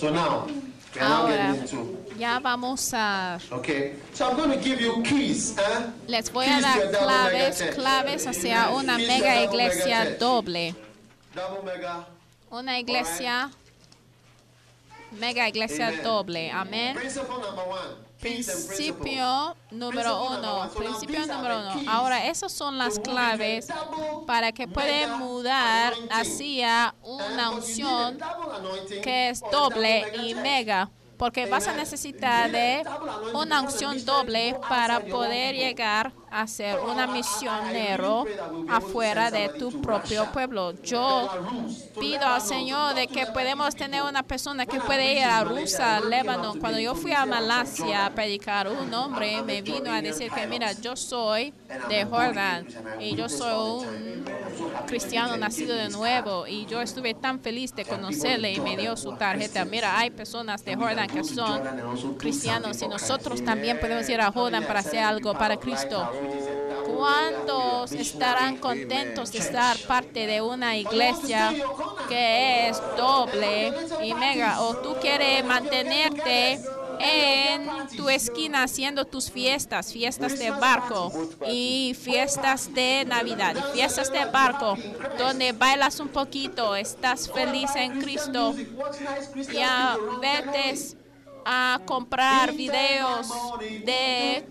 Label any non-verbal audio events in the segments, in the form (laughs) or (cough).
So now, we are now Ahora getting into. ya vamos a Okay, so I'm going to give you keys. Eh? les voy a Keys to dar a double mega claves, church. claves hacia una Keys to a mega double mega iglesia church. doble, Double mega. una iglesia mega iglesia Amen. doble. Amén. Principio número uno. Principio número uno. Ahora, esas son las claves para que pueden mega mudar hacia una unción que es doble y mega. Porque vas a necesitar de una unción doble para poder llegar a ser I misionero afuera de tu propio pueblo. Yo pido al Señor de que podemos tener una persona que puede ir a Rusia, Líbano. Cuando yo fui a Malasia a predicar, un hombre me vino a decir que mira, yo soy de Jordán y yo soy un cristiano nacido de nuevo y yo estuve tan feliz de conocerle y me dio su tarjeta. Mira, hay personas de Jordán que son cristianos y nosotros también podemos ir a Jordán para hacer algo para Cristo. ¿Cuántos estarán contentos de estar parte de una iglesia que es doble y mega? ¿O tú quieres mantenerte en tu esquina haciendo tus fiestas, fiestas de barco y fiestas de Navidad, fiestas de barco, donde bailas un poquito, estás feliz en Cristo? Ya vete a comprar videos de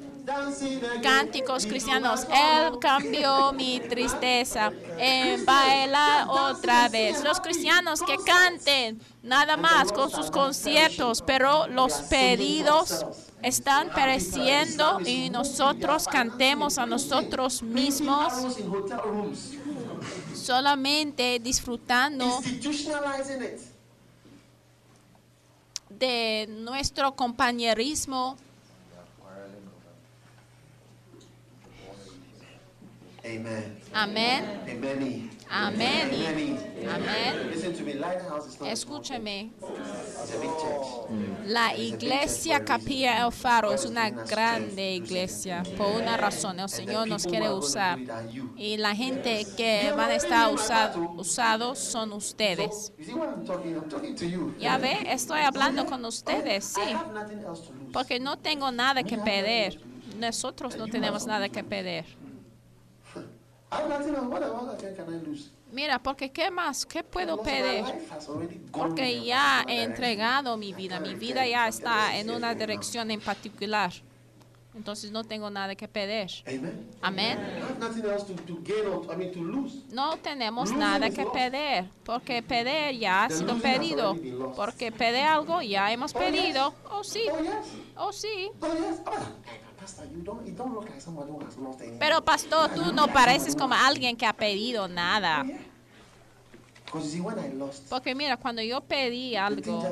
cánticos cristianos. Él cambió mi tristeza en bailar otra vez. Los cristianos que canten nada más con sus conciertos, pero los pedidos están pereciendo y nosotros cantemos a nosotros mismos solamente disfrutando de nuestro compañerismo. Amen. Amén. Amén. Amén. Listen to me. Lighthouse is not a small Escúcheme, church. la iglesia Capilla El Faro es una grande iglesia por una razón. El Señor nos quiere usar y la gente que van a estar usa- usados son ustedes. Ya ve, estoy hablando con ustedes, sí, porque no tengo nada que pedir. Nosotros no tenemos nada que pedir. I have nothing else. What, what can, can I lose? Mira, porque ¿qué más? ¿Qué puedo pedir? Porque ya he entregado mi vida, mi vida ya está en una dirección en particular. Entonces no tengo nada que pedir. Amén. Lose. No tenemos nada que pedir, porque pedir ya ha sido pedido. Porque pedir algo ya hemos pedido. Oh sí, Oh oh sí. Oh yes. Oh, hey, Pastor, you don't you don't look like someone who has lost anything. Pero pastor, tú no pareces como alguien que ha pedido nada. Lost, Porque mira, cuando yo pedí algo,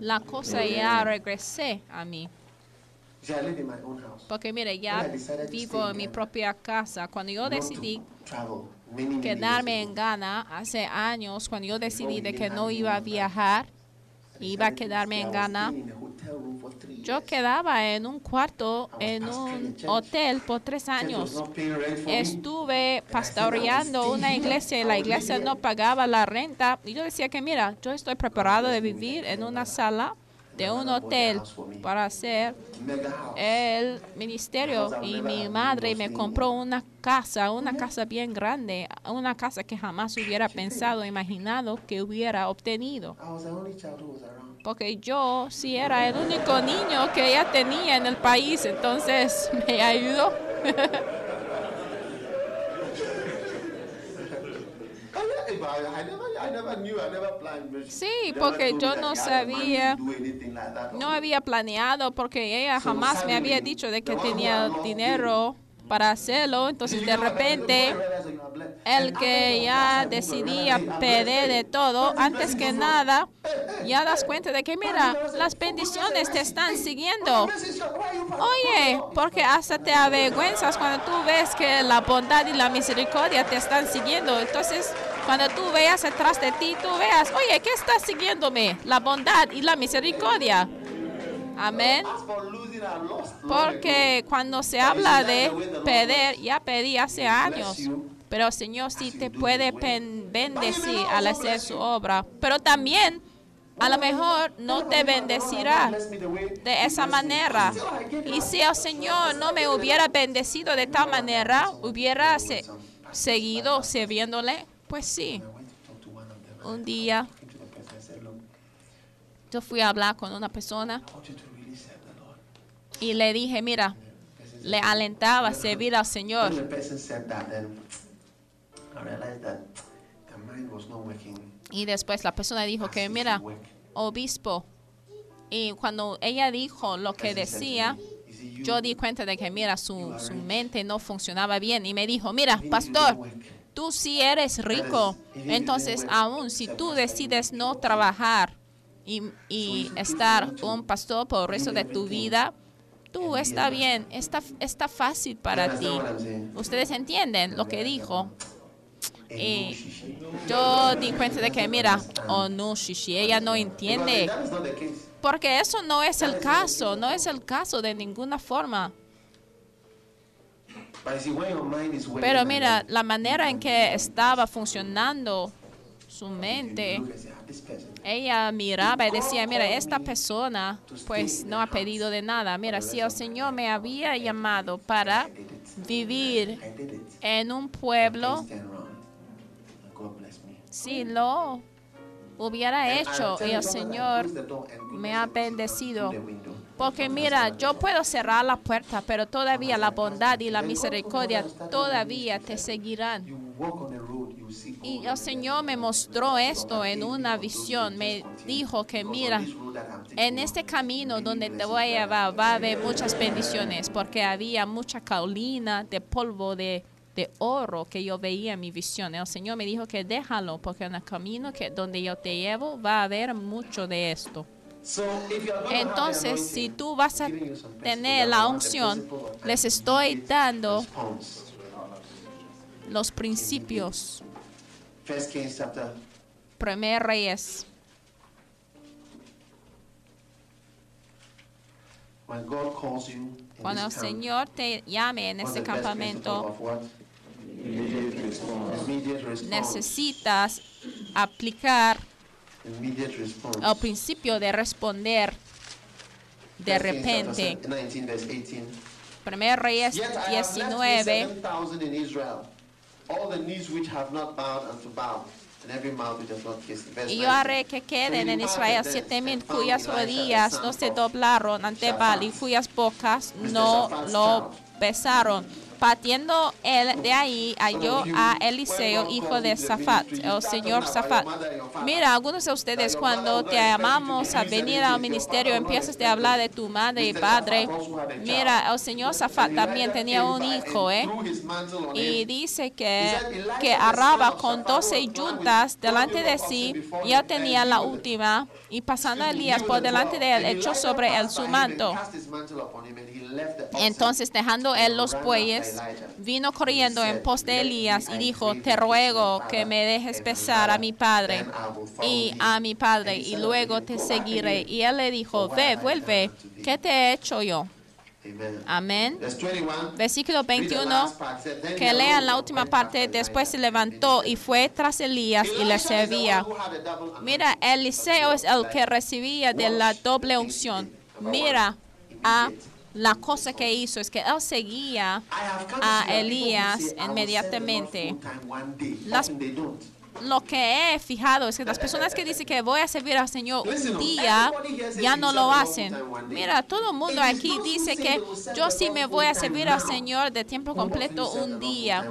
la cosa ya regresé a mí. Porque mire, ya vivo en mi propia casa. Cuando yo decidí quedarme en. Ghana hace años, cuando yo decidí de que no iba a viajar, iba a quedarme en Ghana, yo quedaba en un cuarto, en un hotel por tres años. Estuve pastoreando una iglesia y la iglesia no pagaba la renta. Y yo decía que, mira, yo estoy preparado de vivir en una sala de un hotel para hacer el ministerio y mi madre me compró una casa, una casa bien grande, una casa que jamás hubiera pensado, imaginado que hubiera obtenido. Porque yo sí era el único niño que ella tenía en el país, entonces (laughs) me ayudó. Sí, porque yo no sabía. No había planeado porque ella jamás me había dicho de que tenía dinero para hacerlo, entonces de repente el que ya decidía pedir de todo, antes que nada, ya das cuenta de que mira, las bendiciones te están siguiendo. Oye, porque hasta te avergüenzas cuando tú ves que la bondad y la misericordia te están siguiendo. Entonces, cuando tú veas atrás de ti, tú veas, oye, ¿qué está siguiéndome? La bondad y la misericordia. Amén. Porque cuando se habla de pedir, ya pedí hace años. Pero el Señor sí te puede bendecir al hacer su obra. Pero también, a lo mejor, no te bendecirá de esa manera. Y si el Señor no me hubiera bendecido de tal manera, hubiera se- seguido sirviéndole, pues sí. Un día yo fui a hablar con una persona y le dije, mira, le alentaba a servir al Señor. Y después la persona dijo que, mira, obispo. Y cuando ella dijo lo que decía, me, "You see, you- yo di cuenta de que, mira, su, su mente no funcionaba bien. Y me dijo, mira, pastor, tú sí eres rico. Entonces, aún si tú decides no trabajar y, y estar un pastor por el resto de tu vida, tú está bien, está, está fácil para ti. Ustedes entienden lo que dijo. Eh, Y yo di cuenta de que, mira, oh no, Shishi, ella no entiende. Porque eso no es el caso, no es el caso de ninguna forma. Pero mira, la manera en que estaba funcionando su mente, "Ah, ella miraba y decía, mira, esta persona pues no ha pedido de nada. Mira, si el Señor me había llamado para vivir en un pueblo, si lo hubiera hecho y el Señor me ha bendecido. Porque mira, yo puedo cerrar la puerta, pero todavía la bondad y la misericordia todavía te seguirán. Y el Señor me mostró esto en una visión. Me dijo que mira, en este camino donde te voy a llevar va a haber muchas bendiciones, porque había mucha caulina de polvo de, de oro que yo veía en mi visión. El Señor me dijo que déjalo, porque en el camino que donde yo te llevo va a haber mucho de esto. Entonces, si tú vas a tener la unción, les estoy dando los principios. Primer Reyes, cuando el Señor te llame en este campamento, necesitas aplicar El principio de responder de repente. 19 verse 18. Primer Reyes Yet I have left thee 19, 7,000 in Israel, all the knees which have not bowed unto Baal, and every mouth which has not kissed. Verse y yo 19. haré que queden en Israel siete mil cuyas rodillas no se doblaron ante Baal y cuyas bocas no lo besaron. Partiendo él de ahí, halló a Eliseo, hijo de Safat, el señor Safat. Mira, algunos de ustedes cuando te llamamos a venir al ministerio empiezas a hablar de tu madre y padre. Mira, el señor Safat también tenía un hijo, ¿eh? Y dice que, que arraba con 12 yuntas delante de sí, y él tenía la última, y pasando Elías por delante de él, echó sobre él su manto. Entonces, dejando él los bueyes, vino corriendo en pos de Elías y dijo, te ruego que me dejes besar a mi padre y a mi padre, y luego te seguiré. Y él le dijo, ve, vuelve, ¿qué te he hecho yo? Amén. Versículo 21, que lean la última parte, después se levantó y fue tras Elías y le servía. Mira, Eliseo es el que recibía de la doble unción. Mira a la cosa que hizo, es que él seguía a Elías inmediatamente. Las- lo que he fijado es que las personas que dicen que voy a servir al Señor un día, ya no lo hacen. Mira, todo el mundo aquí dice que yo sí me voy a servir al Señor de tiempo completo un día.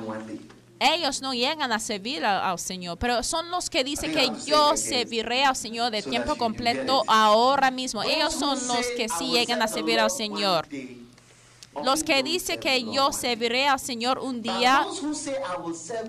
Ellos no llegan a servir al, al Señor, pero son los que dicen que yo serviré al Señor de tiempo completo ahora mismo. Ellos son los que sí llegan a servir al Señor. Los que dicen que yo serviré al Señor un día,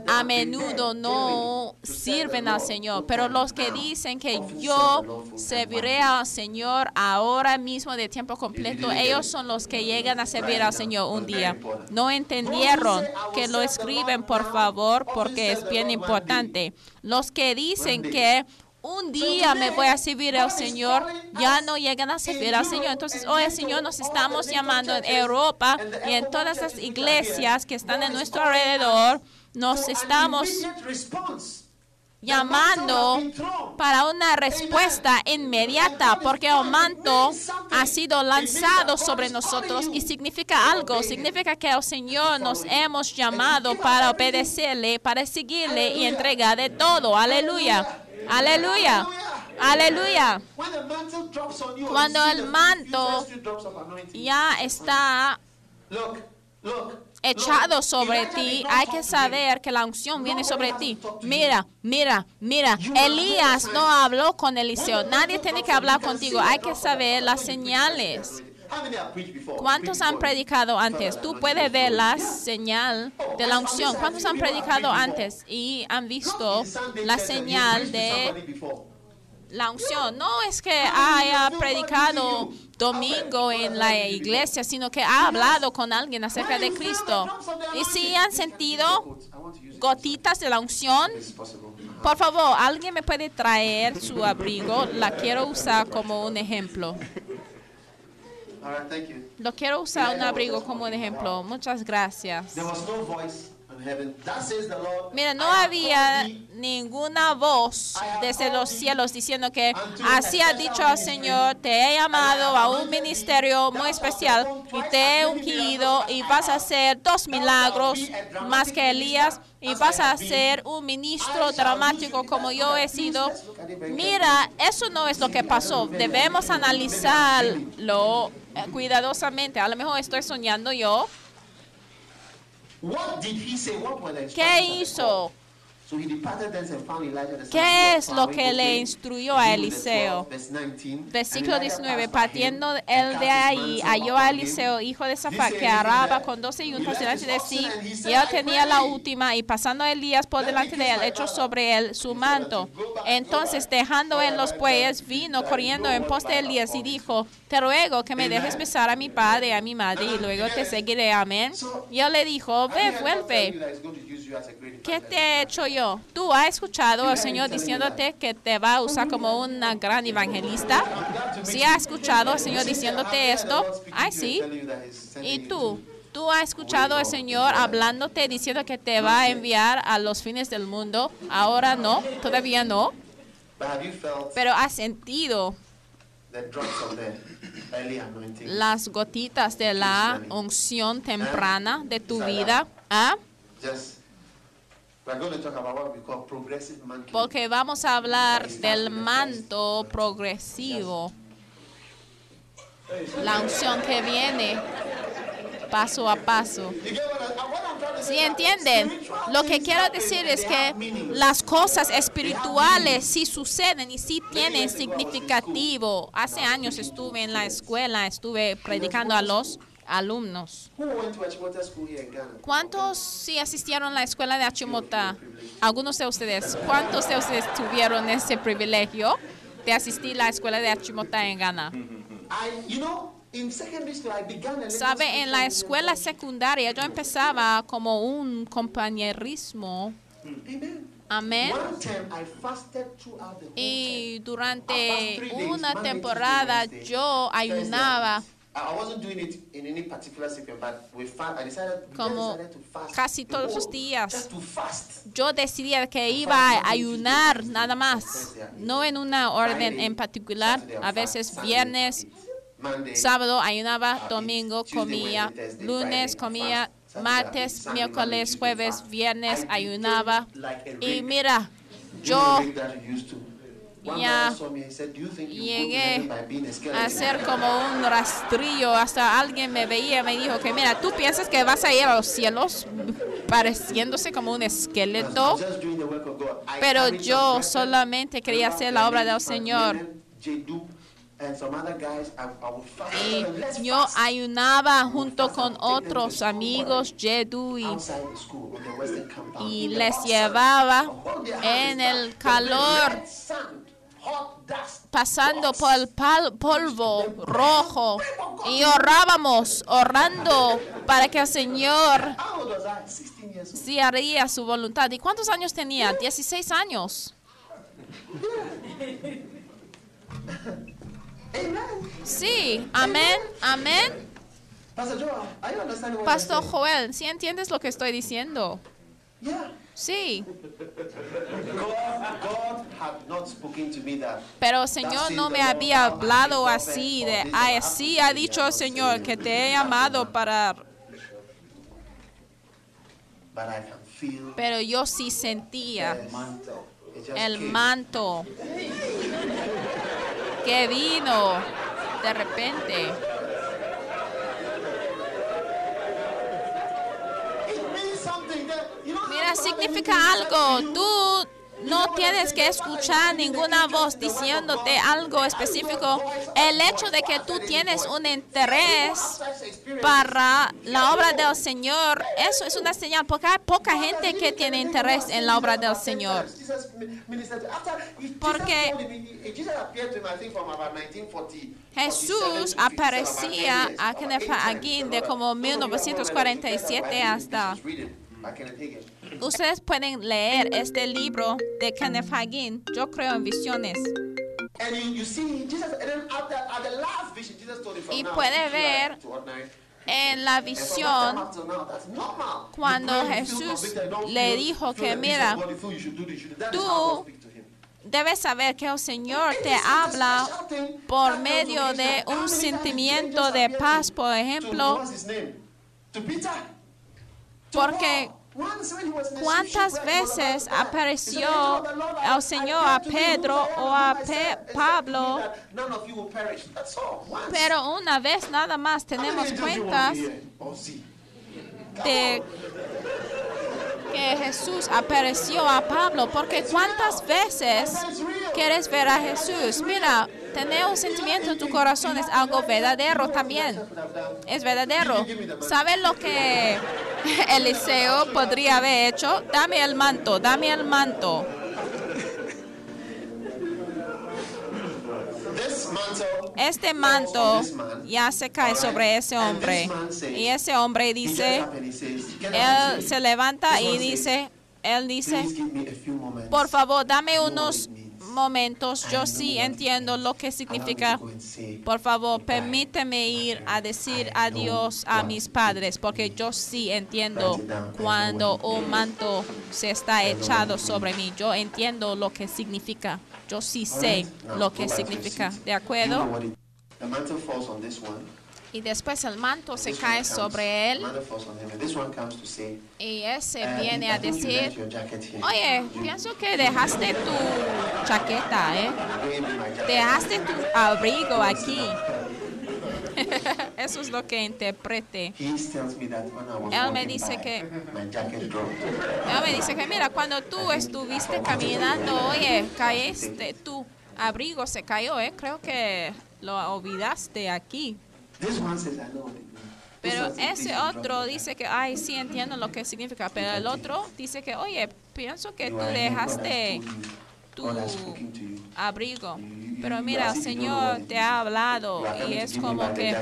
a menudo no sirven al Señor, pero los que dicen que yo serviré al Señor ahora mismo de tiempo completo, ellos son los que llegan a servir al Señor un día. No entendieron que lo escriben, por favor, porque es bien importante. Los que dicen que un día me voy a servir al Señor, ya no llegan a servir al Señor. Entonces, hoy Señor nos estamos llamando en Europa y en todas las iglesias que están en nuestro alrededor, nos estamos llamando para una respuesta inmediata, porque el manto ha sido lanzado sobre nosotros y significa algo, significa que el Señor nos hemos llamado para obedecerle, para seguirle y entregarle todo. Aleluya. Aleluya. Aleluya. Cuando el manto ya está echado sobre ti, hay que saber que la unción viene sobre ti. Mira, mira, mira. Elías no habló con Eliseo. Nadie tiene que hablar contigo. Hay que saber las señales. ¿Cuántos han predicado antes? Tú puedes ver la señal de la unción. ¿Cuántos han predicado antes y han visto la señal de la unción? No es que haya predicado domingo en la iglesia, sino que ha hablado con alguien acerca de Cristo. Y si han sentido gotitas de la unción, por favor, alguien me puede traer su abrigo. La quiero usar como un ejemplo. (laughs) Lo quiero usar un abrigo como un ejemplo. Muchas gracias. Mira, no había ninguna voz desde los cielos diciendo que así ha dicho el Señor, te he llamado a un ministerio muy especial y te he ungido y vas a hacer dos milagros más que Elías y vas a ser un ministro dramático como yo he sido. Mira, eso no es lo que pasó. Debemos analizarlo cuidadosamente. A lo mejor estoy soñando yo. ¿Qué hizo? ¿Qué es lo que le instruyó a Eliseo? Versículo 19. Partiendo él de ahí, halló a Eliseo, hijo de Safat, que araba con doce yuntas delante de sí, y él tenía la última, y pasando Elías por delante de él, echó sobre él su manto. Entonces, dejando en los bueyes, vino corriendo en pos de Elías y dijo, te ruego que me dejes besar a mi padre y a mi madre, y luego te seguiré. Amén. Y él le dijo, ve, vuelve. ¿Qué te he hecho yo? ¿Tú has escuchado al Señor diciéndote que te va a usar como una gran evangelista? ¿Sí has escuchado al Señor diciéndote esto? Ay, sí. ¿Y tú? ¿Tú has escuchado al Señor hablándote, diciendo que te va a enviar a los fines del mundo? Ahora no, todavía no. Pero has sentido las gotitas de la unción temprana de tu vida. ¿Ah? Porque vamos a hablar del manto progresivo, la unción que viene paso a paso. ¿Sí entienden? Lo que quiero decir es que las cosas espirituales sí suceden y sí tienen significativo. Hace años estuve en la escuela, estuve predicando a los alumnos. ¿Cuántos sí asistieron a la escuela de Achimota? Algunos de ustedes. ¿Cuántos de ustedes tuvieron ese privilegio de asistir a la escuela de Achimota en Ghana? Sabe, en la escuela secundaria yo empezaba como un compañerismo. Amén. Y durante una temporada yo ayunaba como casi todos los días. Yo decidía que iba a ayunar nada más, no en una orden en particular. A veces viernes, sábado ayunaba, domingo comía, lunes comía, martes, miércoles, jueves, viernes ayunaba. Y mira, yo ya man saw me and said, "Do you think you go to llegué a a skeleton?" ser como un rastrillo. Hasta alguien me veía y me dijo que, mira, tú piensas que vas a ir a los cielos pareciéndose como un esqueleto. Pero yo solamente quería hacer la obra del Señor. Y yo ayunaba junto con otros amigos, Jedu y, y les llevaba en el calor, Pasando por el polvo rojo. Y orábamos, (laughs) orando para que el Señor How old was I? 16 years old. sí haría su voluntad. ¿Y cuántos años tenía? 16 años. (laughs) Sí, amén, amén. Pastor? Joel, ¿sí entiendes lo que estoy diciendo? Sí, God, God had not spoken to me that. pero Señor no me había hablado así de, ay, sí ha dicho el Señor que te he llamado para... Pero yo sí sentía el manto que vino de repente. It means something that you don't Mira, have to have significa algo. Tú no tienes que escuchar ninguna voz diciéndote algo específico. El hecho de que tú tienes un interés para la obra del Señor, eso es una señal, porque hay poca gente que tiene interés en la obra del Señor. Porque Jesús aparecía a Kenneth Hagin de como 1947 hasta... Ustedes pueden leer este libro de Kenneth Hagin, Yo creo en visiones. Y puede ver en la visión cuando Jesús le dijo que, mira, tú debes saber que el Señor te habla por medio de un sentimiento de paz, por ejemplo, porque ¿Cuántas veces apareció el Señor a Pedro o a Pe- Pablo? Pero una vez nada más tenemos cuentas de que Jesús apareció a Pablo, porque cuántas veces quieres ver a Jesús. Mira, tener un sentimiento en tu corazón es algo verdadero también. Es verdadero. ¿Sabes lo que (laughs) Eliseo podría haber hecho? Dame el manto, dame el manto. Este manto ya se cae sobre ese hombre. Y ese hombre dice, él se levanta y dice, él dice, por favor, dame unos momentos. Yo sí entiendo lo que significa. Por favor, permíteme ir a decir adiós a mis padres, porque yo sí entiendo cuando un manto se está echado sobre mí. Yo entiendo lo que significa. Yo sí sé lo que significa. ¿De acuerdo? Y después el manto se cae sobre él y ese viene I a decir, oye, pienso que dejaste tu chaqueta, ¿eh? Dejaste tu abrigo aquí. (laughs) Eso es lo que interprete. Él me dice que-. Él me dice que mira, cuando tú estuviste caminando, oye, caíste, tu abrigo se cayó, ¿eh? Creo que lo olvidaste aquí. This one says, I know what it. Means. Pero ese "Please don't otro dice que, ay, sí entiendo lo que significa. Pero el otro dice que, oye, pienso que tú dejaste tu abrigo. Pero mira, el Señor te ha hablado y es como que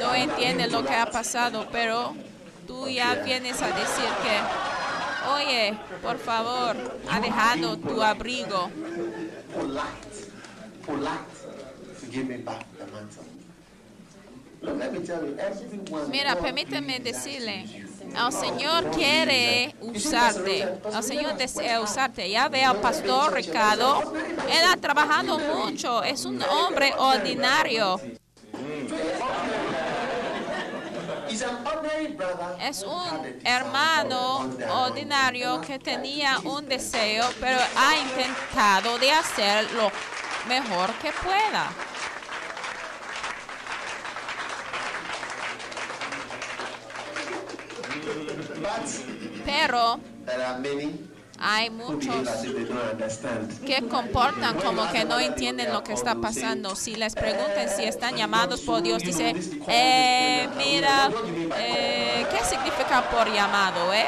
no entiendes lo que ha pasado, pero tú ya vienes a decir que, oye, por favor, ha dejado tu abrigo. Mira, permíteme decirle, el Señor quiere usarte, el Señor desea usarte. Ya ve al pastor Ricardo, él ha trabajado mucho, es un hombre ordinario. Brother. Es un hermano ordinario que tenía un deseo, pero ha intentado de hacer lo mejor que pueda. Pero hay muchos que comportan como que no entienden lo que está pasando. Si les preguntan si están llamados por Dios, dice, eh, mira, eh, ¿qué significa por llamado, eh?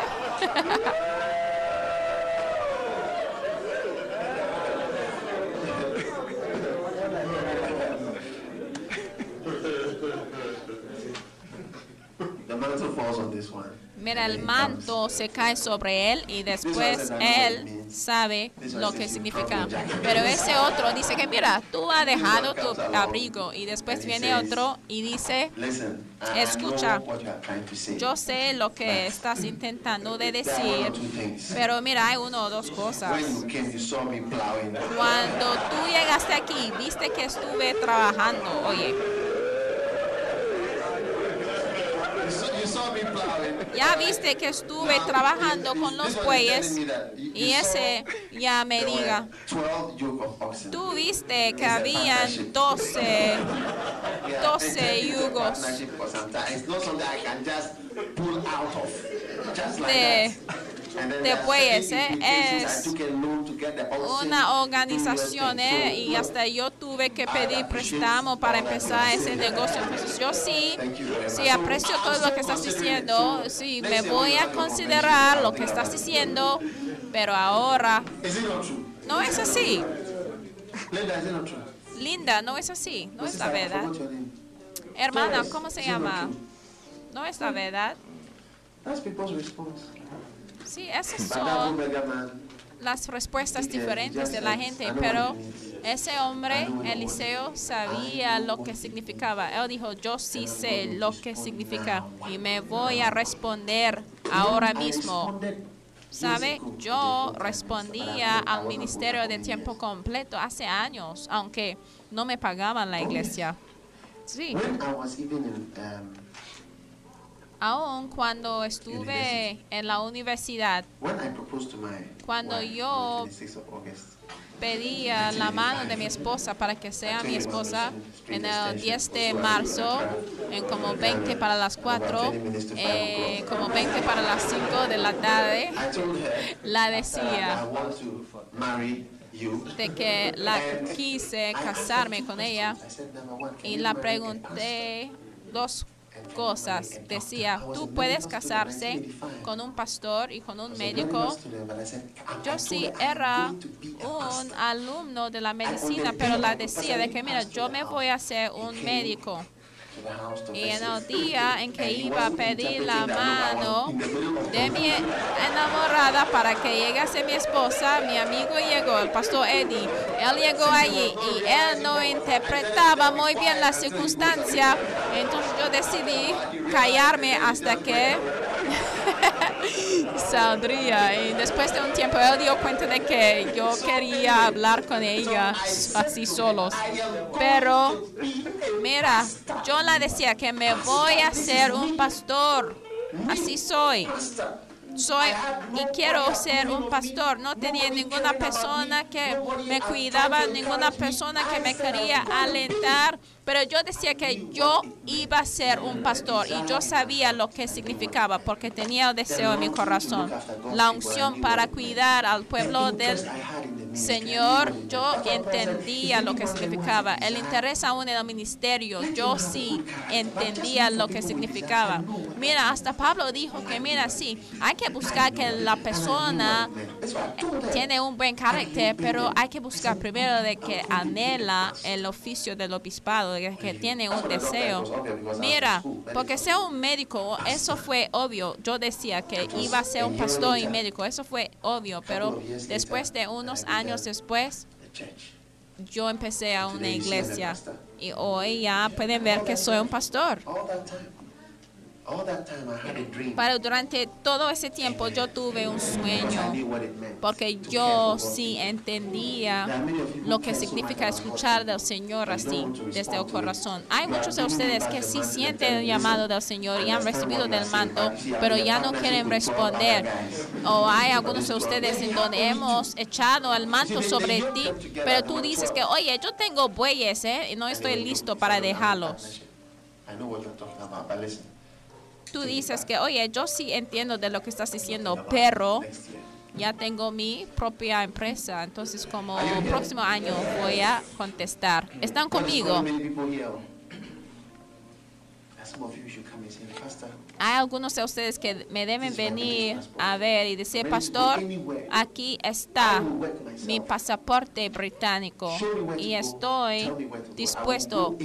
Falls on this one. Mira, el manto se cae sobre él y después él sabe lo que significa. Pero ese otro dice que, mira, tú has dejado tu abrigo y después viene otro y dice, Escucha. yo sé lo que estás intentando de decir, pero mira, hay uno o dos cosas. Cuando tú llegaste aquí, viste que estuve trabajando, oye, You saw, you saw me plowing. Ya viste que estuve trabajando con los bueyes y ese ya me diga, 12 yoke of oxen. tú viste que habían 12 Yeah, 12 and tell you the yugos de, that. And then de there are bueyes, certain eh, implications. es una organización eh, y hasta yo tuve que pedir préstamo para empezar ese negocio. Entonces yo sí, sí aprecio todo lo que estás diciendo, sí me voy a considerar lo que estás diciendo, pero ahora no es así. Linda, no es así, no es la verdad. Hermana, ¿cómo se llama? No es la verdad. That's people's response. Sí, esas son las respuestas diferentes de la gente, pero ese hombre, Eliseo, sabía lo que significaba. Él dijo, yo sí sé lo que significa y me voy a responder ahora mismo. ¿Sabe? Yo respondía al ministerio de tiempo completo hace años, aunque no me pagaban la iglesia. Sí, When I was even in um, aún cuando estuve en la universidad, Cuando yo on the 26th of August, pedía la mano de mi esposa para que sea mi esposa en el 10 de marzo, en como 20 para las 4, eh, como 20 para las 5 de la tarde, la I decía de que la quise casarme con ella y la pregunté dos cosas. Decía, ¿tú puedes casarse con un pastor y con un médico? Yo sí era un alumno de la medicina, pero la decía de que, mira, yo me voy a hacer un médico. Y en el día en que iba a pedir la mano de mi enamorada para que llegase mi esposa, mi amigo llegó, el pastor Eddie. Él llegó allí y él no interpretaba muy bien la circunstancia. Entonces yo decidí callarme hasta que saldría. Y después de un tiempo él dio cuenta de que yo quería hablar con ella así solos. Pero mira, yo la decía que me voy a ser un pastor. Así soy. Soy y quiero ser un pastor. No tenía ninguna persona que me cuidaba, ninguna persona que me quería alentar, pero yo decía que yo iba a ser un pastor y yo sabía lo que significaba porque tenía el deseo en mi corazón. La unción para cuidar al pueblo del Señor, yo entendía lo que significaba. El interés aún en el ministerio, yo sí entendía lo que significaba. Mira, hasta Pablo dijo que, mira, sí, hay que buscar que la persona tiene un buen carácter, pero hay que buscar primero de que anhela el oficio del obispado, que tiene un deseo. Mira, porque sea un médico, eso fue obvio. Yo decía que iba a ser un pastor y médico, eso fue obvio, pero después de unos años después, yo empecé a una iglesia y hoy ya pueden ver que soy un pastor. Pero durante todo ese tiempo yo tuve un sueño porque yo sí entendía lo que significa escuchar del Señor así desde el corazón. Hay muchos de ustedes que sí sienten el llamado del Señor y han recibido del see, pero ya no quieren with 12 responder. O hay algunos de it's 12. ustedes en donde hemos echado el manto sobre ti, pero tú dices 12. que, oye, yo tengo bueyes, ¿eh? Y no estoy listo para dejarlos. Tú dices que, oye, yo sí entiendo de lo que estás diciendo, pero ya tengo mi propia empresa, entonces como próximo año voy a contestar. ¿Están conmigo? Hay algunos de ustedes que me deben venir a ver y decir, pastor, aquí está mi pasaporte británico y estoy dispuesto.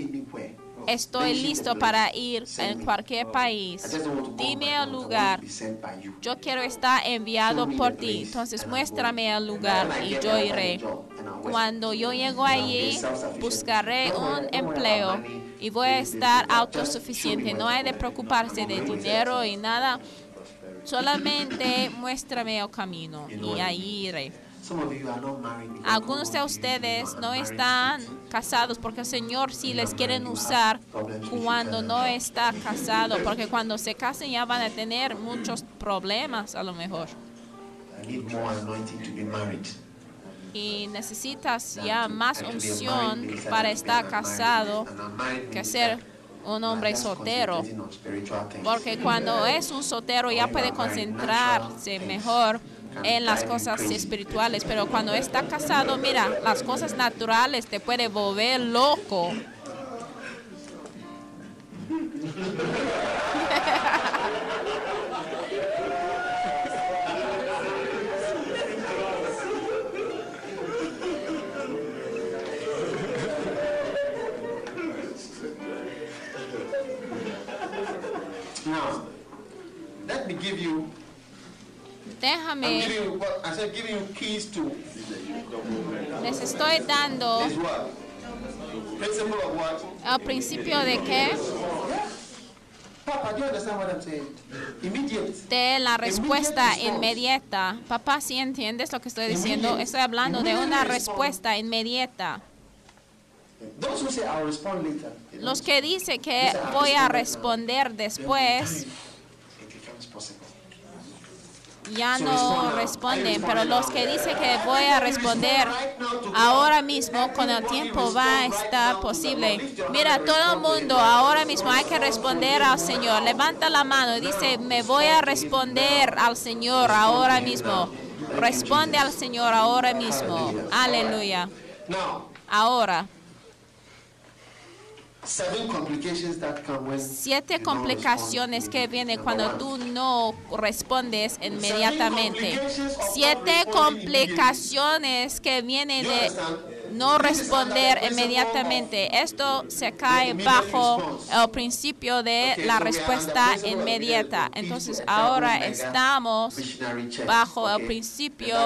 Estoy listo para ir en cualquier país. Dime el lugar. Yo quiero estar enviado por ti, entonces muéstrame el lugar y yo iré. Cuando yo llego allí, buscaré un empleo y voy a estar autosuficiente. No hay de preocuparse de dinero y nada. Solamente muéstrame el camino y ahí iré. Algunos de ustedes no están casados porque el Señor sí les quieren usar cuando no está casado, porque cuando se casen ya van a tener muchos problemas a lo mejor. Y necesitas ya más unción para estar casado que ser un hombre soltero. Porque cuando es un soltero ya puede concentrarse mejor en las cosas espirituales, pero cuando está casado, mira, las cosas naturales te puede volver loco. Now, let me give you. To les estoy dando el principio de? Immediate. de la respuesta inmediata. Papá, ¿sí entiendes lo que estoy diciendo? Estoy hablando de una respuesta inmediata. Los que dicen que voy a responder después. Ya no responden, pero los que dicen que voy a responder ahora mismo, con el tiempo va a estar posible. Mira, todo el mundo ahora mismo hay que responder al Señor. Levanta la mano y dice, me voy a responder al Señor ahora mismo. Responde al Señor ahora mismo. Aleluya. Ahora, seven complications that come when siete complicaciones que vienen cuando tú no respondes inmediatamente. Siete complicaciones que vienen de no responder inmediatamente. Esto se cae bajo el principio de la respuesta inmediata. Entonces ahora estamos bajo el principio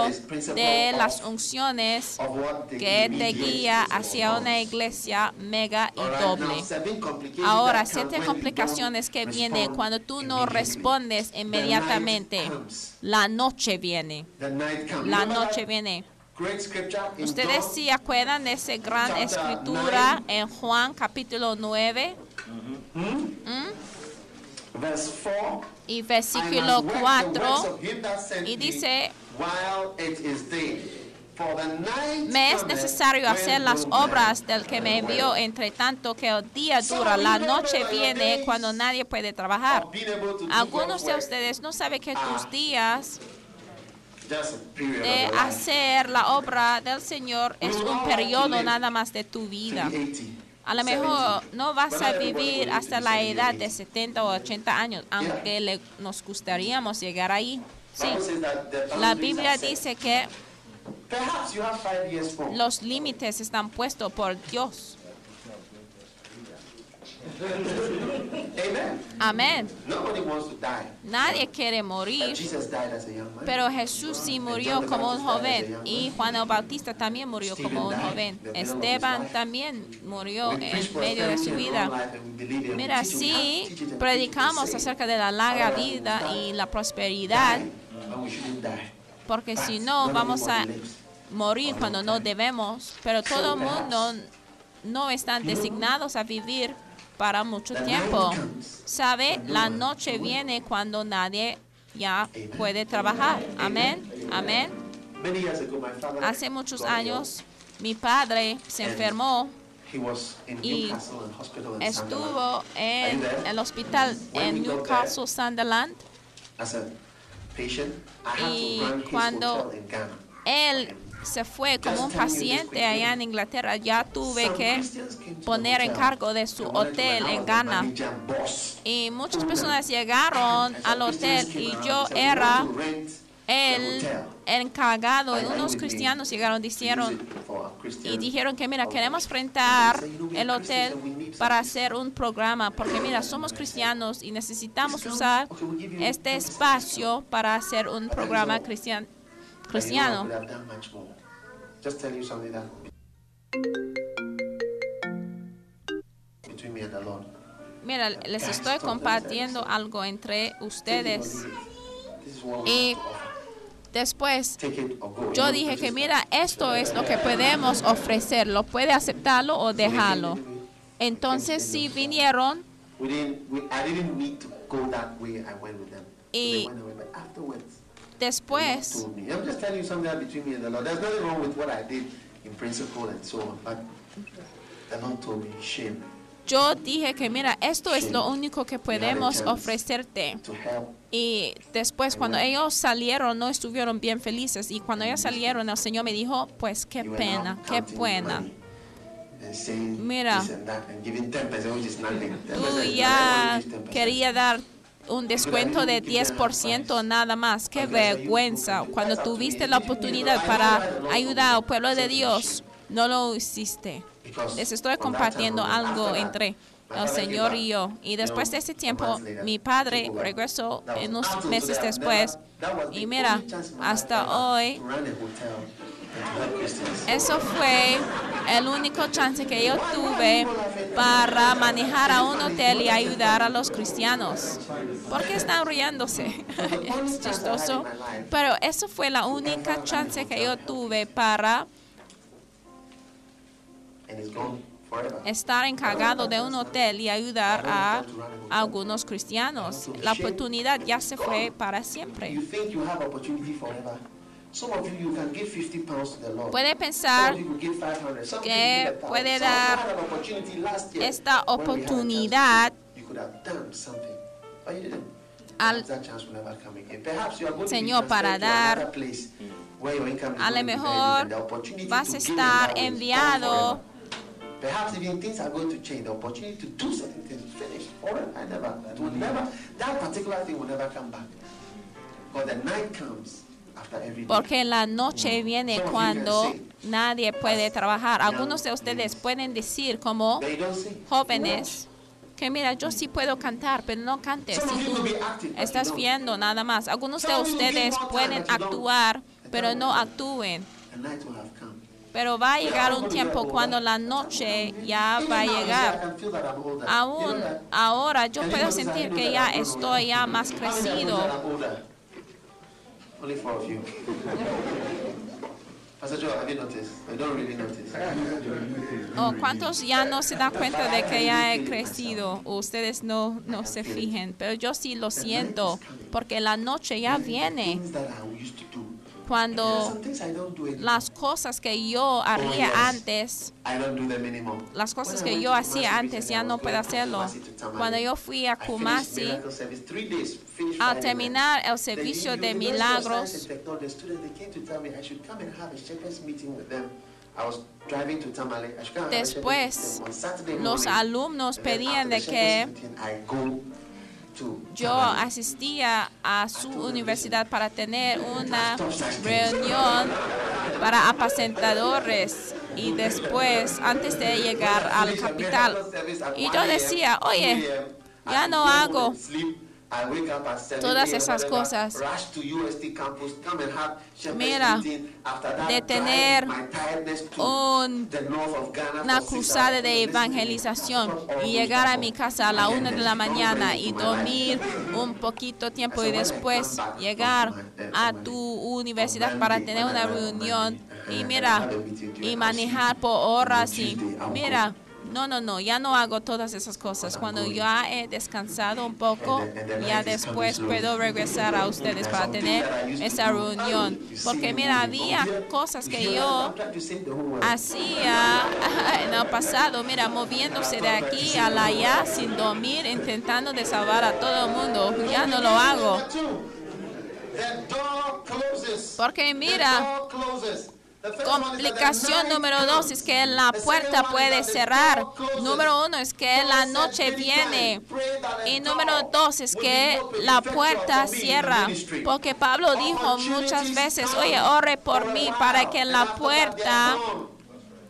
de las unciones que te guía hacia una iglesia mega y doble. Ahora, siete complicaciones que vienen cuando tú no respondes inmediatamente. La noche viene. La noche viene. Ustedes John? sí acuerdan de esa gran escritura en Juan capítulo 9 Verse 4. y I versículo must work the 4 works of him that sent y dice, me es necesario hacer las obras del que me envió, entre tanto que el día dura, la noche viene cuando nadie puede trabajar. Algunos de ustedes no saben que tus días de life. hacer la obra del Señor es un periodo nada más de tu vida. be 80, A lo 70. mejor no vas a vivir hasta la 70, edad de 80. 70 o 80 años, aunque le- nos gustaríamos llegar ahí. Sí, la Biblia dice que los límites están puestos por Dios. (laughs) Amen. Amén. Nobody wants to die. Nadie quiere morir, Jesus died as a young man. pero Jesús sí murió como un joven y Juan el Bautista también murió como un joven. Esteban también murió en medio de su vida. Mira, and predicamos acerca de la larga vida y la prosperidad, porque si no vamos a morir cuando no debemos, pero todo el mundo no están designados a vivir para mucho tiempo. ¿Sabe? La noche viene cuando nadie ya puede trabajar. Amén. Amén. Many years ago, my father Hace muchos años mi padre se enfermó, He was in y estuvo en el hospital en Newcastle, Sunderland. Y cuando. Él se fue como un paciente allá en Inglaterra. Ya tuve que poner en cargo de su hotel en Ghana. Y muchas personas llegaron al hotel y yo and said, "We era el encargado. Y unos cristianos llegaron, dijeron, y dijeron que mira, queremos rentar They say, "You know, we el hotel para place." hacer un programa, porque mira, somos cristianos y necesitamos usar este 20%. espacio para hacer un programa cristiano. Just tell you something that between me and the Lord. Mira, les estoy compartiendo algo entre ustedes. Y después yo dije que mira, esto es lo que podemos ofrecerlo, puede aceptarlo o dejarlo. Entonces sí vinieron. Y- después. Yo dije que mira, esto es lo único que podemos ofrecerte. Y después cuando ellos salieron no estuvieron bien felices y cuando ellos salieron el Señor me dijo, pues qué pena, qué saying Mira. this and that and giving 10%, which is nothing. 10% Tú ya nothing, 10%. quería dar un descuento de 10% nada más. Qué vergüenza. Cuando tuviste la oportunidad para ayudar al pueblo de Dios, no lo hiciste. Les estoy compartiendo algo entre el Señor y yo. Y después de ese tiempo, mi padre regresó en unos meses después. Y mira, hasta hoy, eso fue el único chance que yo tuve para manejar a un hotel y ayudar a los cristianos. ¿Por qué están riéndose? (laughs) Es chistoso. Pero eso fue la única chance que yo tuve para estar encargado de un hotel y ayudar a algunos cristianos. La oportunidad ya se fue para siempre. Think you have opportunity forever? Some of you, you can give 50 pounds to the Lord. Puede pensar of you will give 500. Some que puede dar esta oportunidad do. You could have done something, but you didn't. al Perhaps that chance will never come again. Perhaps you are going Señor, para dar- another place where your income is a lo mejor vas a estar is enviado. Perhaps even things are going to change. The opportunity to do certain things finish forever. I never. It will never. That particular thing will never come back. But the night comes. Porque la noche viene cuando nadie puede trabajar. Algunos de ustedes pueden decir como jóvenes que mira, yo sí puedo cantar, pero no cantes si tú estás viendo nada más. Algunos de ustedes pueden actuar, pero no actúen. Pero va a llegar un tiempo cuando la noche ya va a llegar. Aún ahora yo puedo sentir que ya estoy ya más crecido. Only four of you. (laughs) Pastor Joe, have you noticed? I don't really notice. ¿O cuántos ya no se dan cuenta de que ya he crecido? Ustedes no, no se fijen, pero yo sí lo siento, porque la noche ya viene. Cuando las cosas que yo haría antes, las cosas que yo hacía antes ya no puedo hacerlo. Cuando yo fui a Kumasi miracle service, three days, finished a Friday terminar el servicio de milagros, Después, los alumnos pedían de que yo asistía a su universidad para tener una reunión para apacentadores y después, antes de llegar al capital. Y yo decía, oye, Ya no hago wanna sleep. I wake up at 7 todas esas cosas. Mira, de tener un- una cruzada de evangelización y llegar a mi casa a la una de la mañana y dormir un poquito tiempo y después llegar my- a tu universidad para tener una reunión y and mira during y manejar por horas y mira. No no no ya no hago todas esas cosas. Cuando ya he descansado un poco ya después puedo regresar a ustedes para tener esa reunión. porque mira había cosas que yo hacía (laughs) en el pasado, mira, moviéndose de aquí a allá sin dormir, intentando de salvar a todo el mundo. Ya no lo hago. Porque mira, Complicación número dos es que la puerta puede cerrar. Número uno es que la noche viene. Y número dos es que la puerta cierra. Porque Pablo dijo muchas veces, oye, ore por mí para que la puerta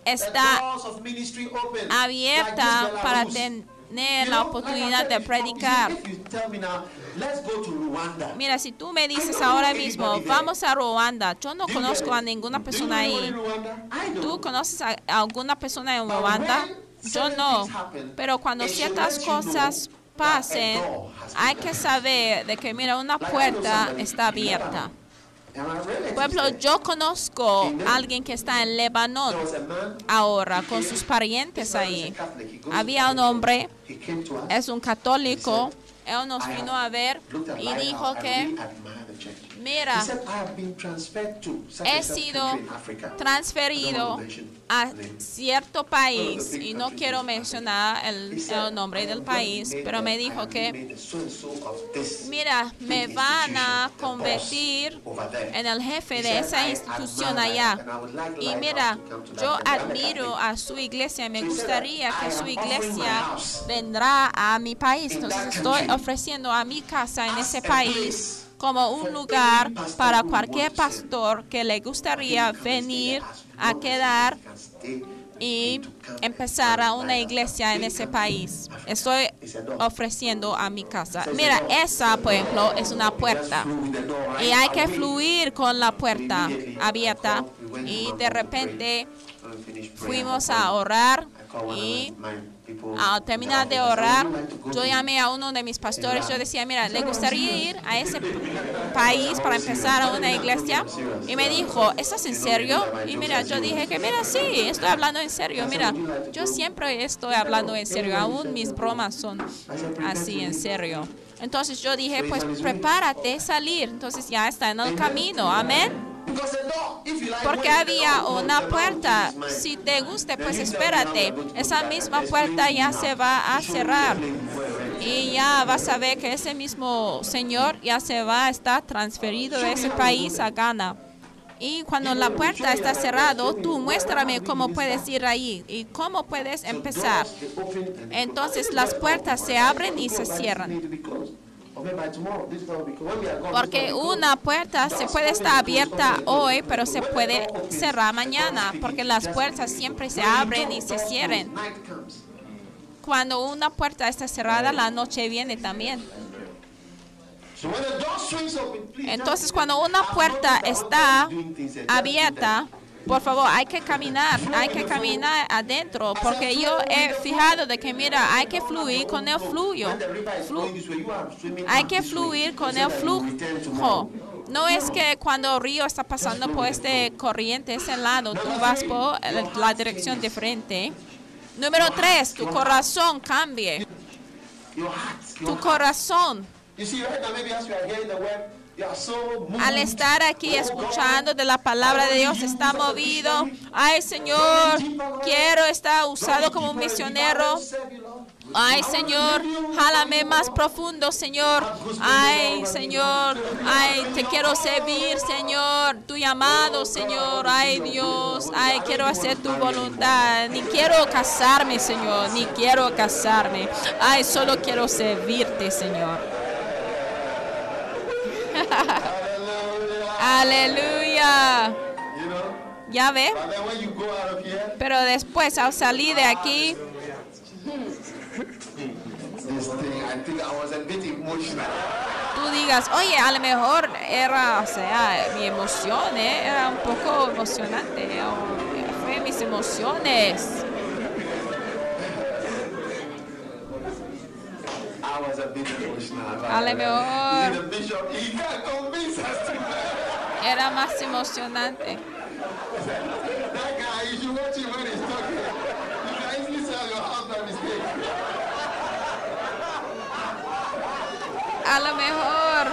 está abierta para tener la oportunidad de predicar. Mira, si tú me dices ahora mismo, vamos a Ruanda, yo no conozco a ninguna persona ahí. ¿Tú conoces a a alguna persona en Ruanda? Yo no. Pero cuando ciertas cosas pasen, hay que saber de que, mira, una puerta está abierta. Por ejemplo, yo conozco a alguien que está en Lebanon ahora con sus parientes ahí. Había un hombre, es un católico, él nos vino a ver y dijo que, mira, he sido transferido a cierto país y no quiero mencionar el, el nombre del país, pero me dijo que, mira, me van a convertir en el jefe de esa institución allá. Y mira, yo admiro a su iglesia, me gustaría que su iglesia vendrá a mi país. Entonces estoy ofreciendo a mi casa en ese país como un lugar para cualquier pastor que le gustaría venir a quedar y empezar a una iglesia en ese país. Estoy ofreciendo a mi casa. Mira, esa, por ejemplo, es una puerta. Y hay que fluir con la puerta abierta. Y de repente fuimos a orar y al terminar de orar, yo llamé a uno de mis pastores, yo decía, mira, ¿le gustaría ir a ese país para empezar a una iglesia? Y me dijo, ¿estás en serio? Y mira, yo dije que, mira, sí, estoy hablando en serio. Mira, yo siempre estoy hablando en serio, aún mis bromas son así, en serio. Entonces yo dije, pues prepárate, salir. Entonces ya está en el camino, amén. Porque había una puerta. Si te guste, pues espérate. Esa misma puerta ya se va a cerrar. Y ya vas a ver que ese mismo señor ya se va a estar transferido de ese país a Ghana. Y cuando la puerta está cerrada, tú muéstrame cómo puedes ir ahí y cómo puedes empezar. Entonces las puertas se abren y se cierran. Porque una puerta se puede estar abierta hoy, pero se puede cerrar mañana, porque las puertas siempre se abren y se cierran. Cuando una puerta está cerrada, la noche viene también. Entonces, cuando una puerta está abierta, por favor, hay que caminar, hay que caminar adentro, porque yo he fijado de que, mira, hay que fluir con el fluyo. Flu- hay que fluir con el flujo. No es que cuando el río está pasando por este corriente, ese lado, tú vas por la dirección diferente. Número tres, tu corazón cambie. Tu corazón al estar aquí escuchando de la palabra de Dios está movido. Ay, Señor, quiero estar usado como un misionero. Ay, Señor, jálame más profundo, Señor. Ay, Señor, ay, te quiero servir, Señor. Tu llamado, Señor. Ay, Dios, ay, quiero hacer tu voluntad. Ni quiero casarme, Señor, ni quiero casarme. Ay, solo quiero servirte, Señor. Aleluya. Ya ve. Pero después, al salir de aquí, tú digas, oye, a lo mejor era, o sea, mi emoción eh, era un poco emocionante, o fue mis emociones. Easily sell your house by mistake. A lo mejor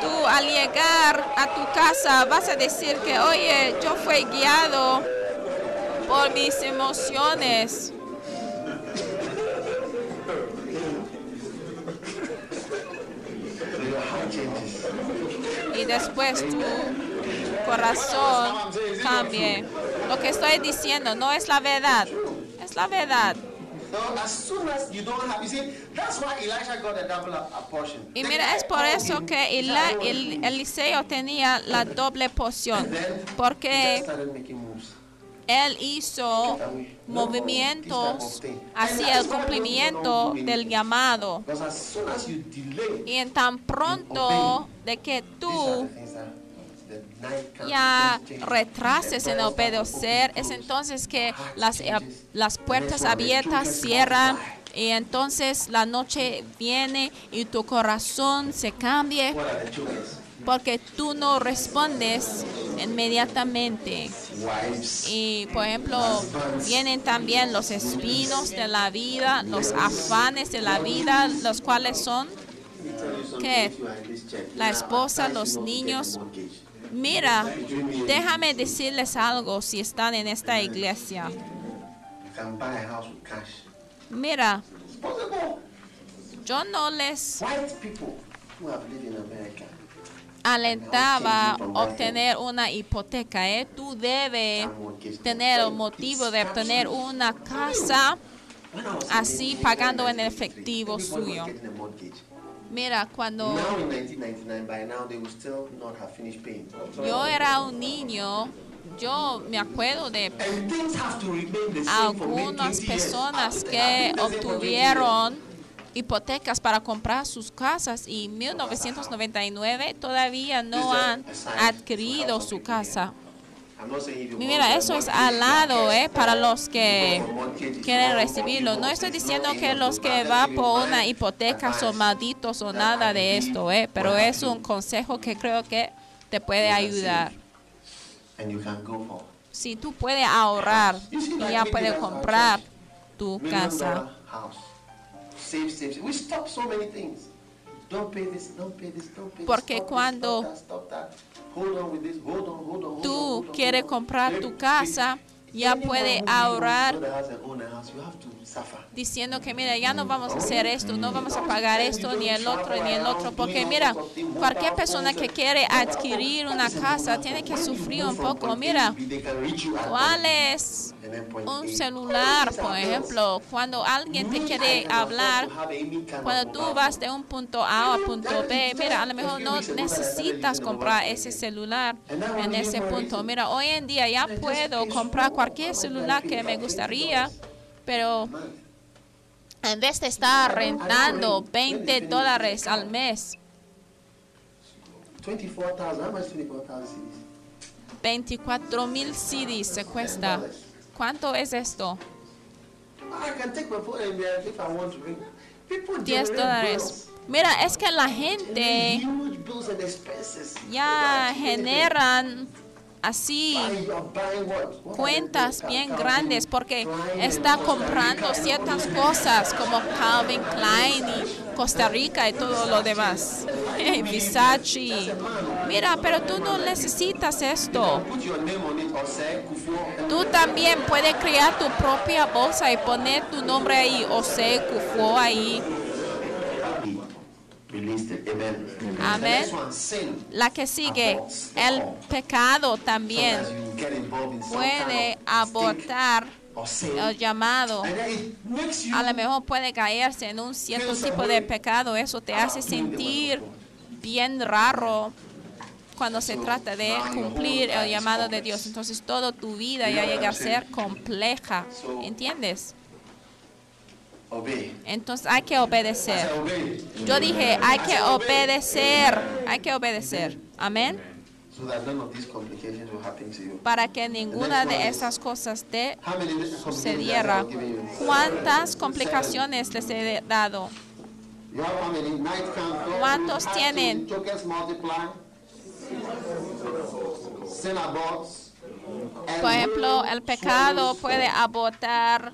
tú al llegar a tu casa vas a decir que, oye, yo fui guiado por mis emociones. Y después tu corazón cambie. Lo que estoy diciendo no es la verdad, es la verdad. Y mira, es por eso que. Eliseo tenía la doble porción, porque él hizo movimientos hacia el cumplimiento del llamado. Y en tan pronto de que tú ya retrases en obedecer, es entonces que las, eh, las puertas abiertas cierran y entonces la noche viene y tu corazón se cambie Porque tú no respondes inmediatamente. Y por ejemplo, vienen también los espinos de la vida, los afanes de la vida, los cuales son ¿Qué? La esposa, los niños. Mira, déjame decirles algo si están en esta iglesia. Mira, yo no les alentaba obtener una hipoteca. ¿eh? Tú debes tener el motivo de obtener una casa así pagando en 1993, efectivo suyo. Mira, cuando Now in 1999, by now they will still not have finished paying. yo era un niño, yo me acuerdo de algunas 20 years. personas que have been the same for 20 years. obtuvieron hipotecas para comprar sus casas y en 1999 todavía no han adquirido su casa. Mira, eso es al lado eh, para los que quieren recibirlo. No estoy diciendo que los que va por una hipoteca son malditos o nada de esto, eh, pero es un consejo que creo que te puede ayudar. Si tú puedes ahorrar y ya puedes comprar tu casa. Save, save. We stop so many things. Don't pay this, don't pay this, don't pay Porque this. cuando tú quieres comprar tu casa, ya really ahorrar diciendo que mira, ya no vamos a hacer esto, no vamos a pagar esto, ni el otro, ni el otro, porque mira, cualquier persona que quiere adquirir una casa tiene que sufrir un poco. Mira, ¿cuál es un A. celular, por ejemplo? Cuando alguien te quiere hablar, cuando tú vas de un punto A a punto B, mira, a lo mejor no necesitas comprar ese celular en ese punto. Mira, hoy en día ya puedo comprar cualquier celular que me gustaría, pero en vez de estar rentando 20 dólares al mes, 24,000. How much 24,000 CDs? 24 mil CDs se cuesta. ¿Cuánto es esto? I can take my phone and be if I want to ring. People 10 generate dólares. Mira, es que la gente ya generan así cuentas bien grandes porque está comprando ciertas cosas como Calvin Klein y Costa Rica y todo lo demás. (laughs) Versace. Mira, pero tú no necesitas esto. Tú también puedes crear tu propia bolsa y poner tu nombre ahí, o Kufo ahí. Sin. La que sigue, el pecado también puede abortar el llamado. A lo mejor puede caerse en un cierto tipo de pecado. Eso te hace sentir bien raro cuando se trata de cumplir el llamado de Dios. Entonces toda tu vida ya llega a ser compleja. ¿Entiendes? Entonces hay que obedecer. Yo dije, hay que obedecer, hay que obedecer. Amén. So that none of these complications will happen to you. Para que ninguna de esas cosas te sucediera. ¿Cuántas complicaciones les he dado? ¿Cuántos tienen? Por ejemplo, el pecado puede abortar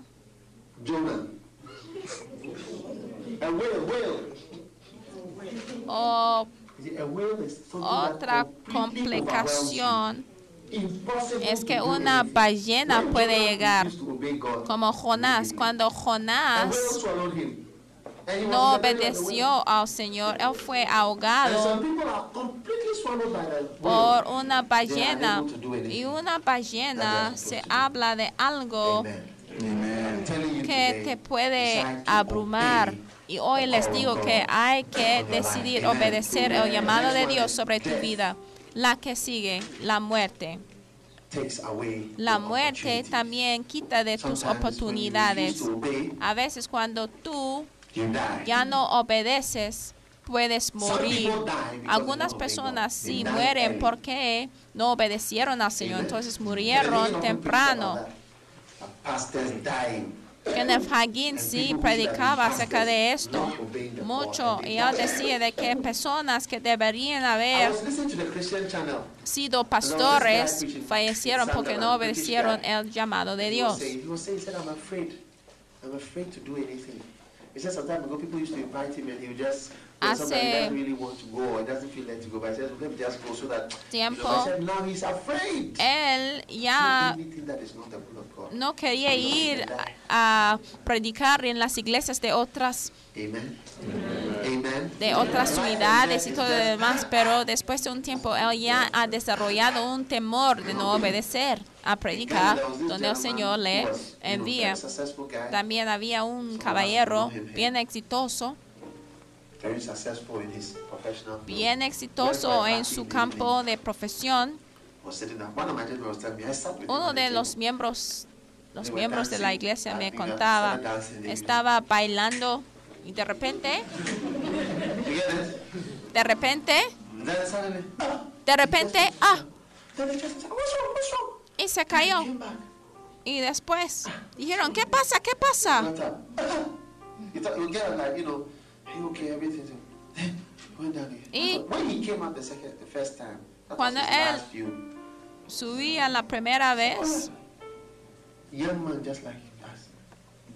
o something otra complicación. Es que una ballena puede llegar como Jonás. Cuando Jonás no obedeció al Señor, él fue ahogado por una ballena. Y una ballena se habla de algo que te puede abrumar. Y hoy les digo que hay que decidir obedecer el llamado de Dios sobre tu vida. La que sigue, la muerte. La muerte también quita de tus oportunidades. A veces cuando tú ya no obedeces, puedes morir. Algunas personas sí mueren porque no obedecieron al Señor, entonces murieron temprano. Kenneth Hagin sí predicaba acerca de esto mucho. Y él decía de que personas que deberían haber sido pastores fallecieron porque no obedecieron el llamado de Dios. Hace doesn't really want to go or doesn't feel like to go, but he says, let me just go so that you know, Tiempo. I said, now he's afraid. Él ya no quería ir a, predicar en las iglesias de otras Amen. Amen. de otras ciudades y todo lo demás, pero después de un tiempo él ya ha desarrollado un temor de no obedecer a predicar donde el Señor le envía. También había un caballero bien exitoso, Very successful in his professional bien exitoso en su campo de profesión. Uno de los miembros, los miembros de la iglesia me contaba, estaba bailando y de repente, de repente, ah, de repente, ah, y se cayó. Y después dijeron, ¿qué pasa? ¿Qué pasa? (laughs) You okay, everything's went down again. Y- when he came out the second, the first time, that Cuando was his él- last few. Subí la primera vez, Young man just like us.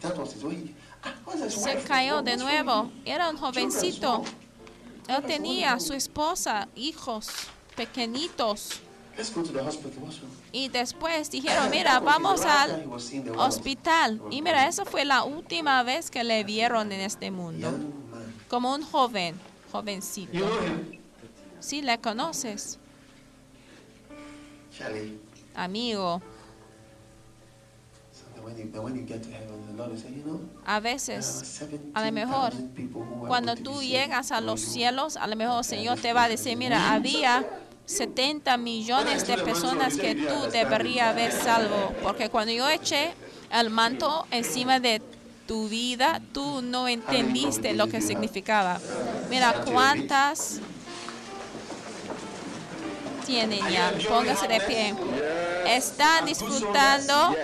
That was his way. Ah, what's his se wife? cayó de what's wrong nuevo. with? Era un jovencito. Él tenía su esposa, hijos pequeñitos. Let's go to the hospital. What's wrong? Y después dijeron, (laughs) mira, vamos al hospital. Y mira, esa fue la última vez que le vieron en este mundo. Young. Como un joven, jovencito. Sí, le conoces, amigo. Know, A veces, a lo mejor, 17,000 people who are cuando tú llegas a los cielos, a lo mejor el Señor te va a decir, mira, había 70 millones de personas que tú deberías haber salvo, porque cuando yo eché el manto encima de tu vida, tú no entendiste lo que significaba. Mira cuántas tienen ya. Póngase de pie. Están disfrutando,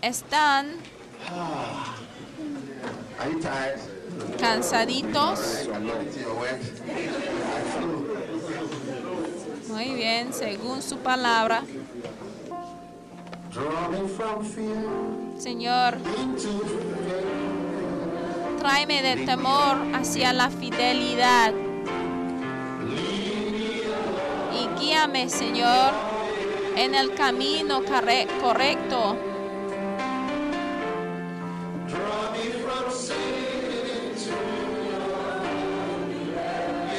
están you tired? cansaditos. Muy bien, según su palabra. Señor, tráeme de temor hacia la fidelidad. Y guíame, Señor, en el camino corre- correcto.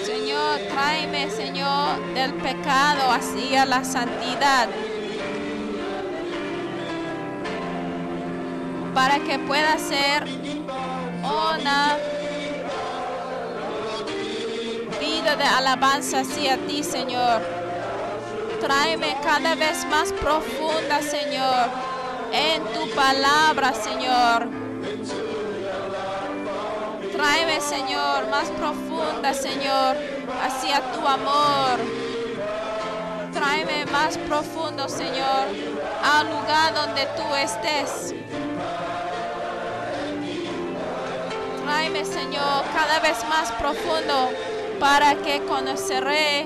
Señor, tráeme, Señor, del pecado hacia la santidad. Para que pueda ser una vida de alabanza hacia ti, Señor. Tráeme cada vez más profunda, Señor, en tu palabra, Señor. Tráeme, Señor, más profunda, Señor, hacia tu amor. Tráeme más profundo, Señor, al lugar donde tú estés. Tráeme, Señor, cada vez más profundo para que conoceré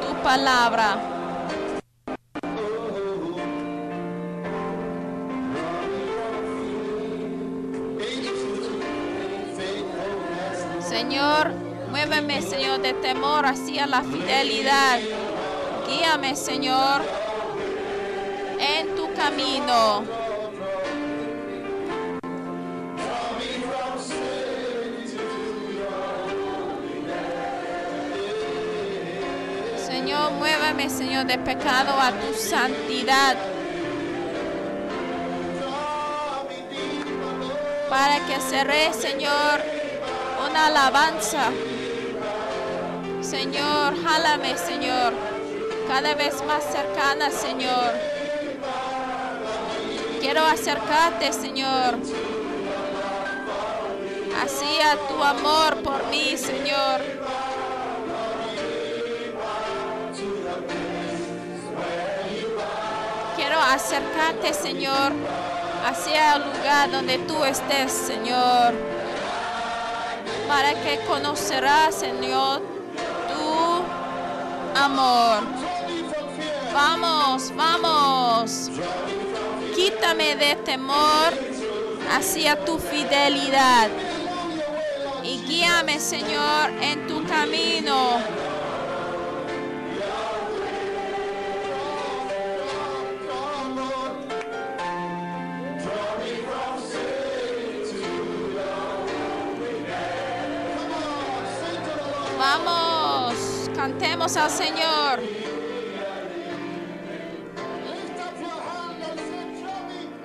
tu palabra. Señor, muéveme, Señor, de temor hacia la fidelidad. Guíame, Señor, en tu camino. Señor, muéveme, Señor, de pecado a tu santidad. Para que seré, Señor, una alabanza. Señor, jálame, Señor, cada vez más cercana, Señor. Quiero acercarte, Señor, así a tu amor por mí, Señor. Acercarte, Señor, hacia el lugar donde tú estés, Señor para que conocerás, Señor, tu amor. Vamos, vamos. Quítame de temor hacia tu fidelidad. Y guíame, Señor, en tu camino. Vamos, cantemos al Señor.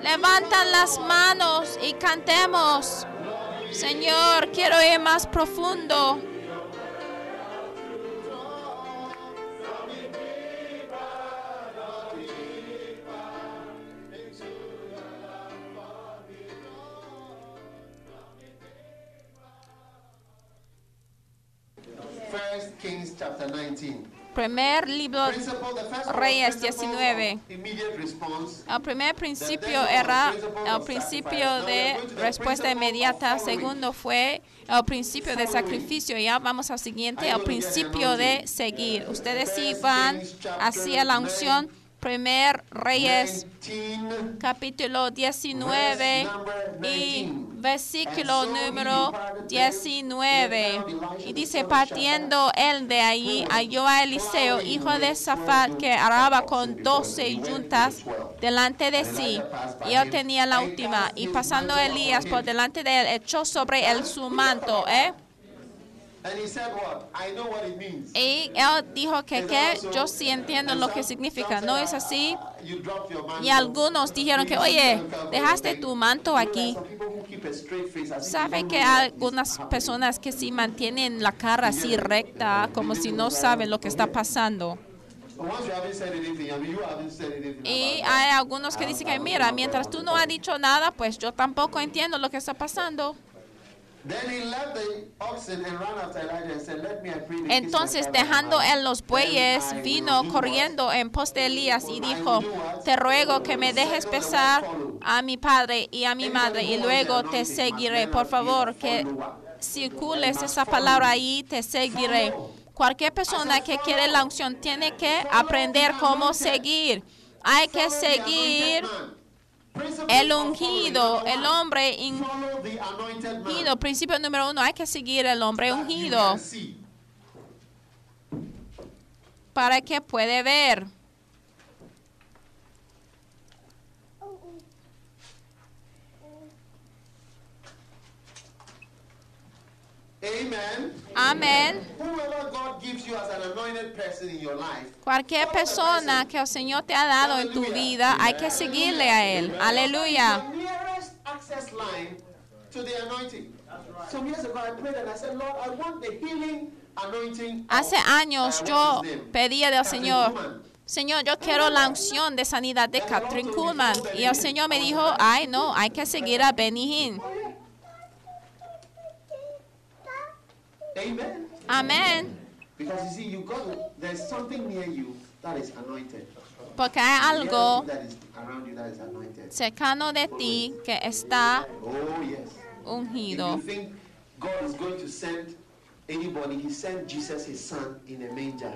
Levantan las manos y cantemos. Señor, quiero ir más profundo. First Kings chapter 19. Primer libro, Reyes principle 19. of immediate response. el primer principio era el principio de respuesta inmediata. Segundo fue el principio de sacrificio. Ya vamos al siguiente, el principio de seguir. Ustedes sí van hacia la unción. Primer Reyes 19, capítulo 19 y versículo número 19. Y dice, partiendo él de allí, halló a Eliseo, hijo de Safat, que araba con doce yuntas delante de sí. Y él tenía la última. Y pasando Elías por delante de él, echó sobre él su manto. ¿eh? And he said what? I know what it means. Y él dijo que, que yo sí entiendo lo que significa. ¿No es así? Mantle. Y algunos dijeron que, oye, dejaste tu manto aquí. Sabe que hay algunas personas que sí mantienen la cara así recta, como si no saben lo que está pasando. Y hay algunos que dicen que, mira, mientras tú no has dicho nada, pues yo tampoco entiendo lo que está pasando. Entonces, dejando and en los bueyes, vino do corriendo en pos de Elías y dijo, te ruego que me dejes besar a mi padre y a mi madre y luego te seguiré. Por favor, que circules esa palabra ahí, te seguiré. Cualquier persona que quiere la unción tiene que aprender cómo seguir. Hay que seguir el ungido, el hombre ungido. Principio número uno, hay que seguir el hombre ungido para que puede ver. Amen. Amén. Whoever God gives you as an anointed person in your life, Cualquier persona que el Señor te ha dado en tu vida, hay que seguirle a Él. Aleluya. Hace años yo pedía del Señor. Señor, yo quiero la unción de sanidad de Catherine Kuhlman. Y el Señor me dijo, ay, no, hay que seguir a Benny Hinn. Amen. Amén. Because you see, you got there's something near you that is anointed. Porque hay algo That is around you that is anointed. cercano de oh, ti que está Oh yes. Ungido. you think God is going to send anybody, He sent Jesus, His Son, in a manger.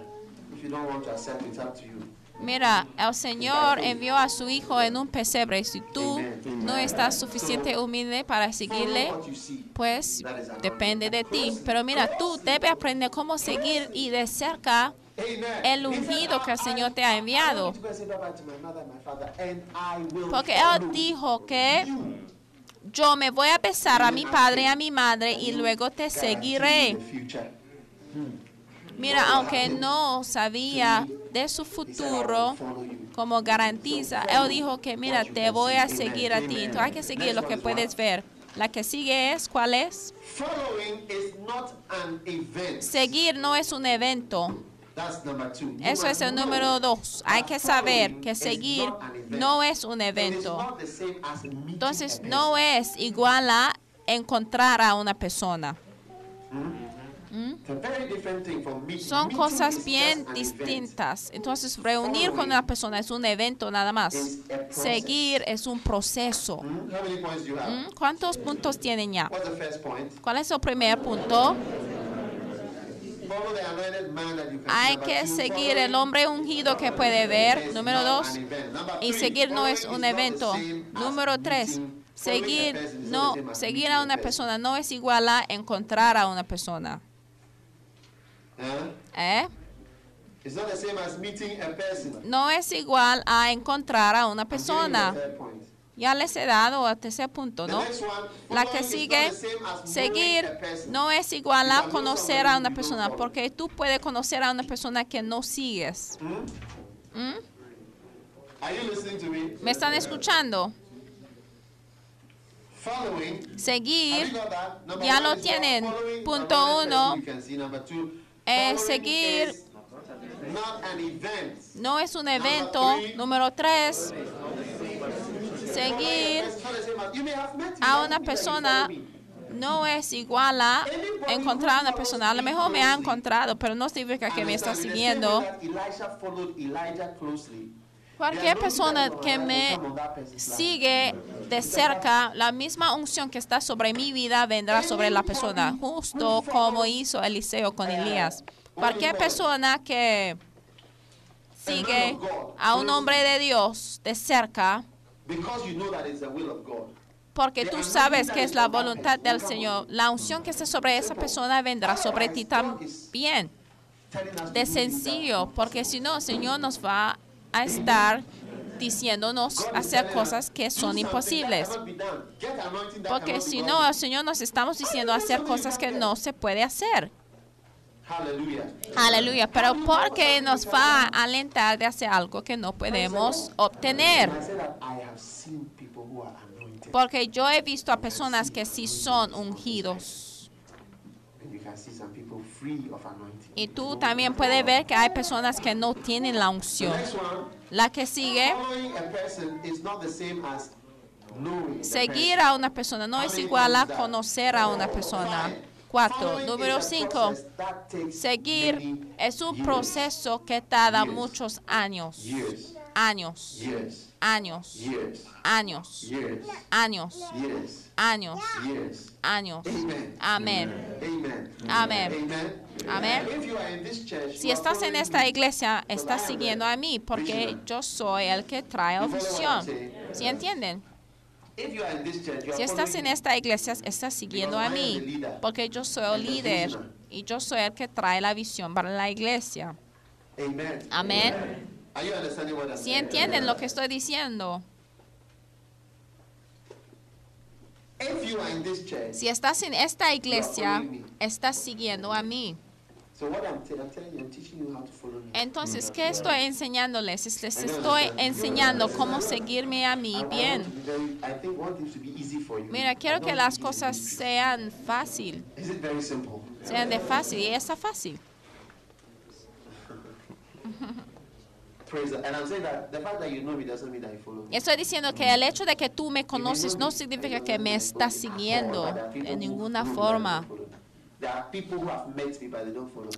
If you don't want to accept it's up to you. Mira, el Señor envió a su Hijo en un pesebre. Si tú no estás suficiente humilde para seguirle, pues depende de ti. Pero mira, tú debes aprender cómo seguir y de cerca el ungido que el Señor te ha enviado. Porque Él dijo que yo me voy a besar a mi padre y a mi madre y luego te seguiré. Mira, aunque no sabía de su futuro, como garantiza, Él dijo que, mira, te voy a seguir a ti. Tú hay que seguir lo que puedes ver. La que sigue es, ¿cuál es? Following is not an event. Seguir no es un evento. That's number two. You Eso es el número dos. Hay que saber que seguir no es un evento. Entonces, no es igual a encontrar a una persona. Meeting. Son cosas bien distintas. Entonces, reunir con una persona es un evento nada más. Seguir es un proceso. Have? ¿Mm? ¿Cuántos puntos tienen ya? ¿Cuál es el primer punto? Hay que seguir el hombre ungido que puede ver. Número dos. Y seguir no es un evento. Número tres. Seguir no, seguir a una person. persona no es igual a encontrar a una persona. Huh? ¿Eh? It's not the same as meeting a person. No es igual a encontrar a una persona. Ya les he dado a tercer punto, ¿no? La que sigue, seguir no es igual a conocer a una persona, porque tú puedes conocer a una persona que no sigues. Hmm? ¿Mm? To me? ¿Me están escuchando? Seguir ya lo tienen. Punto uno, eh, seguir. no es un evento. Número tres, seguir a una persona no es igual a encontrar a una persona. A lo mejor me ha encontrado, pero no significa que me está siguiendo. Cualquier persona que me sigue de cerca, la misma unción que está sobre mi vida vendrá sobre la persona, justo como hizo Eliseo con Elías. Cualquier persona que sigue a un hombre de Dios de cerca, porque tú sabes que es la voluntad del Señor, la unción que está sobre esa persona vendrá sobre ti también. De sencillo, porque si no, el Señor nos va a estar diciéndonos hacer cosas que son imposibles. Porque si no, el Señor nos estamos diciendo hacer cosas que no se puede hacer. Aleluya. Pero porque nos va a alentar de hacer algo que no podemos obtener. Porque yo he visto a personas que sí son ungidos. Y tú también puedes ver que hay personas que no tienen la unción. La que sigue, seguir a una persona no es igual a conocer a una persona. Cuatro. Número cinco. Seguir es un proceso que tarda muchos años. Años. Años. Años. Años. Años. Años. Amen. Amén. Amen. Amén. Amen. Amén. Si estás en esta iglesia, estás siguiendo a mí porque yo soy el que trae saying? ¿Sí entienden? Si estás en esta iglesia, estás siguiendo a mí porque yo soy el líder y yo soy el que trae la visión para la iglesia. Amén. ¿Sí entienden lo que estoy diciendo? If you are in this church, Si estás en esta iglesia, estás siguiendo a mí. Entonces, ¿qué estoy enseñándoles? Les estoy enseñando cómo seguirme a mí bien. Mira, quiero que las cosas sean fácil, sean de fácil y está fácil. (laughs) Estoy diciendo que el hecho de que tú me conoces no significa que me estás siguiendo en ninguna forma.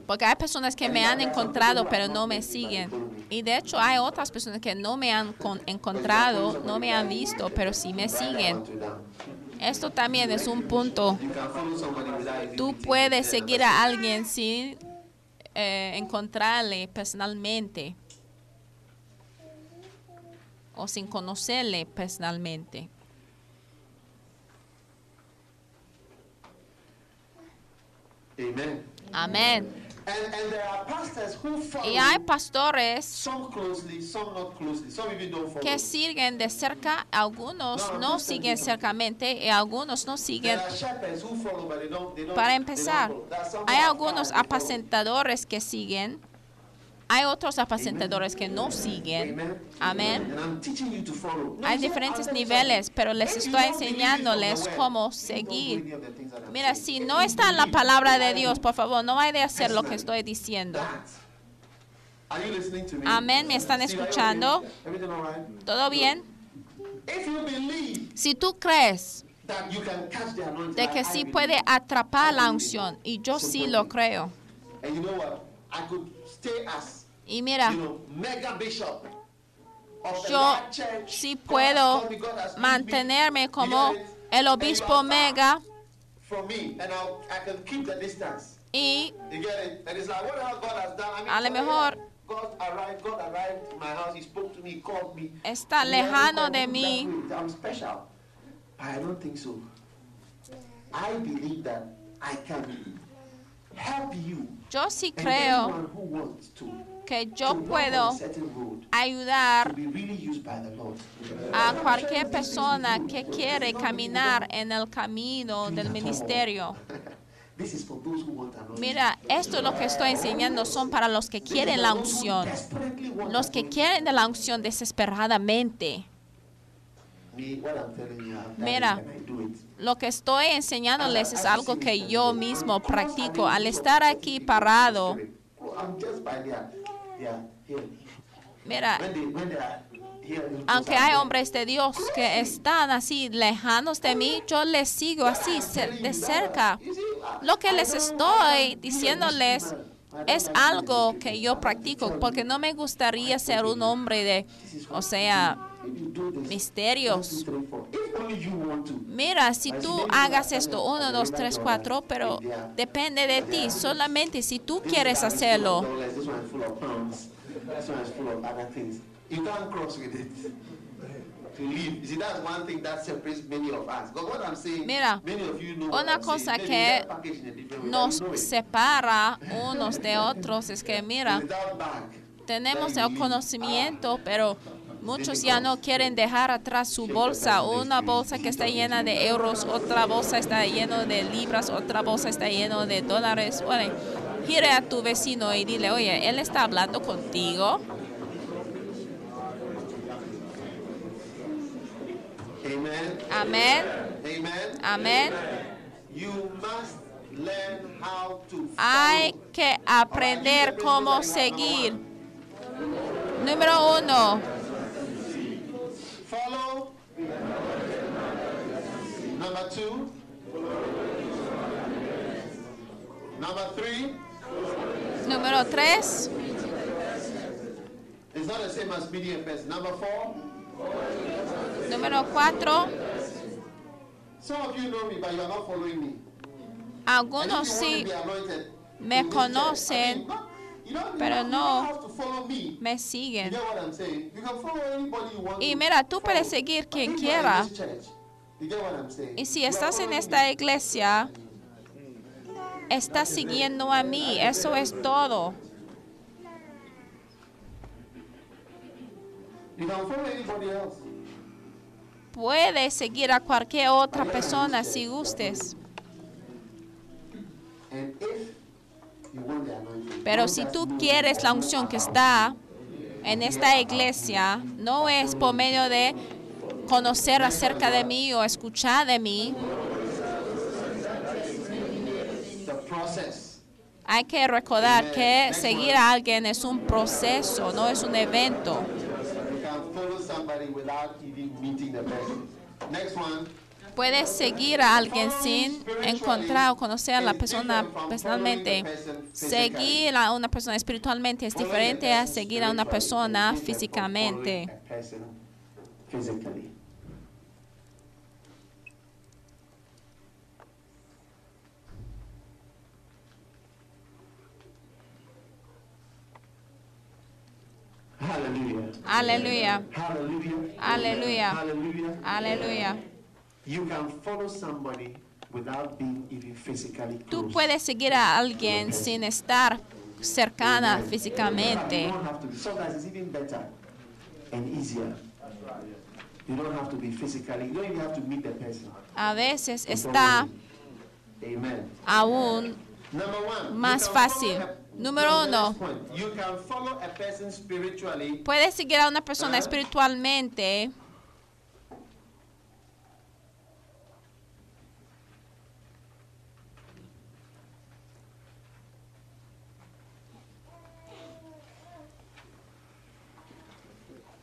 Porque hay personas que me han encontrado pero no me siguen. Y de hecho hay otras personas que no me han con- encontrado, no me han visto, pero sí me siguen. Esto también es un punto. Tú puedes seguir a alguien sin eh, encontrarle personalmente o sin conocerle personalmente. Amen. Amén. And, and there are pastors who follow Y hay pastores some closely, some not closely. Some even don't que siguen de cerca, algunos no siguen cercamente y algunos no siguen. Follow, they don't, they don't, Para empezar, hay algunos apacentadores que siguen, hay otros apacentadores que no siguen. Amen. Amén. And I'm teaching you to follow. No, Hay diferentes "I'll tell you niveles, pero les If you estoy enseñándoles cómo don't do seguir. Mira, saying. si no está en la palabra de Dios, por favor, no hay de hacer lo que estoy diciendo. that, Are you listening to me? Amén, ¿me están escuchando? ¿Todo bien? If you believe Si tú crees that you can catch the anointing, de que sí puede atrapar la unción, y yo sí lo creo. Y mira, you know, mega bishop of a yo sí puedo mantenerme como el obispo mega From me, and I'll, I can keep the distance. y You get it? And it's like, what else God has done? I mean, A lo mejor- God arrived, God arrived to my house, He spoke to me, He called me. está lejano de mí. that way. I'm special. But I don't think so. I believe that I can help you. Yo sí creo que yo puedo ayudar a cualquier persona que quiere caminar en el camino del ministerio. (laughs) Mira, esto lo que estoy enseñando son para los que quieren la unción, los que quieren la unción desesperadamente. Me, what I'm telling you, I've done Mira. Lo que estoy enseñándoles es algo que yo mismo practico. Al estar aquí parado, mira, aunque hay hombres de Dios que están así lejanos de mí, yo les sigo así de cerca. Lo que les estoy diciéndoles es algo que yo practico, porque no me gustaría ser un hombre de, o sea, Misterios. Mira, si tú hagas esto, uno, dos, tres, cuatro, pero depende de ti, solamente si tú quieres hacerlo. Mira, una cosa que Nos separa unos de otros es que, mira, tenemos el conocimiento, pero muchos ya no quieren dejar atrás su bolsa. Una bolsa que está llena de euros, otra bolsa está llena de libras, otra bolsa está llena de dólares. Bueno, gire a tu vecino y dile, oye, él está hablando contigo. Amén. Amén. Hay que aprender cómo seguir. Número uno, Follow. Number two. Number three. número tres, It's not the same as medium. Number four. número cuatro. Some of you know me, but you are not following me. Algunos sí me conocen, pero no me. siguen. Y mira, tú puedes seguir quien quiera. Y si estás en esta iglesia, estás siguiendo a mí. Eso es todo. Puedes seguir a cualquier otra persona si gustes. Pero si tú quieres la unción que está en esta iglesia, no es por medio de conocer acerca de mí o escuchar de mí. Hay que recordar que seguir a alguien es un proceso, no es un evento. Puedes seguir a alguien sin encontrar o conocer a la persona personalmente. Seguir a una persona espiritualmente es diferente a seguir a una persona físicamente. Hallelujah. Aleluya, Hallelujah. Aleluya. Hallelujah. aleluya. You can follow somebody without being even physically Tú puedes seguir a alguien sin estar cercana Amen. físicamente. You don't have to be. Sometimes it's even better and easier. You don't have to be physically. You don't even have to meet the person. A veces está aún Más fácil. Número uno. next point. You can follow a person spiritually puedes seguir a una persona espiritualmente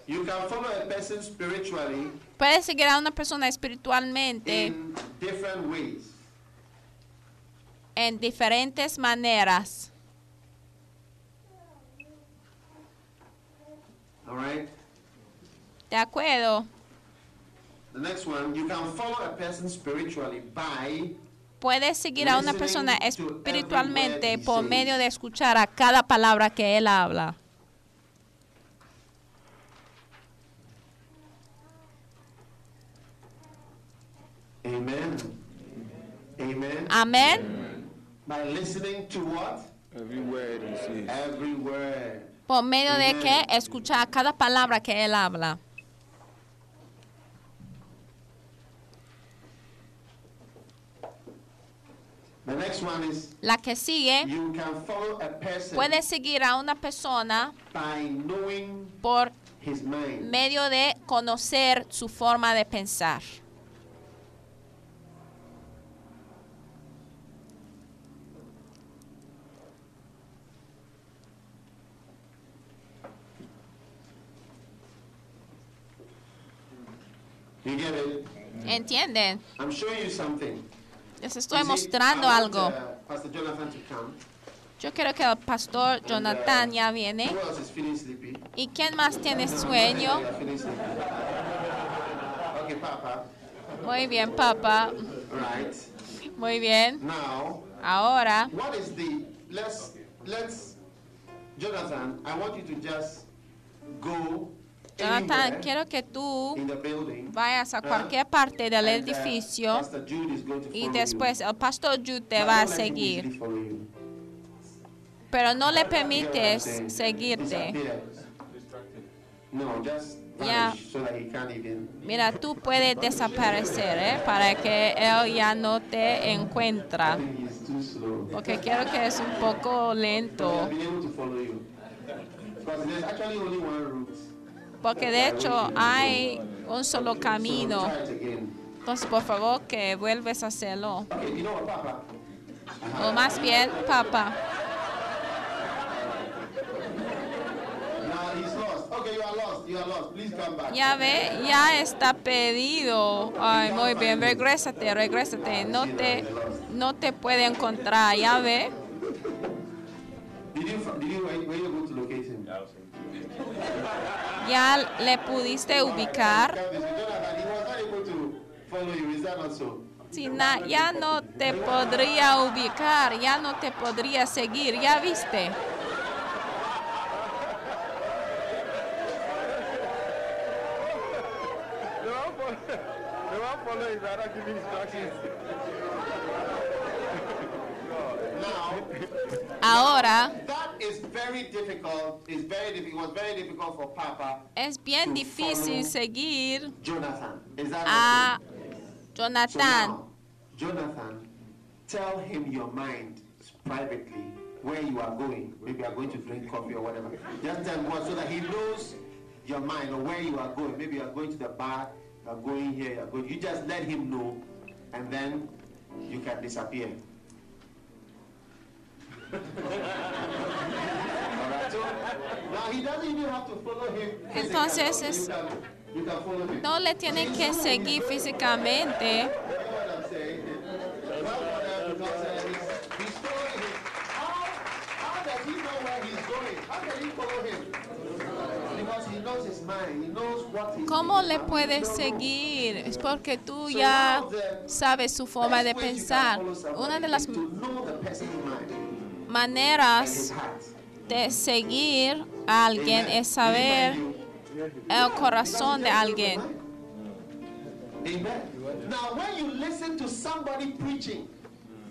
You can follow a person spiritually puedes seguir a una persona espiritualmente in different ways. en diferentes maneras. All right. ¿De acuerdo? The next one, you can follow a person spiritually by Puedes seguir a una persona espiritualmente por medio de escuchar a cada palabra que él habla. Amen. Amen. Amén. By listening to what? Every word he says. Every word. Por medio de que escuchar cada palabra que él habla. The next one is La que sigue, you can follow a person puedes seguir a una persona by knowing por his mind. medio de conocer su forma de pensar. You get it? ¿Entienden? I'm showing you something. Les estoy see, mostrando want, algo. uh, Pastor Jonathan to come. Yo quiero que el pastor Jonathan ya viene. Who else is feeling sleepy? ¿Y quién más tiene (laughs) sueño? Okay, Papa. Muy bien, papá. Right. Muy bien. Now, Ahora, what is the let's let's Jonathan, I want you to just go Jonathan, quiero que tú vayas a cualquier parte del uh, edificio y después el pastor Jude te va a seguir. Pero no le permites seguirte. Ya. Mira, tú puedes desaparecer, ¿eh? Para que él ya no te encuentra. Porque quiero que es un poco lento. Porque de hecho hay un solo So camino. Entonces, por favor, que vuelves a hacerlo. O más bien, papá. Ya ve, ya está pedido. Ay, muy bien, regrésate, regrésate. No te, no te puede encontrar, ya ve. Ya le pudiste ubicar. Si na- ya no te podría ubicar, ya no te podría seguir, ya viste. Papa es bien difícil seguir Jonathan. Is that a not so? So Jonathan. Jonathan, tell him your mind privately where you are going. Maybe you are going to drink coffee or whatever. Just tell him what so that he knows your mind or where you are going. Maybe you are going to the bar, you are going here, you are going. You just let him know, and then you can disappear. Entonces es-. No le tienen que seguir físicamente. ¿Cómo le puedes seguir? Es porque tú ya sabes su forma de pensar. Una de las maneras de seguir a alguien es saber el corazón de alguien.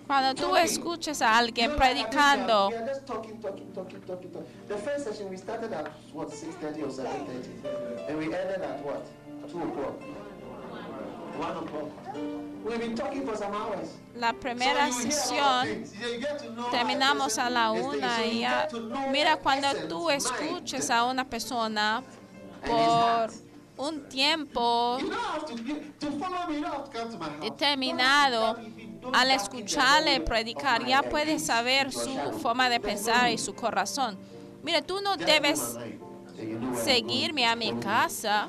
Cuando tú escuches a alguien predicando, We are just talking, talking, talking, talking, talking. The first session we started at what 6:30 or 7:30, and we ended at what 2 o'clock, 1 o'clock. We've been talking for some hours. la primera sesión terminamos a la thinking. una y ya. Mira, cuando tú escuches a una persona por un tiempo determinado, al escucharle predicar, ya my puedes saber su forma de pensar y su corazón. Mira, tú no debes seguirme a mi casa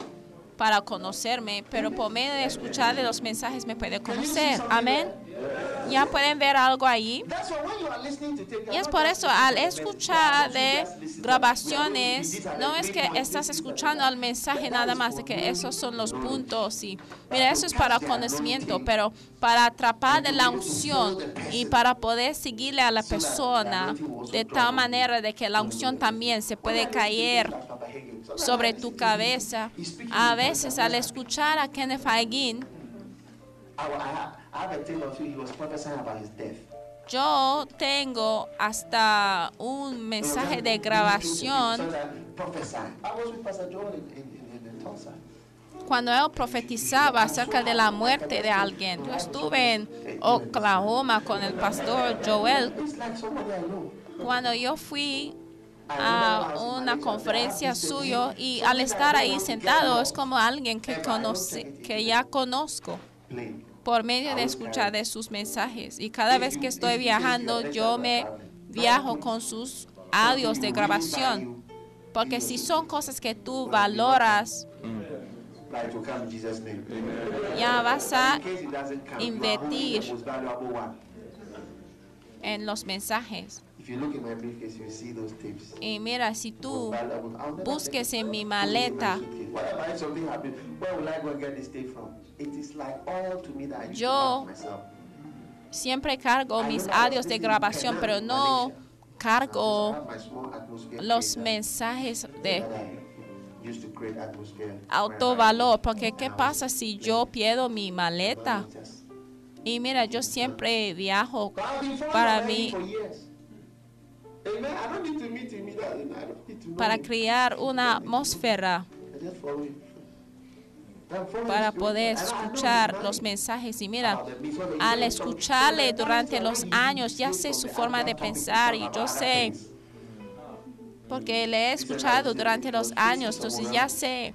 para conocerme, pero por medio de escucharle los mensajes me puede conocer. Amén. Ya pueden ver algo ahí. Y es por eso, al escuchar de grabaciones, no es que estás escuchando al mensaje nada más, de que esos son los puntos. Y mira, eso es para conocimiento, pero para atrapar de la unción y para poder seguirle a la persona de tal manera de que la unción también se puede caer sobre tu cabeza. A veces, al escuchar a Kenneth Hagin, I, I, have- I have a tale of you. He was prophesying about his death. yo tengo hasta un mensaje de grabación Tulsa. cuando él profetizaba acerca de la muerte de alguien. Yo estuve en Oklahoma con el pastor Joel cuando yo fui a una conferencia suyo y al estar ahí sentado es como alguien que conoce, que ya conozco. Por medio de escuchar de sus mensajes. Y cada vez que estoy viajando, yo me viajo con sus audios de grabación. Porque si son cosas que tú valoras, ya vas a invertir. en los mensajes. If you look in my briefcase, you see those tapes. Y mira, si tú never busques en mi maleta, Yo- siempre cargo mis audios de grabación, pero no cargo los mensajes de alto valor, porque ¿qué pasa si yo pierdo mi maleta? Y mira, yo siempre viajo para mí, para crear una atmósfera, para poder escuchar los mensajes. Y mira, he al escucharle durante los años, ya sé su forma de pensar y yo sé, porque le he escuchado durante los años, entonces ya sé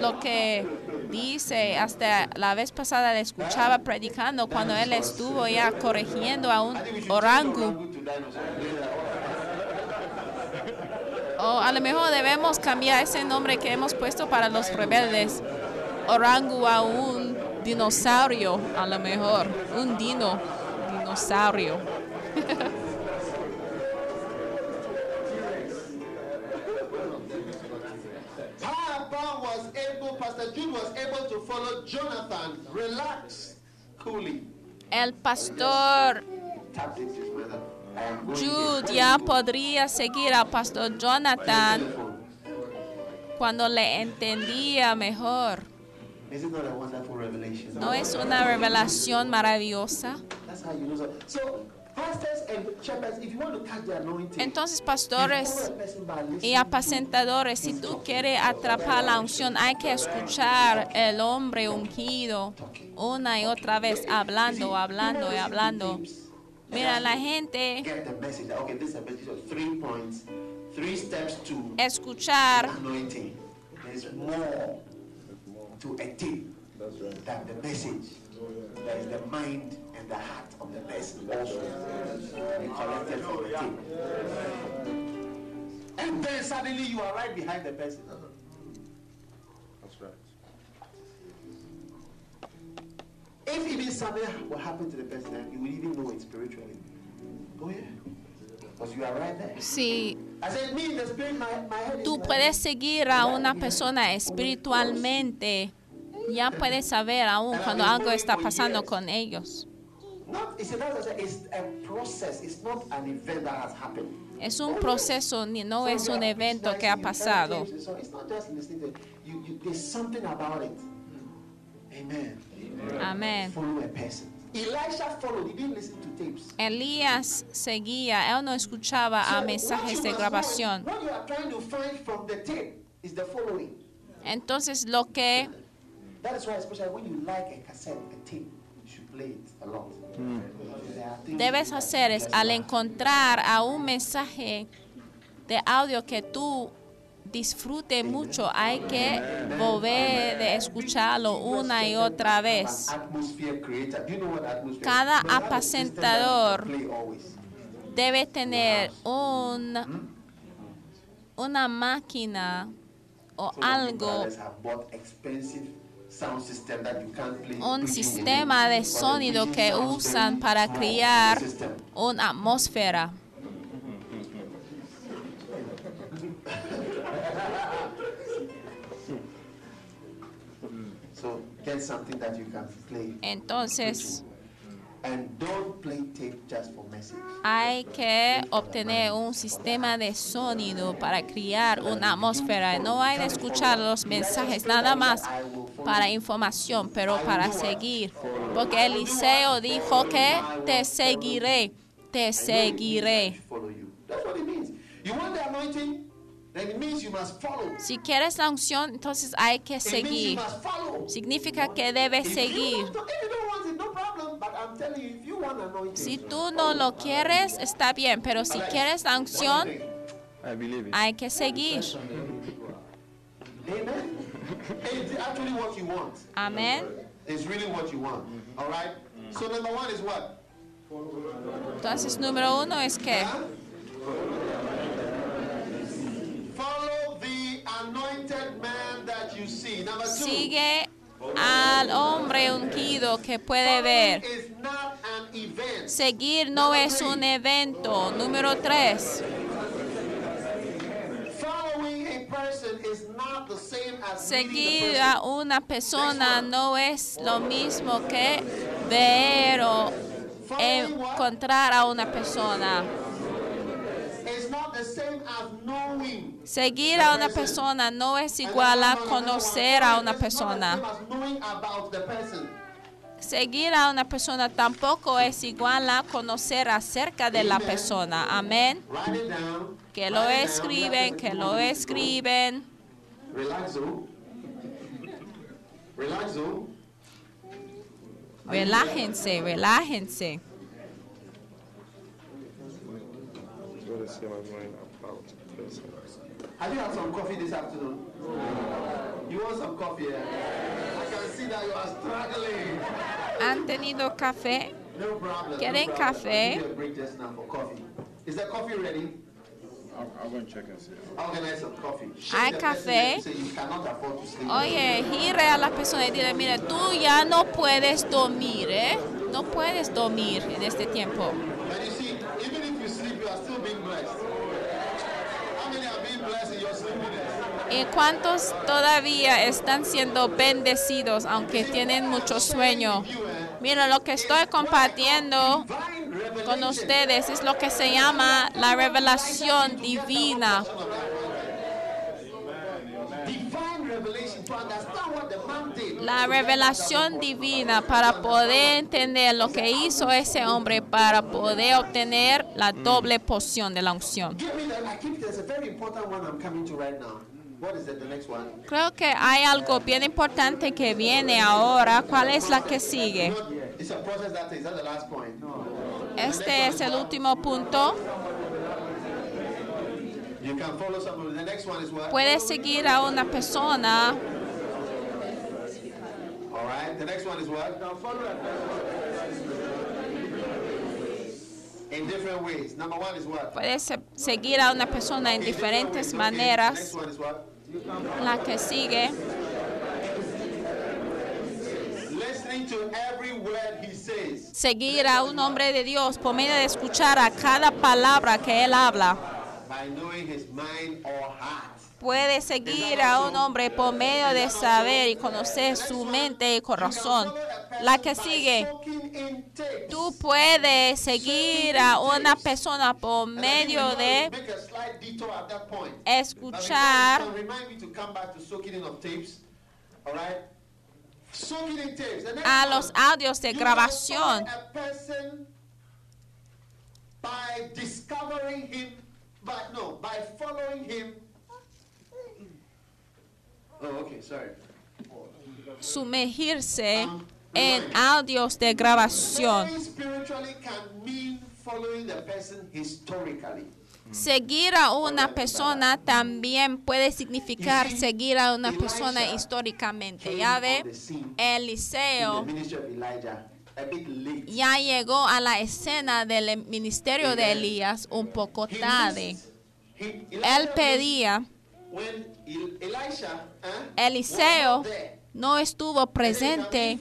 lo que dice. Hasta la vez pasada le escuchaba predicando cuando él estuvo ya corrigiendo a un I O a lo mejor debemos cambiar ese nombre que hemos puesto para los rebeldes. Orangu a un dinosaurio, a lo mejor. Un dino, dinosaurio. (laughs) Papa was able, Pastor Jude was able to follow Jonathan, relax, coolly. El pastor Ya podría seguir al pastor Jonathan cuando le entendía mejor. ¿No es una revelación maravillosa? Entonces, pastores y apacentadores, si tú quieres atrapar la unción, hay que escuchar el hombre ungido una y otra vez, hablando, hablando y hablando. Mira, la gente Get the message. that, Okay, this is a message of three points, three steps to escuchar anointing. There's more to a tip than the message. There is the mind and the heart of the person also. We collected from the tip. And then suddenly you are right behind the person. If even something will happen to the person, you will even know it spiritually. Oh yeah, because you are right there. Is tú puedes seguir a una persona espiritualmente, ya puedes saber aún cuando algo está pasando con ellos. Not, it's, a, that's a- it's a process. It's not an event that has happened. Es un proceso, ni- no es un evento que ha pasado. So it's not just listening to you, you. There's something about it. Amen. Amén. Follow a person. Elisha followed. He didn't listen to tapes. Elías seguía, él no escuchaba a mensajes de grabación. find- What you are trying to find from the tape is the following. Entonces lo que That is why, especially when you like a cassette, a tape, you should play it a lot. There are things debes you hacer es al encontrar a un mensaje de audio que tú disfrute mucho, hay que volver de escucharlo una y otra vez. Cada apacentador. Debe tener un, una máquina o algo, un sistema de sonido que usan para crear una atmósfera. Entonces And don't play tape just for message. hay que obtener un sistema de sonido para crear una atmósfera. No hay de escuchar los mensajes nada más para información, pero para seguir. Porque Eliseo dijo que te seguiré, te seguiré. Follow you. That's what it means. You want the anointing? Then it means you must follow. Si quieres la unción, entonces hay que It means you seguir. must follow. Significa que debes If you seguir. don't- if you don't want it, no problem. But I'm telling you, if you want anointing, Si tú no lo quieres, está bien, pero si quieres la unción, hay que seguir. Amén. It's really what you want. All right. So number one is what? Entonces, número uno es que Huh? Follow the anointed man that you see. Number two. Sigue al hombre ungido que puede ver. Seguir no es un evento. Número tres, seguir a una persona no es lo mismo que ver o encontrar a una persona. Seguir a una persona no es igual a conocer a una persona. Seguir a una persona tampoco es igual a conocer acerca de la persona. Amén. Que lo escriben, que lo escriben. Oh. Relájense, relájense. What is your mind about? Yes. Have you had some coffee this afternoon? You want some coffee? eh? I can see that you are struggling. ¿Han tenido café? No problem. ¿Quieren no problem. café? I'll give you a break just now for coffee. Is the coffee ready? I'll, I'll go and check and see. Organize some coffee. Hay the person café. Oye, gire a la persona y dile, mire, tú ya no puedes dormir, ¿eh? No puedes dormir en este tiempo. ¿Y cuántos todavía están siendo bendecidos aunque tienen mucho sueño? Mira, lo que estoy compartiendo con ustedes es lo que se llama la revelación divina. Divine revelation to understand what the man did. La revelación divina para poder entender lo que hizo ese hombre para poder obtener la doble porción de la unción. Creo que hay algo bien importante que viene ahora. ¿Cuál es la que sigue? Este es el último punto. Puedes seguir a una persona All right. The next one is what? In different ways. Number one is what? Puedes se- seguir a una persona en diferentes maneras. Next one is what? La que sigue, to every word he says. Seguir a un hombre de Dios por medio de escuchar a cada palabra que él habla. By knowing his mind or heart. Puede seguir a un hombre por medio de saber y conocer su mente y corazón. La que sigue. Tú puedes seguir a una persona por medio de escuchar a los audios de grabación. by discovering him, no, by following him. Oh, okay, sorry. Sumergirse en audios de grabación. Historically. Seguir a una persona también puede significar seguir a una persona históricamente. Ya ve, Eliseo ya llegó a la escena del ministerio de Elías un poco tarde. Él pedía, eh, Eliseo no estuvo presente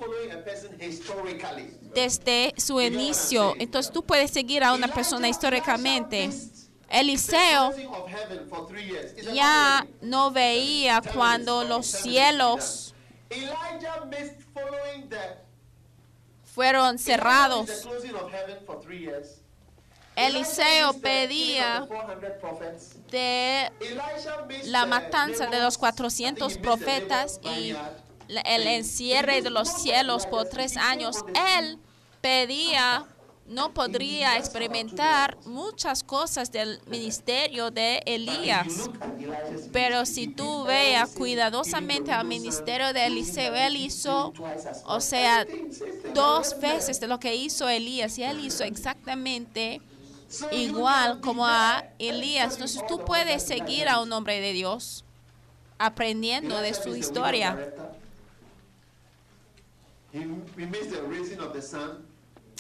desde su inicio. Entonces tú puedes seguir a una persona históricamente. Eliseo ya no veía cuando los cielos fueron cerrados. Eliseo pedía killing of the 400 prophets. de la matanza de los Naboth- 400 I think he missed the profetas y el encierre de los cielos por tres años. Él pedía, no podría experimentar muchas cosas del ministerio de Elías. Pero si tú veas cuidadosamente al ministerio de Eliseo, él hizo, o sea, dos veces de lo que hizo Elías y él hizo exactamente igual como a Elías. Entonces tú puedes seguir a un hombre de Dios aprendiendo de su historia.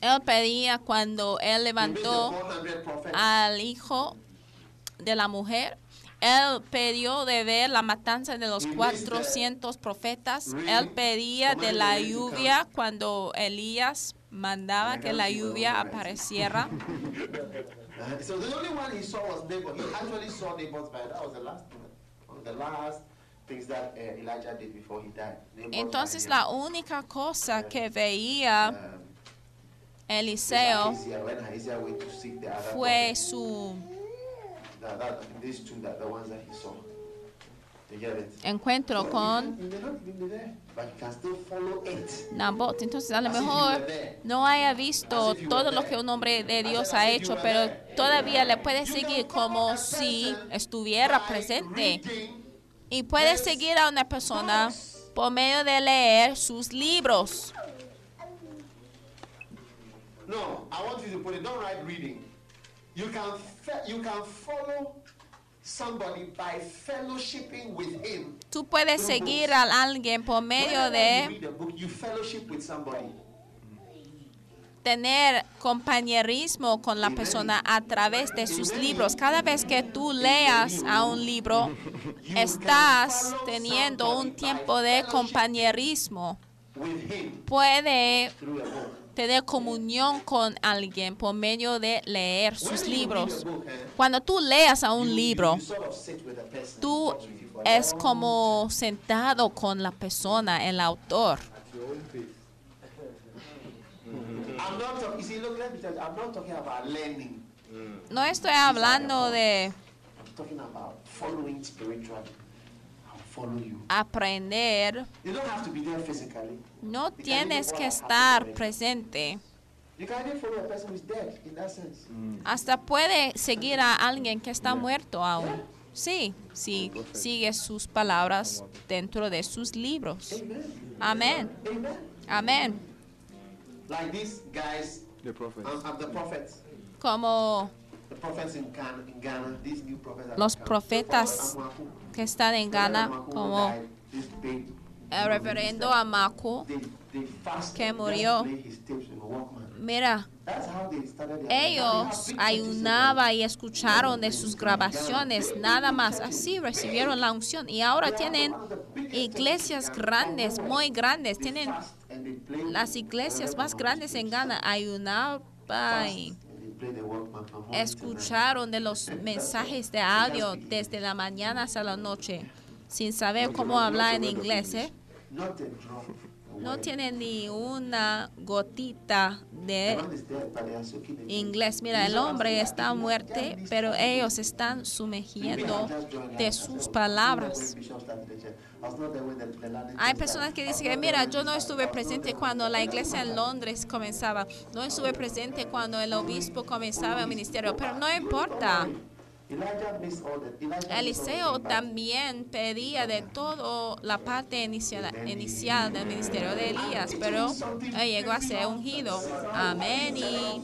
Él pedía cuando él levantó 400 prophets. al hijo de la mujer. Él pidió de ver la matanza de los 400 profetas. Él pedía de la lluvia cuando Elías mandaba que la lluvia apareciera. (laughs) So the only one he saw was Naboth. He actually saw. That was the last one of the last things that uh, Elijah did before he died. Entonces la única cosa que veía Um, Eliseo fue su encuentro con Nabot. Entonces a lo mejor no haya visto todo lo que un hombre de Dios ha hecho, pero todavía le puede seguir como si estuviera presente. Y puede seguir a una persona por medio de leer sus libros. No, I want you to put it. Don't write reading. You can fe- you can follow Tú puedes seguir a alguien por medio de tener compañerismo con la persona a través de sus libros. Cada vez que tú leas a un libro, (laughs) estás teniendo un tiempo de compañerismo. Puede. Tener comunión con alguien por medio de leer sus libros. eh, Cuando tú leas a un libro, tú es como sentado con la persona, el autor. (laughs) No estoy hablando de aprender. You don't have to be there physically. No tienes que estar presente. You can even follow a person who's dead in that sense. Hasta puede seguir a alguien que está muerto aún. Sí, sí, sigue sus palabras dentro de sus libros. Amen. Amén, Amen. amén. Like these guys, The prophet. the prophets, Como the prophets in Ghana, in Ghana these new prophets. that Los profetas. Que están en Ghana, como el They, they fasted que murió. mira, ellos ayunaban y escucharon de sus grabaciones, nada más. Así recibieron la unción y ahora tienen iglesias grandes, muy grandes, tienen las iglesias más grandes en Ghana ayunaban escucharon de los (laughs) mensajes de audio desde la mañana hasta la noche, sin saber cómo hablar en inglés. ¿eh? No tienen ni una gotita de inglés. Mira, el hombre está muerto, pero ellos están sumergiendo de sus palabras. Hay personas que dicen que, mira, yo no estuve presente cuando la iglesia en Londres comenzaba, no estuve presente cuando el obispo comenzaba el ministerio, pero no importa. Eliseo también pedía de todo la parte inicial, inicial del ministerio de Elías, pero él llegó a ser ungido. Amén. Y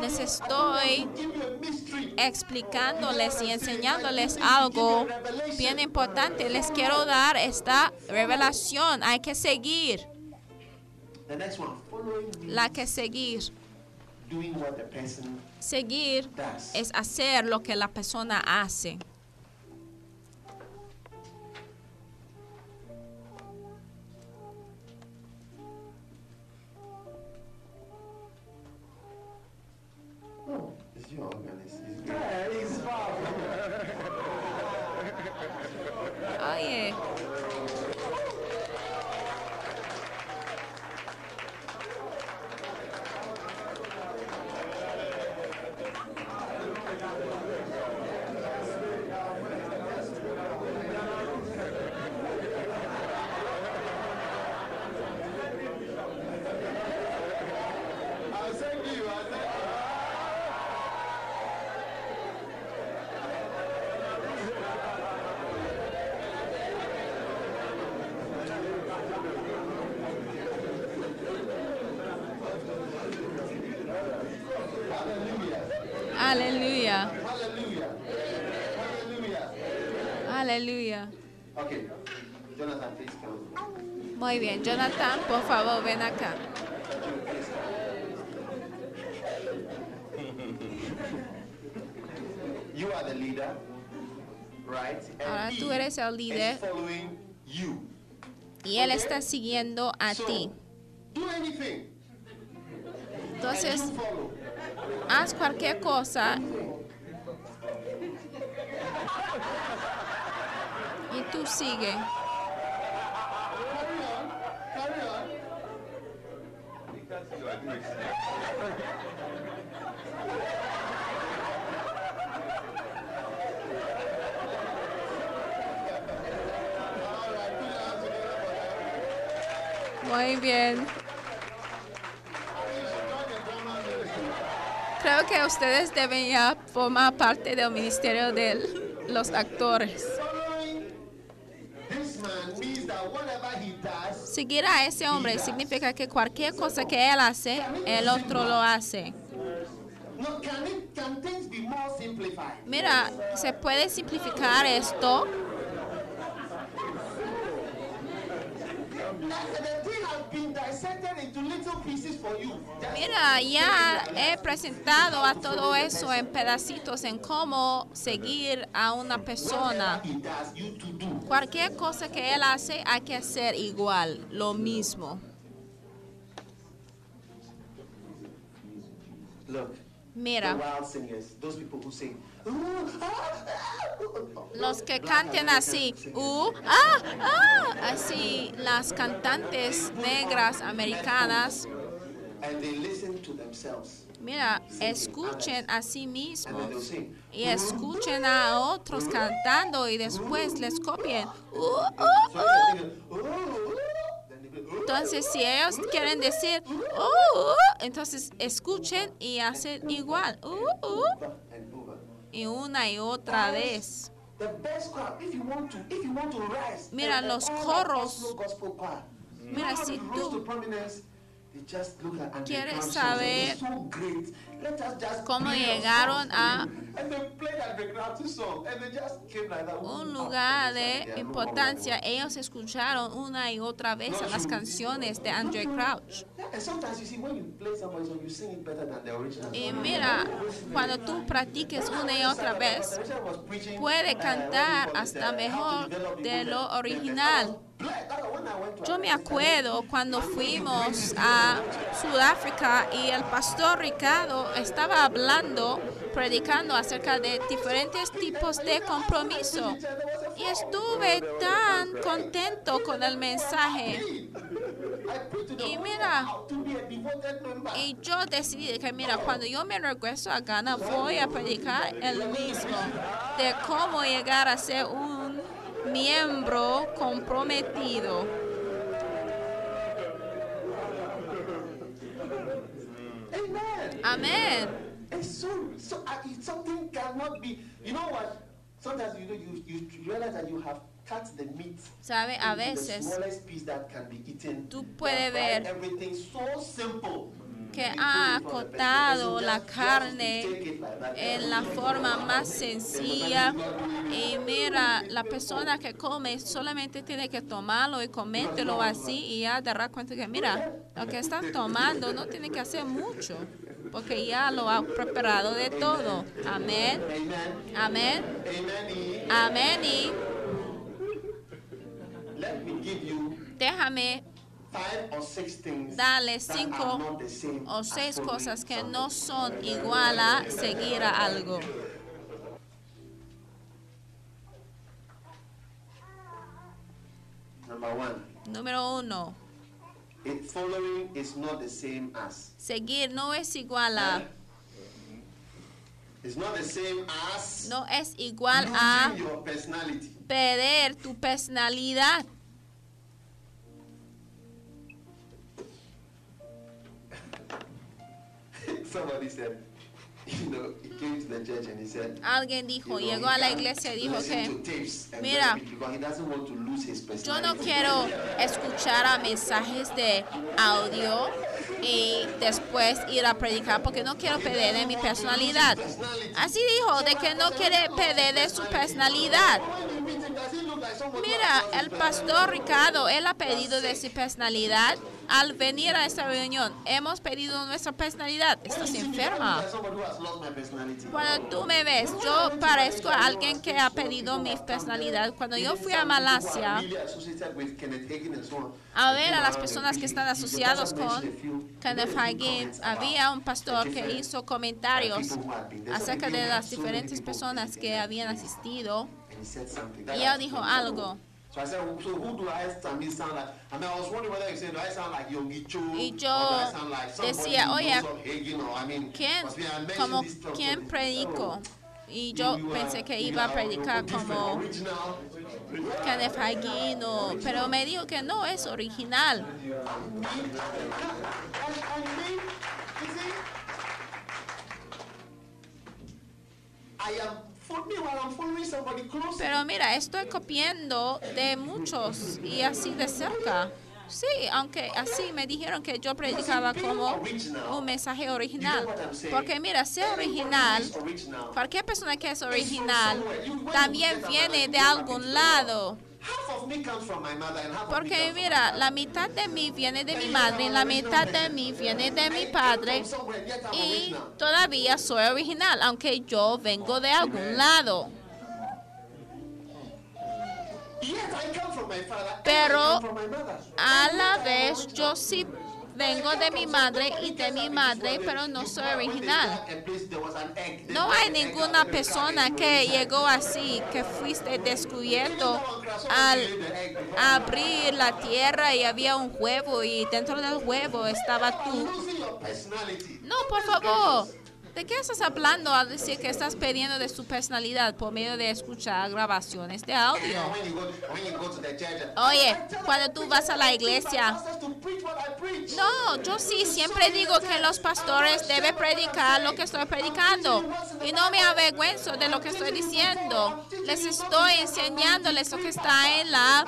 les estoy explicándoles y enseñándoles algo bien importante. Les quiero dar esta revelación. Hay que seguir, la que seguir. Seguir es hacer lo que la persona hace. Oh, it's. It's. Oye, I'll send you. I'll send you. Hallelujah. aleluya, Hallelujah. Hallelujah. aleluya. Okay. Jonathan, please Jonathan, por favor, ven acá. You are the leader, right? Ahora tú eres el líder you. y él está siguiendo a So, ti. do anything. Entonces, haz cualquier cosa y tú sigue. Carry on. Carry on. All right, put your hands together for that. Muy bien. Creo que ustedes deben ya formar parte del ministerio de los actores. Seguir a ese hombre significa que cualquier cosa que él hace, el otro lo hace. Mira, ¿se puede simplificar esto? Mira, ya he presentado a todo eso en pedacitos en cómo seguir a una persona. Cualquier cosa que él hace hay que hacer igual, lo mismo. Mira, los que canten así, ah, ah, así, las cantantes negras americanas, mira, escuchen a sí mismos y escuchen a otros cantando y después les copien. Entonces, si ellos quieren decir, entonces escuchen y hacen igual, uh, uh, Over and over. Y una y otra vez. Mira, los coros. Mira, si tú quieres saber cómo llegaron a un lugar de importancia, ellos escucharon una y otra vez las canciones de Andre Crouch. Y mira, cuando tú practiques una y otra vez, puede uh, cantar hasta mejor de lo original. Yo me acuerdo cuando fuimos a Sudáfrica y el pastor Ricardo estaba hablando, predicando acerca de diferentes tipos de compromiso. Y estuve tan contento con el mensaje. Y mira. Y yo decidí que, mira, cuando yo me regreso a Ghana, voy a predicar el mismo de cómo llegar a ser un miembro comprometido. Amen. Amén. Uh. ¿Sabe? A veces smallest piece that can be eaten. tú puedes ver everything so simple. Que ha acotado la carne en la forma más sencilla. Y mira, la persona que come solamente tiene que tomarlo y comértelo así y ya dará cuenta que, mira, lo que estás tomando no tiene que hacer mucho, porque ya lo ha preparado de todo. Amén. Amén. Amén. Y déjame five or six things darle that cinco o seis cosas que no son igual a seguir a algo. Número uno, it following is not the same as. seguir no es igual a, It's not the same as no es igual a losing your personality. perder tu personalidad. Somebody said, (laughs) you know, he came to the church and he said, Alguien dijo, you know, llegó a la iglesia y dijo que mira, yo no quiero escuchar a mensajes de audio y después ir a predicar porque no quiero perder de mi personalidad. Así dijo, de que no quiere perder de su personalidad. Mira, el pastor Ricardo, él ha pedido de su personalidad. Al venir a esta reunión, hemos pedido nuestra personalidad. Estás enferma. Cuando tú me ves, yo parezco a alguien que ha pedido mi personalidad. Cuando yo fui a Malasia a ver a las personas que están asociados con Kenneth Hagin, había un pastor que hizo comentarios acerca de las diferentes personas que habían asistido. He said something. Y That él I dijo algo. So I said, well, so who do I sound like? I mean, I was wondering whether you said, do I sound like Yogi Cho? Y or do yo I sound like decía, oye, Hagin, or, I mean, ¿Quién, mentioned como, quién predico? oh, Y yo you, pensé que iba a predicar como. Kenneth Hagin, pero me dijo que no es original. I am Pero mira, estoy copiando de muchos y así de cerca. Sí, aunque así me dijeron que yo predicaba como un mensaje original. Porque mira, ser original. cualquier persona que es original, también viene de algún lado. Porque mira, la mitad de mí viene de mi madre la mitad de mí viene de mi padre. Y todavía soy original, aunque yo vengo de algún lado. Pero. A la vez, yo sí vengo de mi madre y de mi madre, pero no soy original. No hay ninguna persona que llegó así, que fuiste descubierto al abrir la tierra y había un huevo y dentro del huevo estaba tú. No, por favor. ¿De qué estás hablando al decir que estás perdiendo de su personalidad por medio de escuchar grabaciones de audio? Oye, cuando tú vas a la iglesia, no, yo sí siempre digo que los pastores deben predicar lo que estoy predicando y no me avergüenzo de lo que estoy diciendo. Les estoy enseñándoles lo que está en la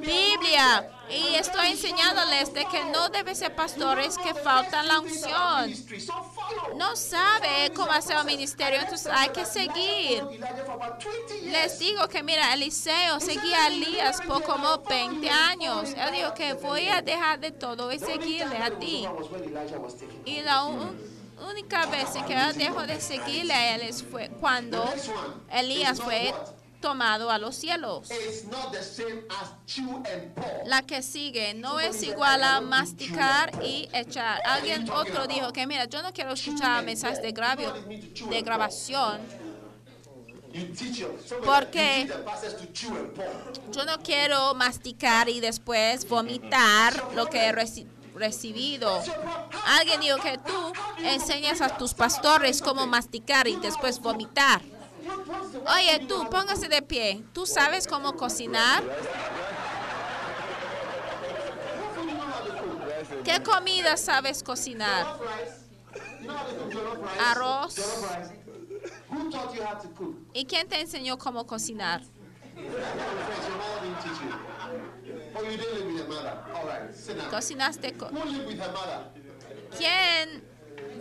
Biblia y estoy enseñándoles de que no deben ser pastores que faltan la unción. No sabe cómo hacer un ministerio, entonces hay que seguir. Les digo que mira, Eliseo seguía a Elías por como 20 años. Él dijo que voy a dejar de todo y seguirle a ti. Y la única vez que él dejó de seguirle a él fue cuando Elías fue tomado a los cielos. La que sigue no es igual a masticar y echar. Alguien otro dijo que mira, yo no quiero escuchar mensajes de, grabio- de grabación. You teach your somebody, ¿Por you qué? teach the pastors to chew and pour. Yo no quiero masticar y después vomitar lo que he reci- recibido. Alguien dijo que tú enseñas a tus pastores cómo masticar y después vomitar. Oye, tú, póngase de pie. ¿Tú sabes cómo cocinar? ¿Qué comida sabes cocinar? Arroz. ¿Y quién te enseñó cómo cocinar? ¿Cocinaste co- Who lived with her mother? ¿Quién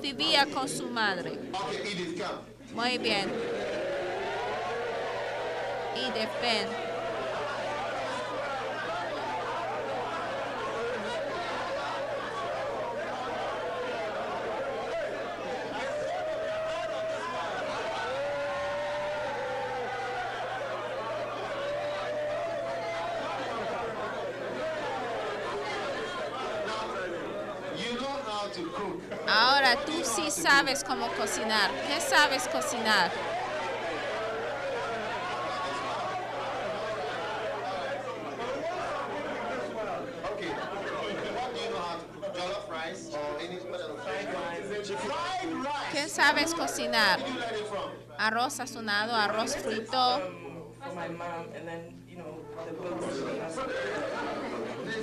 vivía con su madre? Muy bien. Y de ven. You know how to cook. Ahora tú sí sabes cómo cocinar. ¿Qué sabes cocinar? Okay. What do you know how to cook? Jollof rice or any other fried rice? Fried rice. ¿Qué sabes cocinar? Where did you learn it from? Arroz sazonado, arroz frito. for my mom, and then you know the books she has.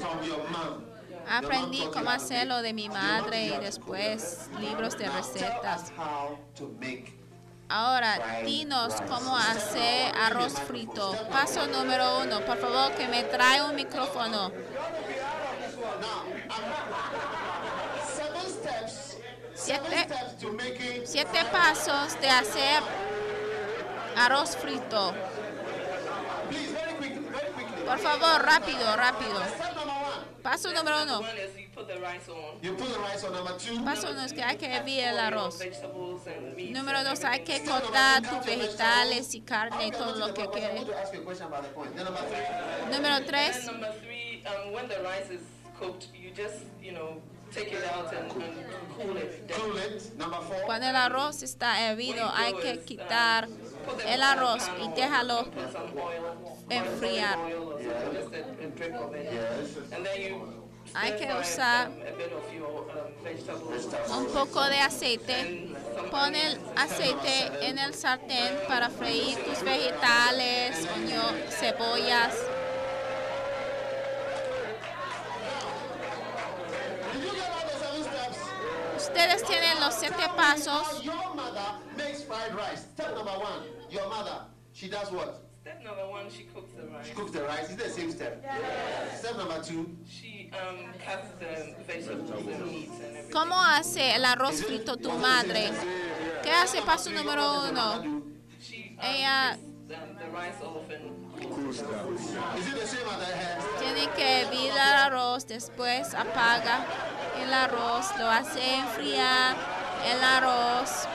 From your mom. Aprendí cómo hacerlo de mi madre y después libros de recetas. how to make Ahora, dinos cómo hacer arroz frito. Paso número uno. Por favor, que me trae un micrófono. Siete. Siete pasos de hacer arroz frito. Por favor, rápido, rápido. Paso número uno. One is you put the rice on. You put the rice on. Number two. Paso uno es que hay que hervir el arroz. Vegetables and meat. Número dos, hay que cortar tus vegetales y carne y todo lo que quieres. to ask you a question about the point. Then number three. Número tres, cuando el arroz está hervido, hay que quitar el arroz y déjalo enfriar. Hay que usar vegetables. un poco de aceite. Pon el aceite en el sartén para freír tus vegetales, oño- cebollas. Did you get all the seven steps? Ustedes tienen los siete pasos. How your mother makes fried rice. Step number one. Your mother. She does what? Step number one, she cooks the rice. She cooks the rice. It's the same step. Step number two. She um, cuts the vegetables and meats and everything. ¿Cómo hace el arroz frito tu madre? ¿Qué hace paso número uno? She um, Ella the rice off and tiene que hervir el arroz, después apaga el arroz, lo hace enfriar el arroz.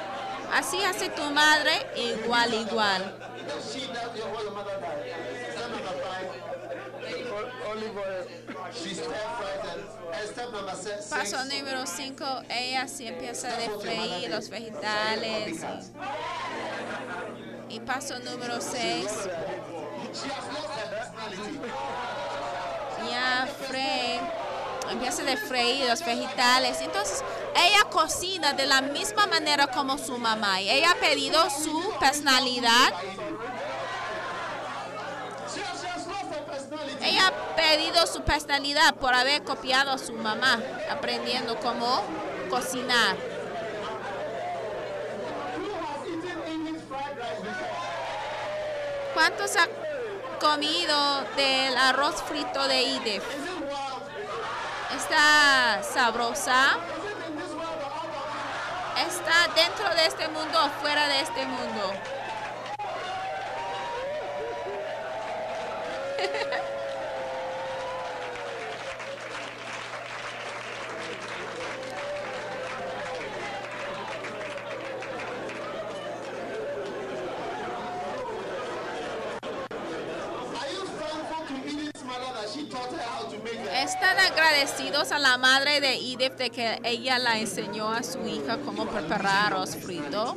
Así hace tu madre igual, igual. Paso número 5, ella sí empieza a freír los vegetales. Y paso número 6, Ya fre, empieza a freír los vegetales. Entonces, ella cocina de la misma manera como su mamá. Y ella ha pedido su personalidad. Ella ha pedido su personalidad por haber copiado a su mamá, aprendiendo cómo cocinar. ¿Cuántos comido del arroz frito de wild? ¿Está sabrosa? ¿Está dentro de este mundo o fuera de este mundo? (laughs) Están agradecidos a la madre de Edith de que ella la enseñó a su hija cómo preparar arroz frito.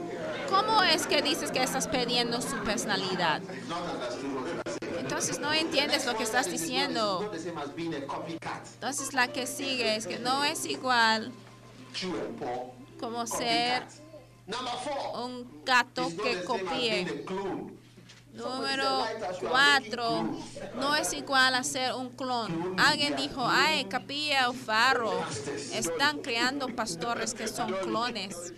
¿Cómo es que dices que estás pidiendo su personalidad? Entonces no entiendes lo que estás diciendo. Entonces la que sigue es que no es igual como ser un gato que copie. Número cuatro, no es igual a ser un clon. Alguien dijo, ay, Capilla o Faro, están creando pastores que son clones.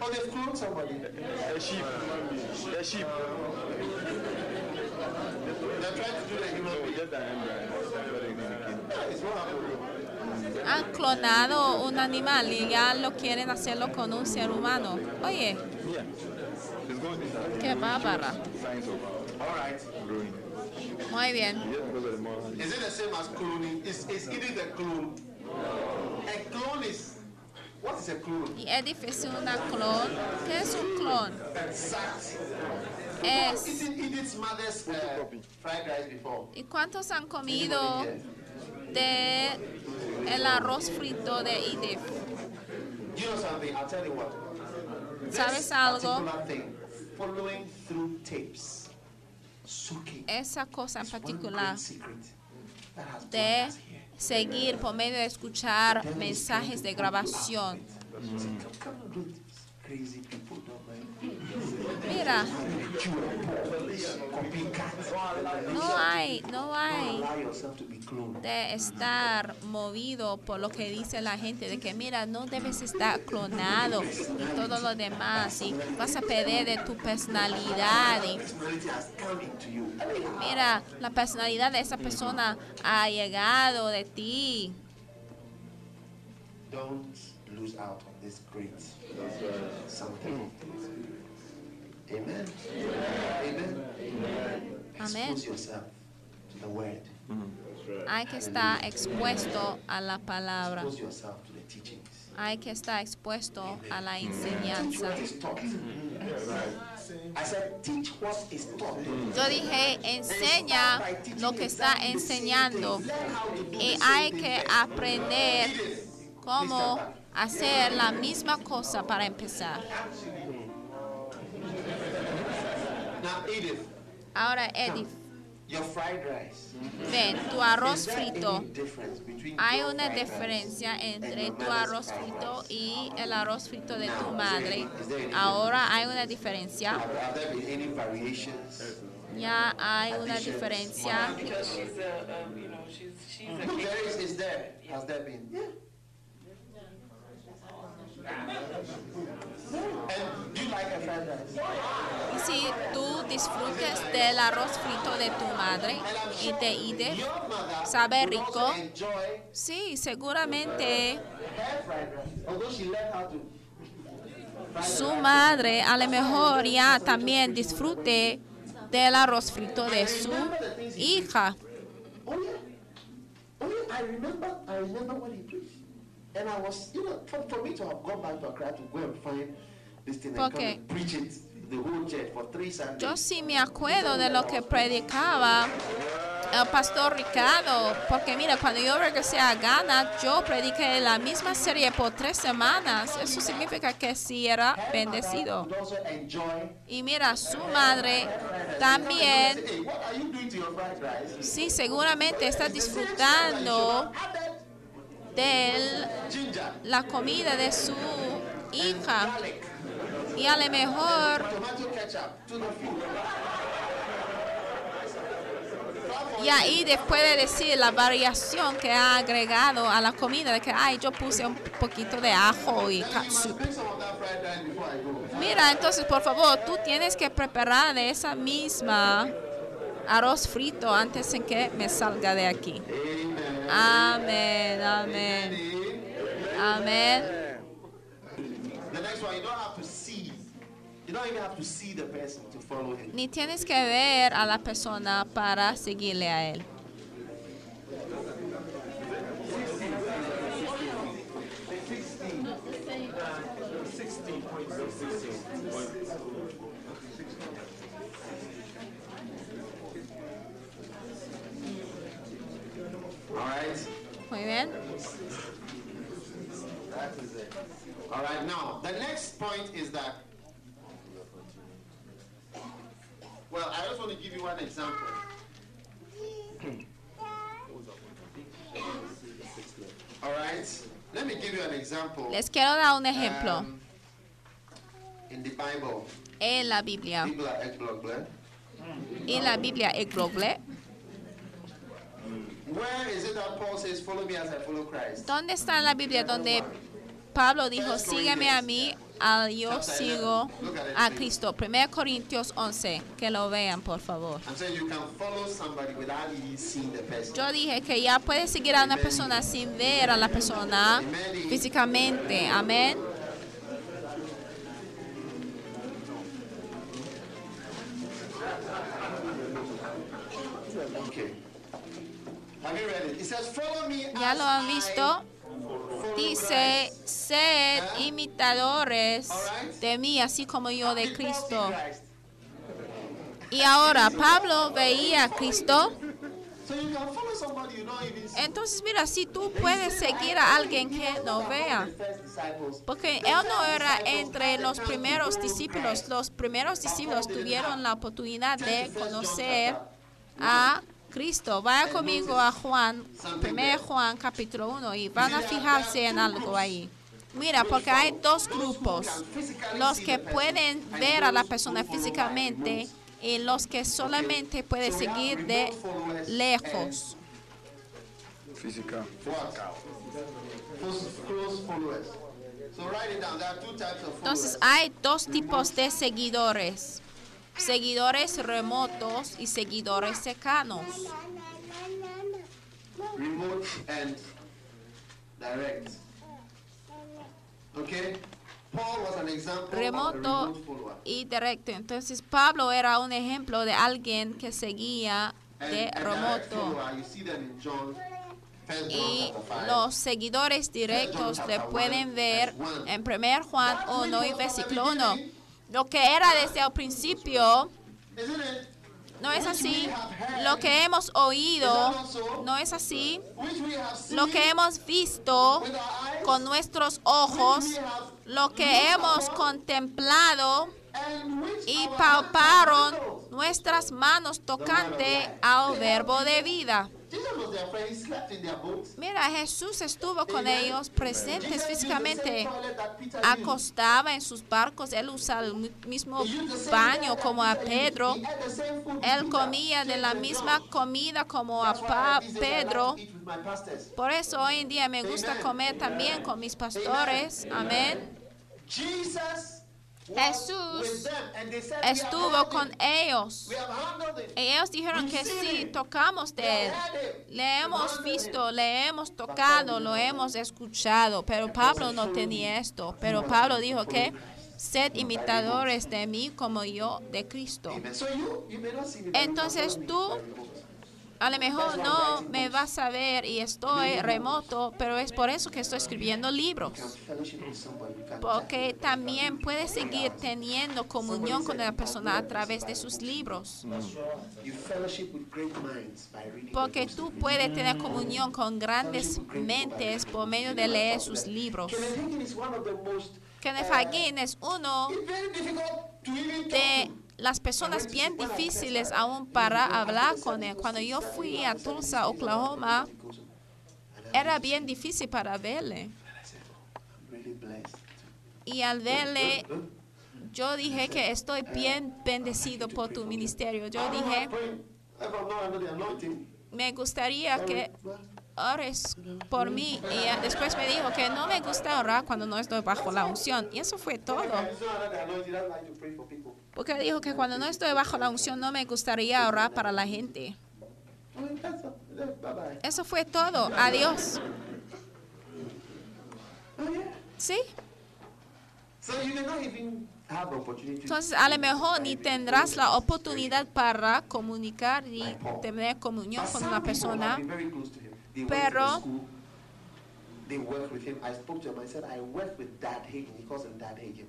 Oh, they've cloned somebody. A sheep. A sheep. They're trying to do the human being. Just an embryo. It's. Han clonado un animal y ya lo quieren hacerlo con un ser humano. Oye, qué bárbara. Muy bien. Y Edith es una clon. ¿Qué es un clon? Exact. Es. ¿Y cuántos han comido de el arroz frito de what. ¿Sabes algo? Esa cosa en particular de seguir por medio de escuchar mensajes de grabación. Come, Mira, no hay, no hay de estar movido por lo que dice la gente, de que mira, no debes estar clonado y todo lo demás, y vas a perder de tu personalidad. Mira, la personalidad de esa persona ha llegado de ti. Don't lose out on this great. Amen. Amen. Hay que estar expuesto a la palabra. Hay que estar expuesto a la enseñanza. Yo dije, enseña lo que está enseñando y hay que aprender cómo hacer la misma cosa para empezar. Now, Edith, Ahora, Edith, your fried rice. ven, tu arroz frito. Hay una diferencia entre tu arroz frito y el arroz frito de tu madre. is there any- Ahora hay una diferencia. Ya hay una diferencia. Y si tú disfrutes del arroz frito de tu madre y te mother sabe rico. sí, seguramente su madre a lo mejor ya también disfrute del arroz frito de su hija. And I was, you know, for, for me to have gone back to Accra to go and find this thing and come Okay. and preach it the whole church for three Sundays. Yo sí me acuerdo de lo que predicaba el pastor Ricardo, porque mira, cuando yo regresé a Ghana, yo prediqué la misma serie por tres semanas. Eso significa que sí era bendecido. Y mira, su madre también, Hey, what are you doing to your fried rice? sí, seguramente está disfrutando sugar that you added de la comida de su hija. Y a lo mejor. Y ahí después de decir la variación que ha agregado a la comida, de que, ay, yo puse un poquito de ajo y go. Mira, entonces, por favor, tú tienes que preparar de esa misma arroz frito antes en que me salga de aquí. Amen. Amén, amén, amén. The next one, you don't have to see. You don't even have to see the person to follow him. Ni tienes que ver a la persona para seguirle a él. Muy bien. All right, now, the next point is that, well, I just want to give you one example. All right, let me give you an example. Les quiero dar un ejemplo. Um, in the Bible, En la Biblia. ekblokble. En la Biblia Eglogle. Where is it that Paul says, follow me as I follow Christ? ¿Dónde está en la Biblia donde Pablo dijo, sígueme a mí, al yo sigo a Cristo? 1 Corintios 11, que lo vean por favor. Yo dije que ya puedes seguir a una persona sin ver a la persona físicamente. Amén. Ya lo han visto. Dice, Christ." sed imitadores de mí, así como yo de Cristo. Y ahora Pablo veía a Cristo. Entonces, mira, si tú puedes seguir a alguien que no vea. Porque él no era entre los primeros discípulos. Los primeros discípulos tuvieron la oportunidad de conocer a Cristo. Vaya conmigo a Juan, 1 Juan capítulo 1 y van a fijarse en algo ahí. Mira, porque hay dos grupos. Los que pueden ver a la persona físicamente y los que solamente pueden seguir de lejos. Entonces hay dos tipos de seguidores. Seguidores remotos y seguidores cercanos. Remote and direct. Okay? Paul was an example of a Remoto y directo. Entonces Pablo era un ejemplo de alguien que seguía de remoto. John, John Y los seguidores directos le pueden ver en 1 Juan 1 y versículo 1. Lo que era desde el principio no es así. Lo que hemos oído no es así. Lo que hemos visto con nuestros ojos, lo que hemos contemplado y palparon. Nuestras manos tocante al verbo de vida. Mira, Jesús estuvo con ellos presentes físicamente. Acostaba en sus barcos, él usaba el mi- mismo baño como a Pedro. Él comía de la misma comida como a Pedro. Por eso hoy en día me gusta comer también con mis pastores. Amén. Jesus Jesús with them, and they said, "We have Estuvo con ellos. Y ellos dijeron que sí, tocamos de él. Le hemos visto, le hemos tocado, lo hemos escuchado. Pero Pablo no tenía esto. Pero Pablo dijo que sed imitadores de mí como yo de Cristo. Entonces tú. A lo mejor no me vas a ver y estoy remoto, pero es por eso que estoy escribiendo libros. Porque también puedes seguir teniendo comunión con la persona a través de sus libros. Porque tú puedes tener comunión con grandes mentes por medio de leer sus libros. Kenneth Hagin es uno de. Las personas bien difíciles aún para hablar con él. Cuando yo fui a Tulsa, Oklahoma, era bien difícil para verle. Y al verle, yo dije que estoy bien bendecido por tu ministerio. Yo dije, me gustaría que ores por mí. Y después me dijo que no me gusta orar cuando no estoy bajo la unción. Y eso fue todo. Porque dijo que cuando no estoy bajo la unción no me gustaría orar para la gente. Eso fue todo. Adiós. ¿Sí? Entonces a lo mejor ni tendrás la oportunidad para comunicar y tener comunión con una persona. Pero-. They worked with him. I spoke to him. I said, I worked with Dad Hagen. He calls him Dad Hagen.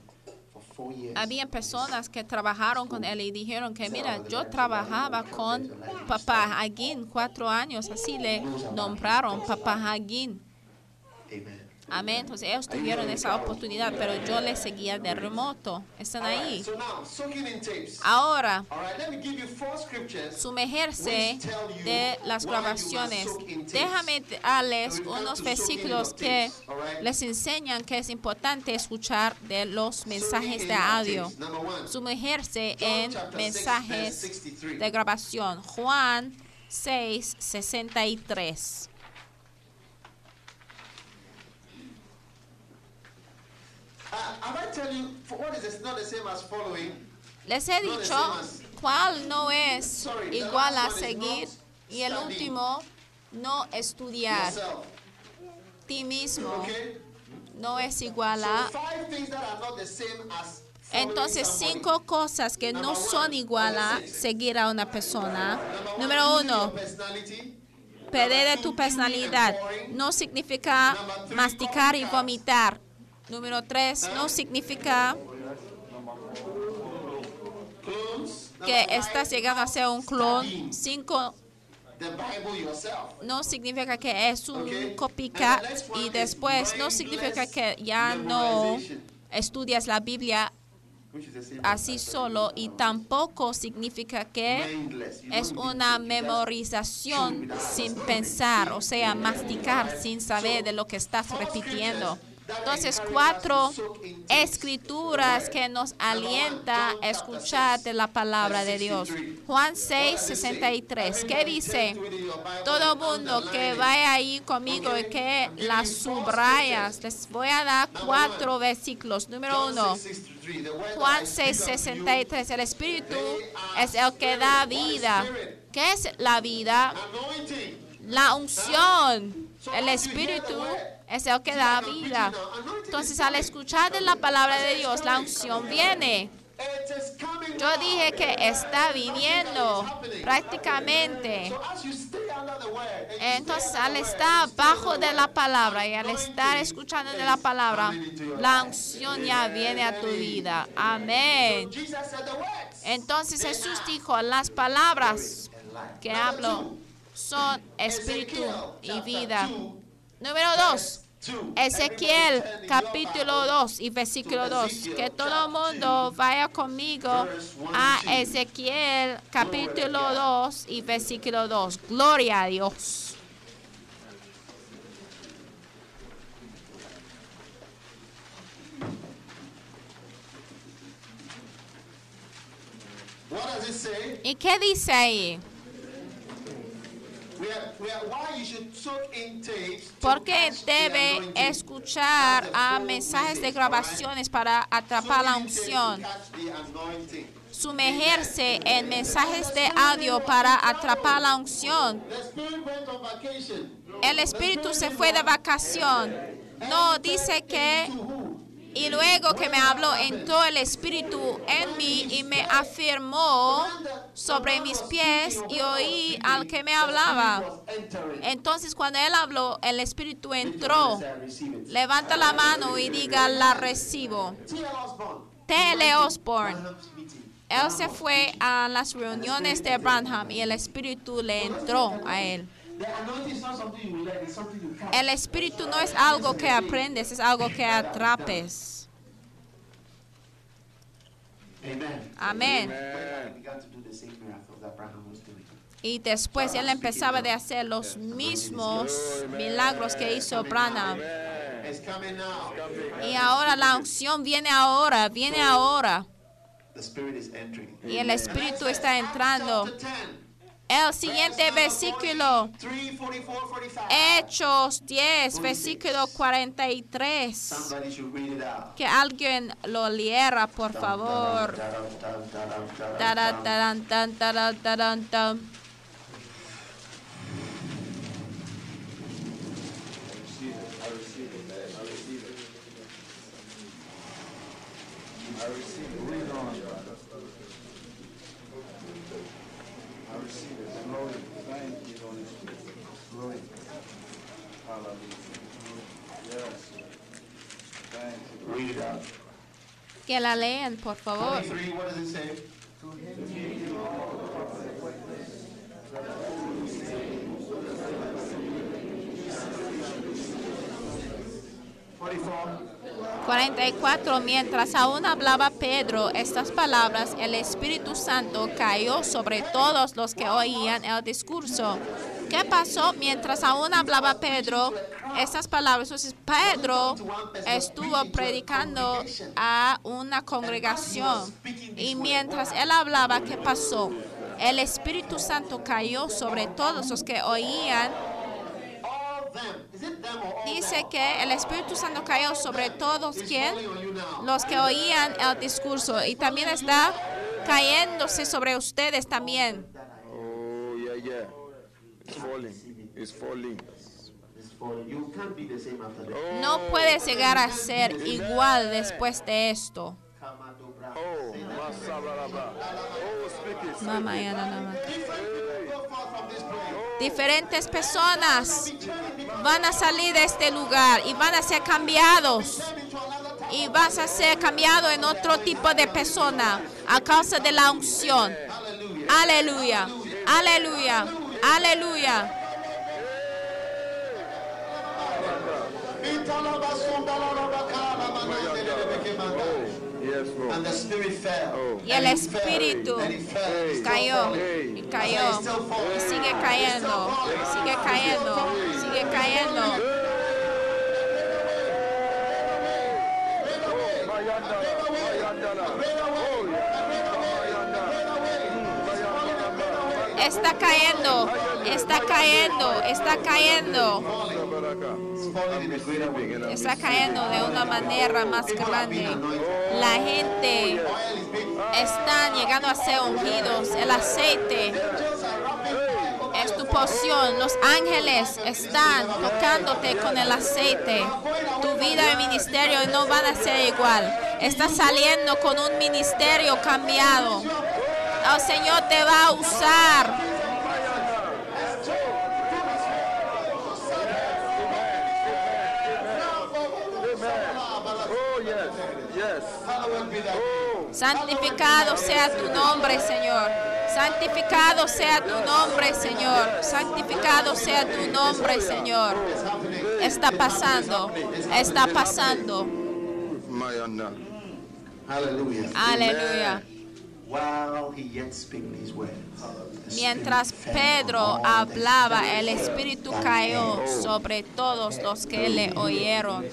Había personas que trabajaron con él y dijeron que, mira, yo trabajaba con Papá Hagin cuatro años, así le nombraron Papá Hagin. Amén. Entonces ellos tuvieron esa oportunidad, pero yo les seguía de remoto. Están ahí. Ahora, sumergerse de las grabaciones. Déjame darles unos versículos que les enseñan que es importante escuchar de los mensajes de audio. Sumergerse en chapter 6, mensajes verse 63. de grabación. Juan 6, 63. Uh, have I tell you for what is this not the same as following? Les he dicho cuál no es igual a seguir y el último no estudiar. Ti mismo no es igual a Entonces, cinco cosas que no son igual a seguir a una persona. Número uno, perder tu personalidad. No significa masticar y vomitar. Número tres, no significa que estás llegando a ser un clon. Cinco, no significa que es un copycat. Y después, no significa que ya no estudias la Biblia así solo. Y tampoco significa que es una memorización sin pensar, o sea, masticar sin saber de lo que estás repitiendo. Entonces, cuatro escrituras que nos alienta a escuchar de la palabra de Dios. Juan 6, 63. ¿Qué dice? Todo mundo que vaya ahí conmigo y que las subrayas, les voy a dar cuatro versículos. Número uno, Juan 6, 63. El Espíritu es el que da vida. ¿Qué es la vida? La unción. El Espíritu es el que da vida. Entonces, al escuchar de la palabra de Dios, la unción viene. Yo dije que está viniendo prácticamente. Entonces, al estar bajo de la palabra y al estar escuchando de la palabra, la unción ya viene a tu vida. Amén. Entonces Jesús dijo, las palabras que hablo son espíritu y vida. Número dos, Ezequiel capítulo 2 y versículo 2. Que todo el mundo vaya conmigo a Ezequiel capítulo 2 y versículo 2. Gloria a Dios. ¿Y qué dice ahí? We are, we are, why you should soak in tapes to Porque debe escuchar a mensajes de grabaciones para atrapar la unción. Sumergerse en mensajes de audio para atrapar la unción. El espíritu se fue de vacación. No, dice que y luego que me habló, entró el espíritu en mí y me afirmó sobre mis pies y oí al que me hablaba. Entonces cuando él habló, el espíritu entró. Levanta la mano y diga, la recibo. T.L. Osborne. Él se fue a las reuniones de Branham y el espíritu le entró a él. El espíritu no es algo que aprendes, es algo que atrapes. Amén. Y después él empezaba de hacer los mismos milagros que hizo Branham. Y ahora la unción viene ahora, viene ahora. Y el espíritu está entrando. Chapter 10. El siguiente versículo, 3, 44, 45. Hechos 10, versículo 43. Somebody should read it out. Que alguien lo leyera, por favor. Taran, taran, tan, taran, taran, tan. I receive it. Read on. I receive it. Glory. Thank you, Holy Spirit. Glory. Hallelujah. Yes. Thank you. Read it out. Que la lean, por favor. 23, what does it say? Forty-four. 44. Mientras aún hablaba Pedro estas palabras, el Espíritu Santo cayó sobre todos los que oían el discurso. ¿Qué pasó mientras aún hablaba Pedro estas palabras? Entonces Pedro estuvo predicando a una congregación y mientras él hablaba, ¿qué pasó? El Espíritu Santo cayó sobre todos los que oían Dice que el Espíritu Santo cayó sobre todos now. los que oían el discurso y también está cayéndose sobre ustedes también. Oh, yeah, yeah. It's falling. It's falling. No puedes llegar a ser igual después de esto. Oh. Oh. Diferentes personas van a salir de este lugar y van a ser cambiados. Y vas a ser cambiado en otro tipo de persona a causa de la unción. Aleluya, aleluya, aleluya. And Lord. the spirit fell. Oh. Y el espíritu cayó y cayó y sigue cayendo, sigue cayendo, sigue cayendo. Oh. Mm. Está cayendo, está cayendo, está cayendo, Está cayendo de una manera más grande. La gente está llegando a ser ungidos, el aceite es tu poción. Los ángeles están tocándote con el aceite. Tu vida y ministerio no van a ser igual. Estás saliendo con un ministerio cambiado. El Señor te va a usar. Oh, yes. Yes. Hallowed be thy name. Oh, Santificado sea tu nombre, Señor. Santificado sea tu nombre, Señor. Santificado sea tu nombre, Señor. Está pasando, está pasando. Aleluya. Mientras Pedro hablaba, el Espíritu cayó sobre todos los que le oyeron.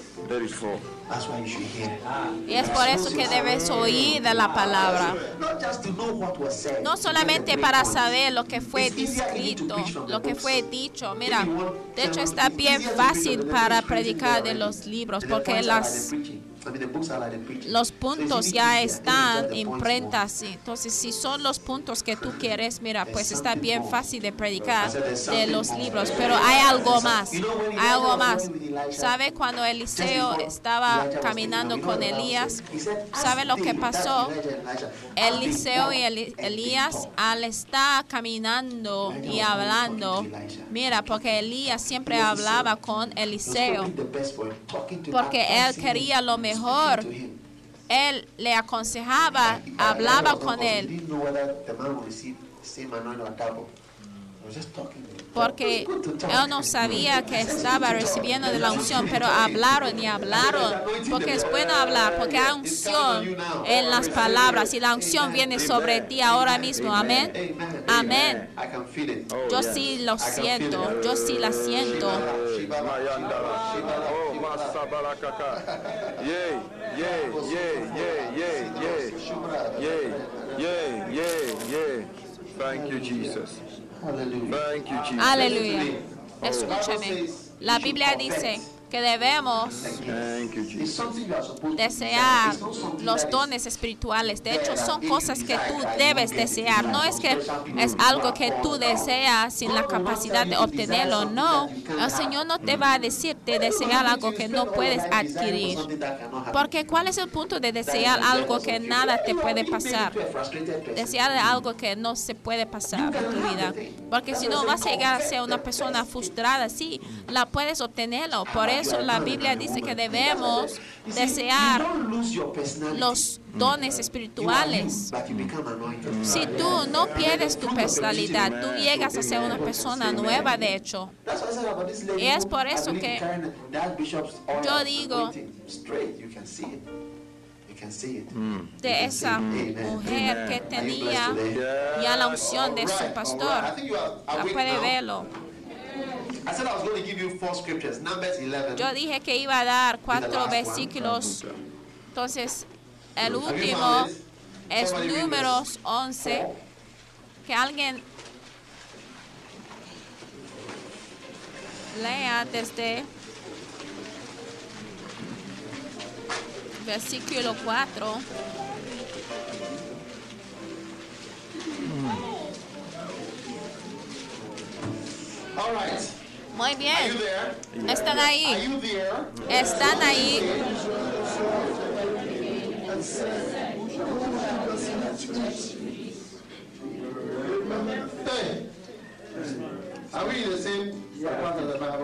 Y es por eso que debes oír de la palabra. No solamente para saber lo que fue descrito, lo que fue dicho. Mira, de hecho está bien fácil para predicar de los libros porque las, los puntos ya están imprentas. Entonces, si son los puntos que tú quieres, mira, pues está bien fácil de predicar de los libros. Pero hay algo más, hay algo más. ¿Sabe cuando Eliseo estaba caminando con Elías? ¿Sabe lo que pasó? Eliseo y Eli- Elías al estar caminando y hablando, mira, porque Elías siempre hablaba con Eliseo, porque él quería lo mejor. Él le aconsejaba, hablaba con él, porque él no sabía que estaba recibiendo de la unción, pero hablaron y hablaron, porque es bueno hablar, porque hay unción en las palabras y la unción viene sobre ti ahora mismo, amén. Amén. Yo sí lo siento, yo sí la siento. Thank you, Jesus. Aleluya. Escúchame. La Biblia dice que debemos desear los dones espirituales. De hecho, son cosas que tú debes desear. No es que es algo que tú deseas sin la capacidad de obtenerlo. No, el Señor no te va a decir de desear algo que no puedes adquirir. Porque ¿cuál es el punto de desear algo que nada te puede pasar? Desear algo que no se puede pasar en tu vida. Porque si no vas a llegar a ser una persona frustrada, sí, la puedes obtenerlo. Por eso eso la Biblia dice que debemos desear los dones espirituales. but you become anointed. Si tú no pierdes tu personalidad, tú llegas a ser una persona nueva, de hecho. That's what I said about this lady Y es por eso que yo digo- anointing straight. You can see it. You can see it. De esa mujer que tenía ya la unción de su pastor. awake puede verlo. Yo dije que iba a dar cuatro versículos. Entonces, el último es números this. 11. Que alguien lea desde versículo 4. All right. Muy bien. Están ahí. Están ahí.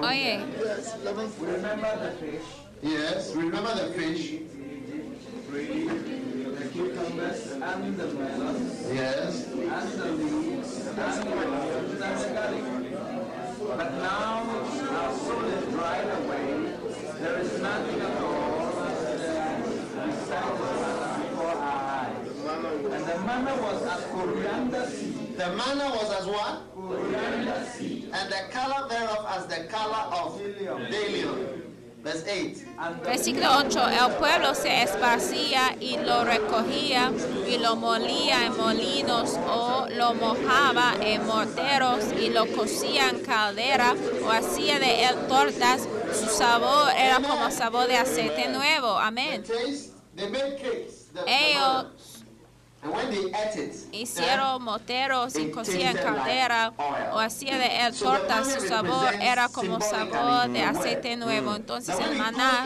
Oye, Remember the fish, Yes. Remember the fish. the cucumbers, and the melons, Yes. But now our soul is dried away. There is nothing at all beside the manna before our eyes. And the manna was as coriander seed. The manna was as what? Coriander seed. And the color thereof as the color of Dalion. Verse 8. And the versículo 8. El pueblo se esparcía y lo recogía y lo molía en molinos o lo mojaba en morteros y lo cocía en caldera o hacía de él tortas. Su sabor era como sabor de aceite nuevo. Amén. Ellos hicieron moteros y cocían caldera o hacía de él tortas. Su sabor era como sabor de aceite nuevo. Entonces Now when el maná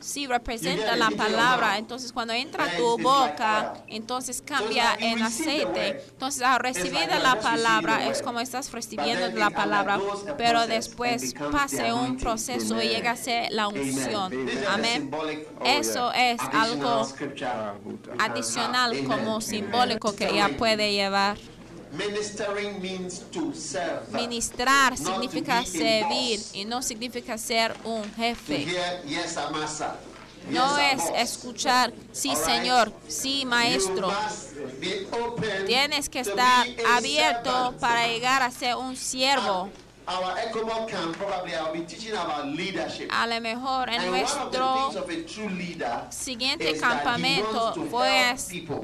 sí representa la palabra. Entonces cuando entra a tu boca, entonces cambia en aceite. Entonces al recibir la palabra es como estás recibiendo la palabra, pero después pase un proceso y llega a ser la unción. Amén. symbolic Eso es algo adicional Amen. Como simbólico que ella puede llevar. Ministering means to serve. Ministrar significa servir boss. y no significa ser un jefe. No es escuchar, sí señor, sí maestro. Tienes que estar abierto servant. para llegar a ser un siervo. Our ECOMOC camp, probably I'll be teaching about leadership. A lo mejor en and one of the nuestro things of a true leader siguiente campamento voy a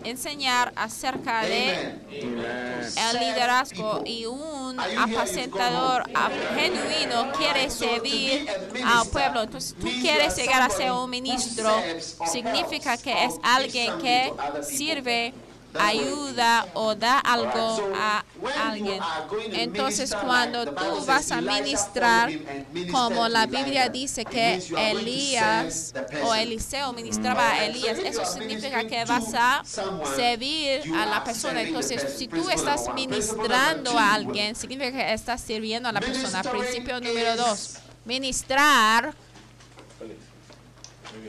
enseñar acerca de Amen. el liderazgo people. y un apacentador genuino quiere So servir al pueblo. Entonces tú quieres llegar a ser un ministro, significa que es alguien que sirve, Ayuda o da algo a alguien. Entonces cuando tú vas a ministrar como la Biblia dice que Elías o. Eliseo ministraba a Elías, eso significa que vas a servir a la persona. Entonces, si tú estás ministrando a alguien, significa que estás sirviendo a la persona. Principio número dos, ministrar Ministering to a person,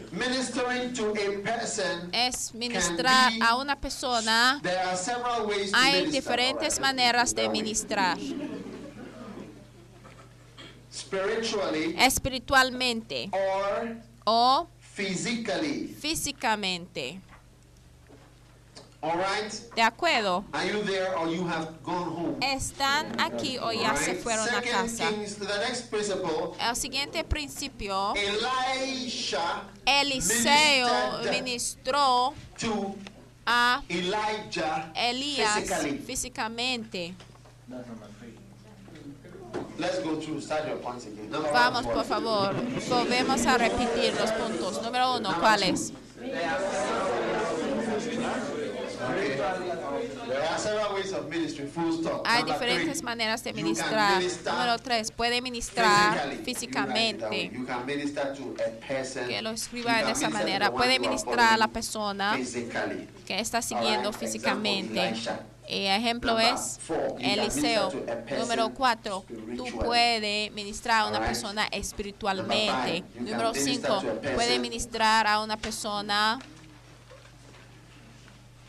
es ministrar a una persona. there are several ways to Hay diferentes maneras de ministrar. Spiritually Espiritualmente or o physically. físicamente. All right? ¿De acuerdo? Are you there or you have gone home? ¿Están aquí o ya se Right? fueron a Second casa? Kings, the next El siguiente principio, Elisha Eliseo ministró to a Elijah Elías físicamente. Let's go through, start your points again. Vamos, one, por favor, volvemos a repetir los puntos. Número uno, ¿cuáles? Hay diferentes maneras de ministrar. Número tres, puede ministrar físicamente. You can minister to a person. Que lo escriba de esa manera. Puede ministrar a la persona que está siguiendo físicamente. Ejemplo Number es Eliseo. Número 4. Tú puedes ministrar a una persona Number espiritualmente. Número minister 5. to a person- Puedes ministrar a una persona.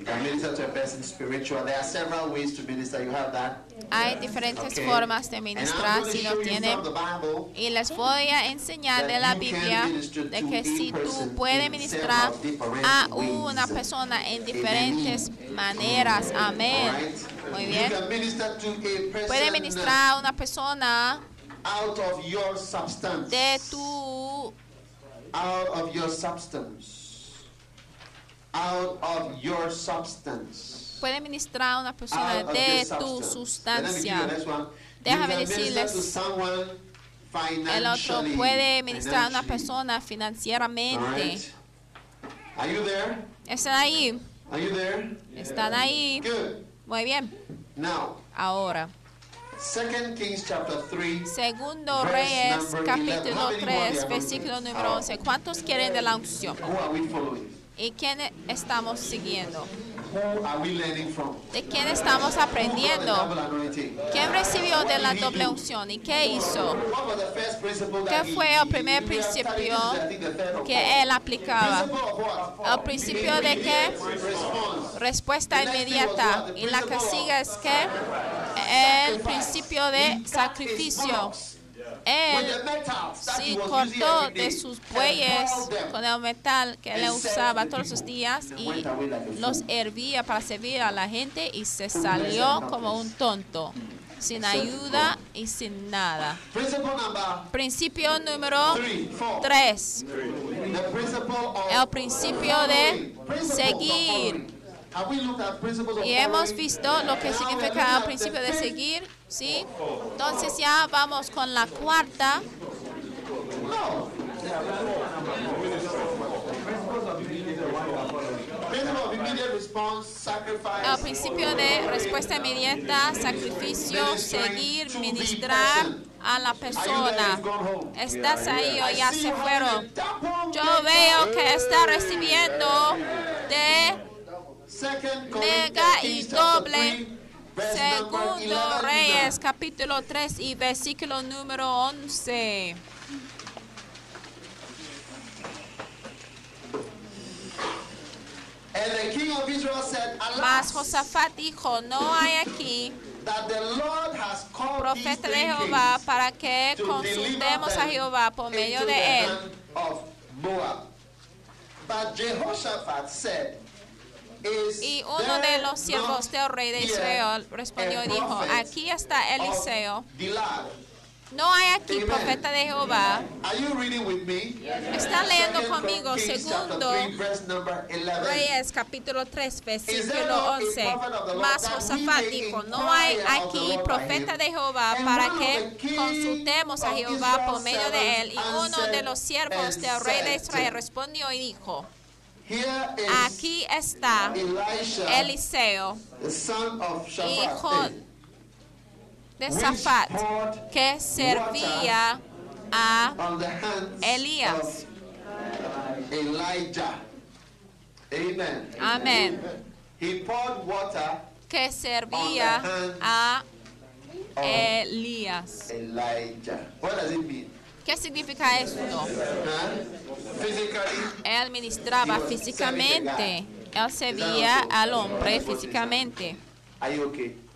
You can minister to a person spiritual. There are several ways to minister. You have that. Hay diferentes Okay. formas de ministrar si no show you tiene. from the Bible Y les voy a enseñar de la Biblia de que si tú puedes ministrar a una persona en diferentes maneras. Amén. Muy bien. Puede ministrar a una persona de tu out of your substance. Out of your substance. puede ministrar a una persona Out de tu sustancia. Déjame decirles, El otro puede ministrar a una persona financieramente. Alright. Are you there? ¿Están ahí? Are you there? ¿Están ahí? Good. Muy bien. Now, Ahora, Second Kings chapter 3. segundo Reyes, number 11. capítulo How many more 3, there are? versículo número 11. ¿Cuántos quieren de la unción? Who are we following? ¿Y quién estamos siguiendo? ¿De quién estamos aprendiendo? ¿Quién recibió de la doble do? unción y qué hizo? ¿Qué fue el primer principio que él aplicaba? ¿El principio de qué? Respuesta inmediata. Y la que sigue es que el principio de sacrificio. Él using cortó de sus bueyes con el metal que él usaba todos los días y los hervía para servir a la gente y se salió como un tonto, sin ayuda y sin nada. Principio número three, four. 3. The principle of El principio de seguir. Y hemos visto lo que significa el principio de seguir, ¿sí? Entonces ya vamos con la cuarta. El principio de respuesta inmediata, sacrificio, seguir, ministrar a la persona. ¿Estás ahí o ya se fueron? Yo veo que está recibiendo de mega y doble. Segundo 11. Reyes, capítulo 3 y versículo número 11. And the king of Israel said, Mas Josafat dijo, no hay aquí that the Lord has called these profeta de Jehová para que consultemos a Jehová por medio de él. But Jehoshaphat said, Y uno de los siervos del rey de Israel respondió y dijo, aquí está Eliseo. No hay aquí Amen. profeta de Jehová. Está leyendo conmigo segundo 3, verse number 11. Reyes capítulo 3 Is there versículo not a 11. prophet of the Lord Mas Josafat dijo, no hay aquí profeta de Jehová para que consultemos a Jehová por medio de él. Y uno de los siervos del rey de Israel respondió y dijo, aquí está Eliseo, hijo de Safat, que servía a Elías. Amén. Que servía a Elías. Elijah. What does it mean? ¿Qué significa esto? Él ministraba físicamente. Él servía al hombre físicamente.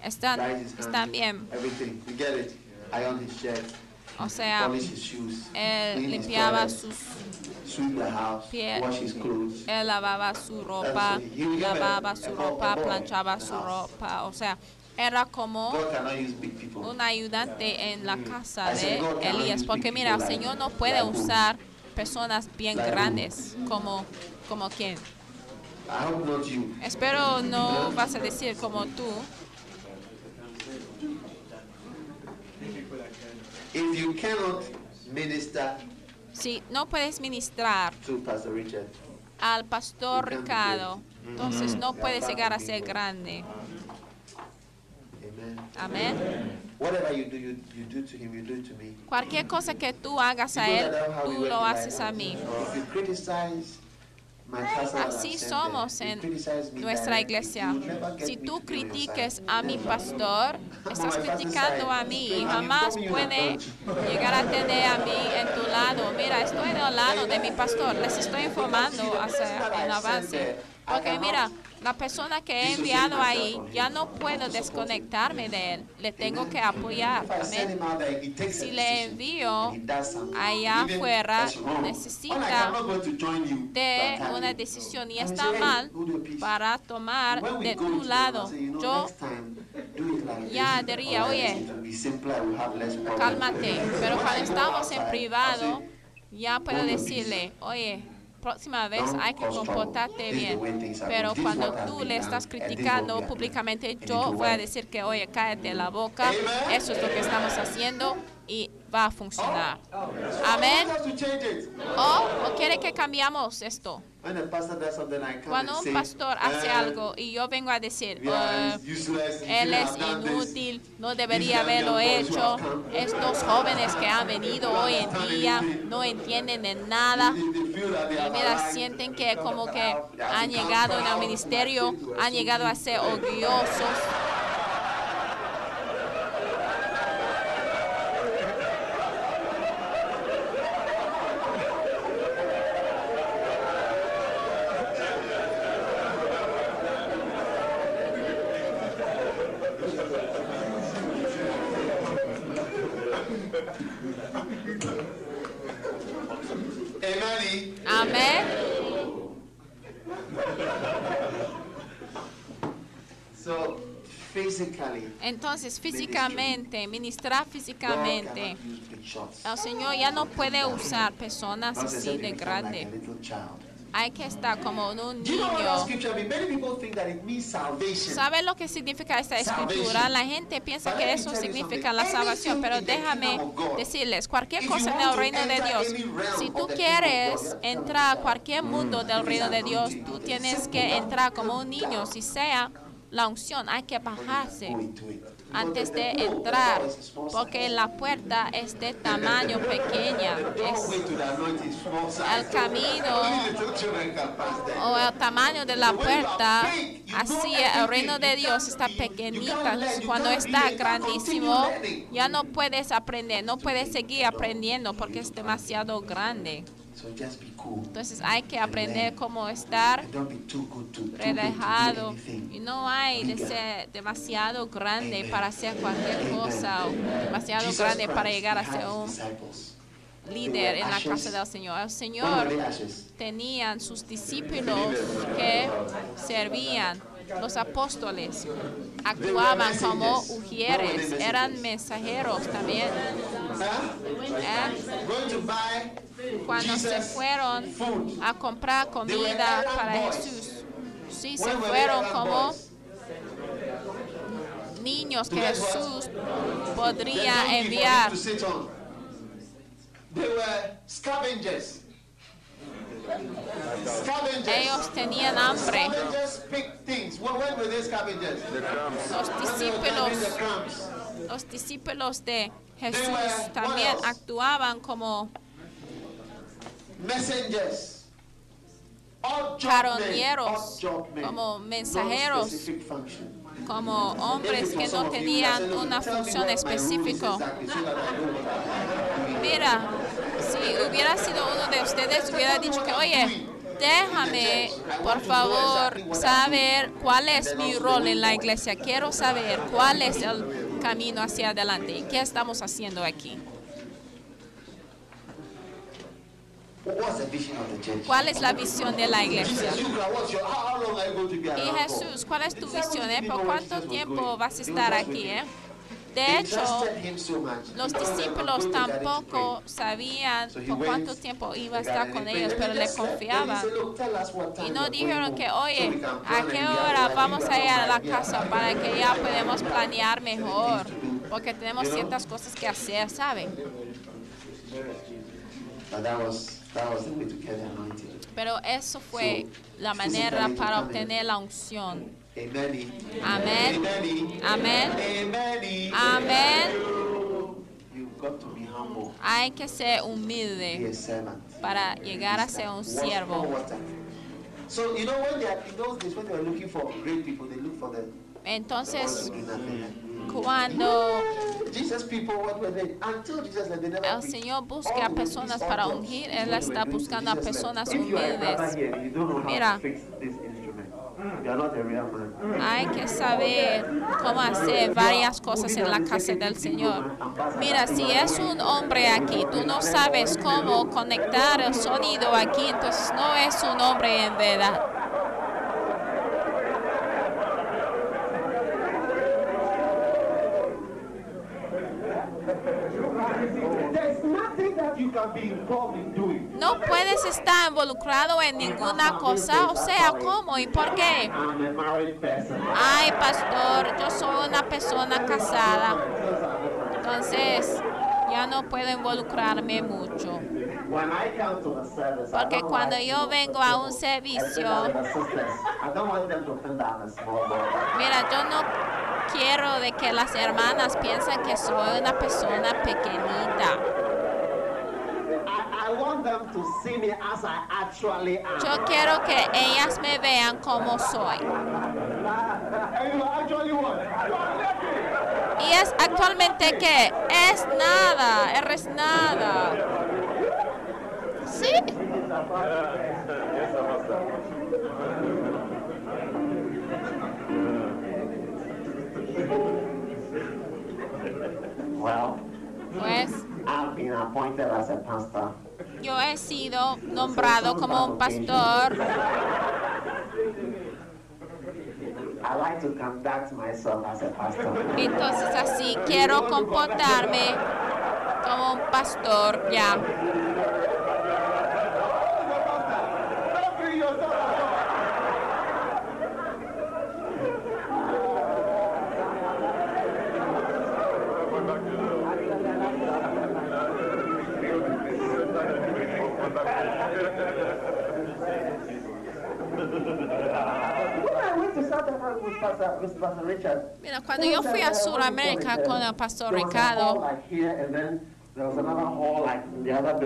Están, están bien. O sea, él limpiaba sus, sweep the house, pie- wash his clothes. él lavaba su ropa, lavaba su ropa, planchaba su ropa. O sea, era como un ayudante en la casa de Elías. Porque mira, el Señor no puede usar personas bien grandes como, como quien. Espero no vas a decir como tú. If you cannot minister Si no puedes ministrar to Pastor Richard, al pastor Ricardo. Entonces no puede llegar a ser grande. Amen. Amén. Whatever you do, you, you do to him, you do to me. Cualquier cosa que tú hagas a él, tú lo haces a mí. Así somos en nuestra iglesia. Si tú critiques a mi pastor, (laughs) estás criticando a mí y jamás puede llegar a tener a mí en tu lado. Mira, estoy del lado de mi pastor, les estoy informando hacia el avance. Porque mira, la persona que he enviado ahí, ya no puedo desconectarme de él, le tengo que apoyar. Si le envío allá afuera, necesita de una decisión y está mal para tomar de tu lado. Yo ya diría, oye, cálmate. Pero cuando estamos en privado, ya puedo "Hold your decirle, oye, próxima vez hay que comportarte bien. Pero cuando tú le estás criticando públicamente, yo voy a decir que, oye, cállate la boca. Eso es lo que estamos haciendo y va a funcionar. Oh, Amén. It. O, quiere que cambiamos esto. Cuando and un pastor hace "Eh, algo y yo vengo a decir, "Eh, él es have done this." inútil, no debería haberlo hecho. Estos jóvenes que han venido hoy en día no entienden de nada. Y mira, sienten que como que han llegado en el proud, ministerio, han llegado a ser orgullosos. Amen. Amén. So physically, Entonces, físicamente, ministrar físicamente, el Señor ya no puede usar personas así de grande. Hay que estar como un niño. ¿Sabe lo que significa esta escritura? La gente piensa que eso significa la salvación, pero déjame decirles, cualquier cosa en el reino de Dios, si tú quieres entrar a cualquier mundo del reino de Dios, tú tienes que entrar como un niño, si sea la unción, hay que bajarse. Antes de entrar, porque la puerta es de tamaño pequeña. Es el camino o el tamaño de la puerta, así el reino de Dios está pequeñita. Cuando está grandísimo, ya no puedes aprender, no puedes seguir aprendiendo porque es demasiado grande. So just be cool. Entonces hay que aprender cómo estar relajado y no hay de ser demasiado grande Amen. para hacer cualquier Amen. cosa o demasiado Jesus grande para Christ, llegar a ser un líder en la casa del Señor. El Señor tenían sus discípulos que servían. Los apóstoles actuaban como ujieres, eran mensajeros también. ¿eh? Cuando se fueron a comprar comida para Jesús, sí se fueron como niños que? Jesús podría enviar. They were scavengers. Ellos tenían hambre. Los discípulos, los discípulos de Jesús también actuaban como men, como mensajeros. como hombres que no tenían una función específica. Mira, si hubiera sido uno de ustedes, hubiera dicho que, oye, déjame, por favor, saber cuál es mi rol en la iglesia. Quiero saber cuál es el camino hacia adelante y qué estamos haciendo aquí. ¿Cuál es la visión de la iglesia? Y? Jesús, ¿cuál es tu visión? eh? "We ¿Por cuánto tiempo vas a estar aquí? eh? De hecho. Los He told them, "I'm discípulos tampoco pray." sabían por cuánto tiempo iba a estar con ellos, pero le confiaban. said, "Look, tell us what time Y no dijeron que, oye, ¿a qué hora vamos a ir a la casa para que ya podemos planear mejor? Porque tenemos ciertas cosas que hacer, ¿saben? Pero eso fue la manera para obtener la unción. Amen. Amen. Amén. Amen. Amén. You've got to be humble. Hay que ser humilde para llegar a ser un siervo. So you know when they are in those days when they were looking for great people, they look for the, the ones Entonces, cuando Jesus people what were they? Until Jesus left, they never el. Señor busca a personas para ungir, Él está buscando a personas humildes. Mira. Man. Hay que saber cómo hacer varias cosas en la casa del Señor. Mira, si es un hombre aquí, tú no sabes cómo conectar el sonido aquí, entonces no es un hombre en verdad. There's nothing that you can be involved in doing. No puedes estar involucrado en ninguna cosa, o sea, ¿cómo y por qué? Ay, pastor, yo soy una persona casada, entonces ya no puedo involucrarme mucho. Porque cuando yo vengo a un servicio. Mira, yo no quiero de que las hermanas piensen que soy una persona pequeñita. Yo quiero que ellas me vean como soy. Y es actualmente que es nada, eres nada. Sí, Well, pues I've been appointed as a pastor. yo he sido nombrado como un pastor. I like to conduct myself as a pastor. Entonces así quiero comportarme como un pastor ya I went to South Africa with Pastor, with Pastor Richard, Mira, cuando yo fui a Sudamérica con el pastor Ricardo,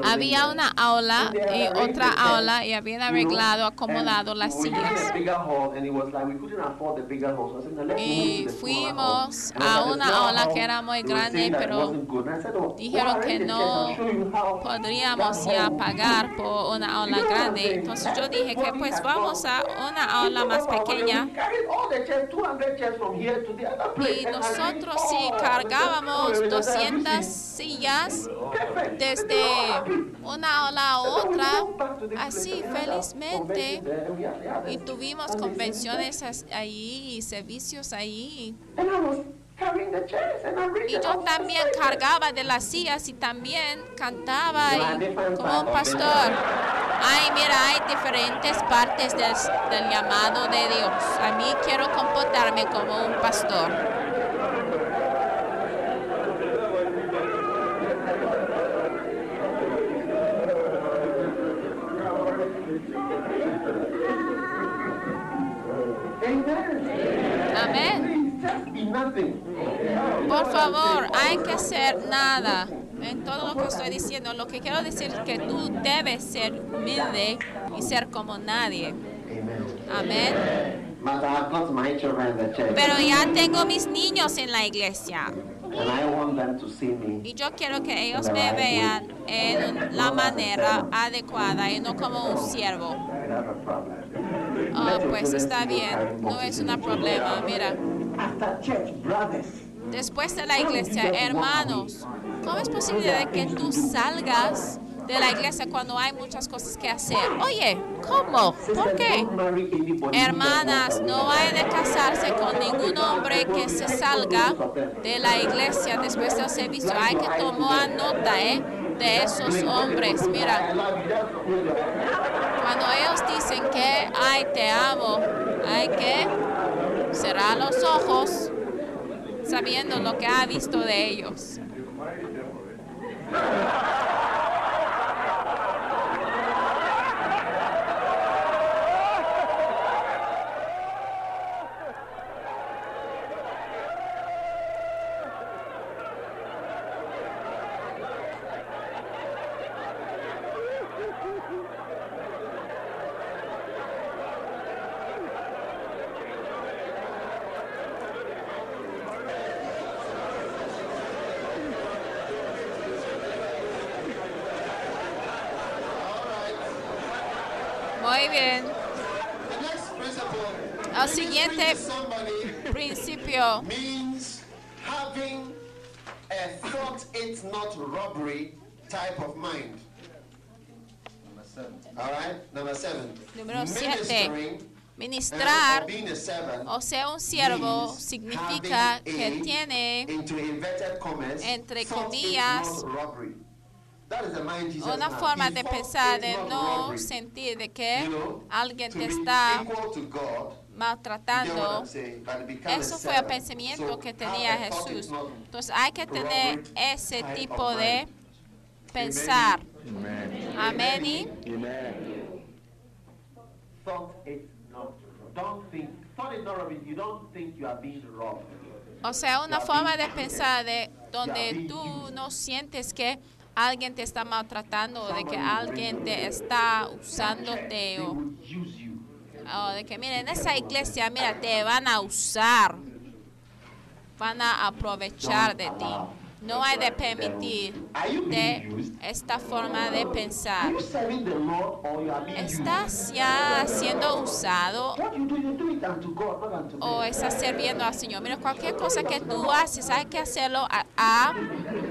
había una aula y otra aula y habían arreglado, acomodado las sillas. a bigger hall, and it was like we couldn't afford the bigger hall, so I said, "No, let's Y move to the smaller hall." fuimos a una aula que era muy grande, pero wasn't good. And I said, "Oh, dijeron que no podríamos ya pagar por una aula grande. Entonces yo dije que pues vamos a una aula más pequeña. Y nosotros sí cargábamos 200 sillas desde una aula a otra, así felizmente. Y tuvimos convenciones ahí y servicios ahí. Y yo también cargaba de las sillas y también cantaba como un pastor. Ay, mira, hay diferentes partes del llamado de Dios. A mí quiero comportarme como un pastor. Amén. Por favor, hay que hacer nada. En todo lo que estoy diciendo, lo que quiero decir es que tú debes ser humilde y ser como nadie. Amén. Pero ya tengo mis niños en la iglesia y yo quiero que ellos me vean en la manera adecuada y no como un siervo. Oh, pues está bien, no es un problema. Mira, después de la iglesia, hermanos, ¿cómo es posible de que tú salgas de la iglesia cuando hay muchas cosas que hacer? Oye, ¿cómo? ¿Por qué? Hermanas, no hay de casarse con ningún hombre que se salga de la iglesia después del servicio. Hay que tomar nota ¿eh? De esos hombres. Mira, cuando ellos dicen que, ay, te amo, hay que cerrar los ojos sabiendo lo que ha visto de ellos. Muy bien. The next principle. El siguiente ministering to somebody principio means having a thought it's not robbery type of mind. All right. Number seven. Número siete. Ministrar o ser un siervo significa que tiene entre comillas, una forma de pensar de no sentir de que alguien te está maltratando. Eso fue el pensamiento que tenía Jesús. Entonces hay que tener ese tipo de pensar. Amén. O sea, una forma de pensar de donde tú no sientes que alguien te está maltratando o de que alguien te está usándote o. o de que, mira, en esa iglesia, mira, te van a usar, van a aprovechar de ti. No hay de permitir de esta forma de pensar. ¿Estás ya siendo usado o estás sirviendo al Señor. Mira, cualquier cosa que tú haces, hay que hacerlo a, a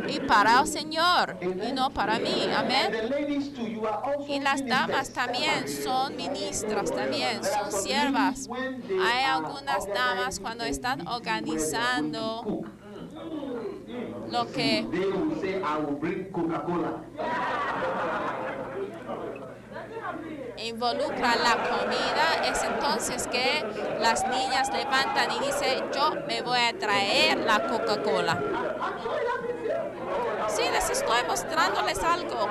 y para el Señor y no para mí. Amén. Y las damas también son ministras, también son siervas. Hay algunas damas cuando están organizando lo que involucra la comida, es entonces que las niñas levantan y dicen, yo me voy a traer la Coca-Cola. Sí, les estoy mostrándoles algo.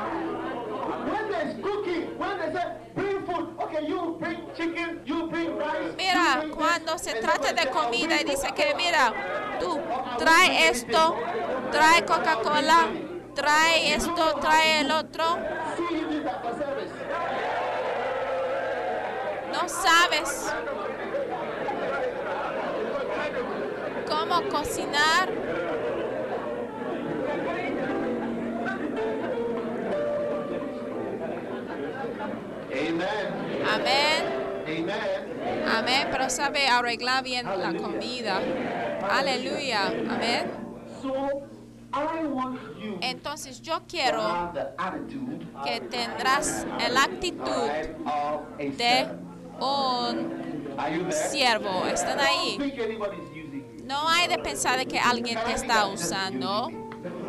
Mira, you bring this, cuando se trata de say, "I'll comida y dice que, Coca-Cola." mira, tú trae esto, trae Coca-Cola, trae esto, trae el otro. No sabes cómo cocinar. Amén. Amén. Pero sabe arreglar bien la comida. Aleluya. Amén. So, I want you Entonces yo quiero que tendrás la actitud de un siervo. Están ahí. No hay de pensar de que alguien te está usando.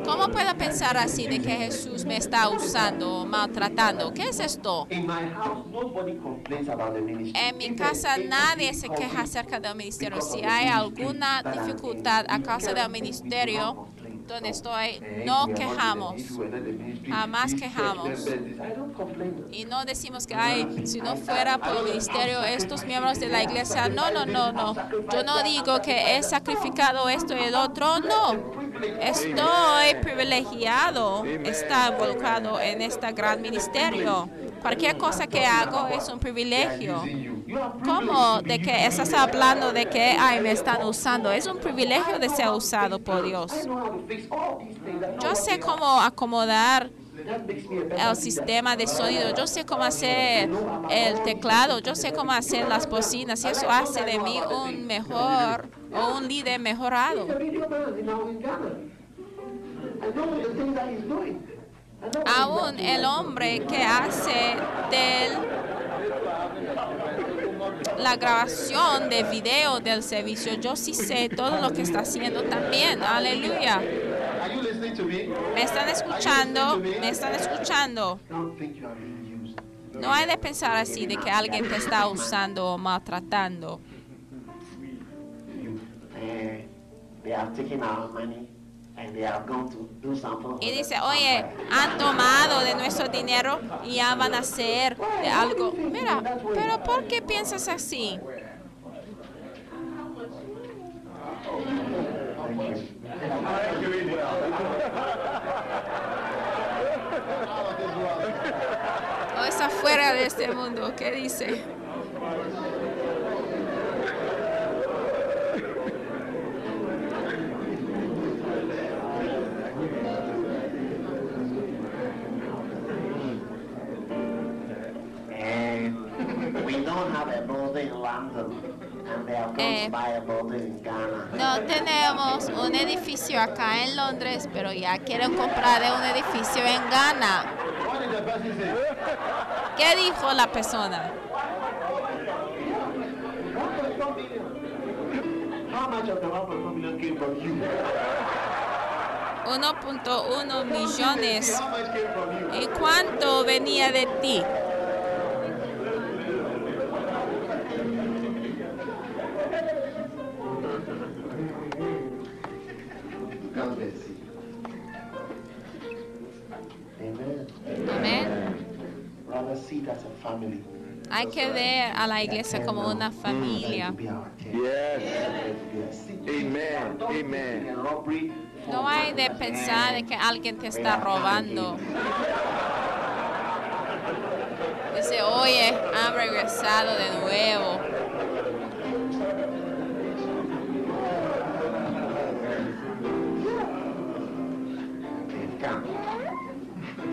¿Cómo puedo pensar así de que Jesús me está usando o maltratando? ¿Qué es esto? In my house, nobody complains about the ministry. En mi casa nadie se queja acerca del ministerio. Si hay alguna dificultad a causa del ministerio. Donde estoy, no quejamos. Jamás quejamos. Y no decimos que, ay, si no fuera por el ministerio, estos miembros de la iglesia, no, no, no, no. Yo no digo que he sacrificado esto y el otro, no. Estoy privilegiado estar involucrado en este gran ministerio. Cualquier cosa que hago es un privilegio. ¿Cómo de que estás hablando de que, ay, me están usando? Es un privilegio de ser usado por Dios. Yo sé cómo acomodar el sistema de sonido, yo sé cómo hacer el teclado, yo sé cómo hacer las bocinas y eso hace de mí un mejor o un líder mejorado. Aún el hombre que hace del la grabación de video del servicio, yo sí sé todo lo que está haciendo también. Aleluya. Me? ¿Me están escuchando? ¿Me están escuchando? No hay de pensar así de que alguien te está usando o maltratando. You, they have taken our money and they are going to do something. Y dice, oye, han tomado de nuestro dinero y ya van a hacer de algo. Mira, pero ¿por qué piensas así? (laughs) O está fuera de este mundo, ¿qué dice? Eh. No tenemos un edificio acá en Londres, pero ya quieren comprar un edificio en Ghana. ¿Qué dijo la persona? 1.4 million. How much of the 1.4 million came from you? 1.1 See millones. ¿Y cuánto venía de ti? See it as a family. Hay que ver a la iglesia como una familia. Yes. Yes. Amen. No hay de pensar de que alguien te está robando. Dice, oye, han regresado de nuevo.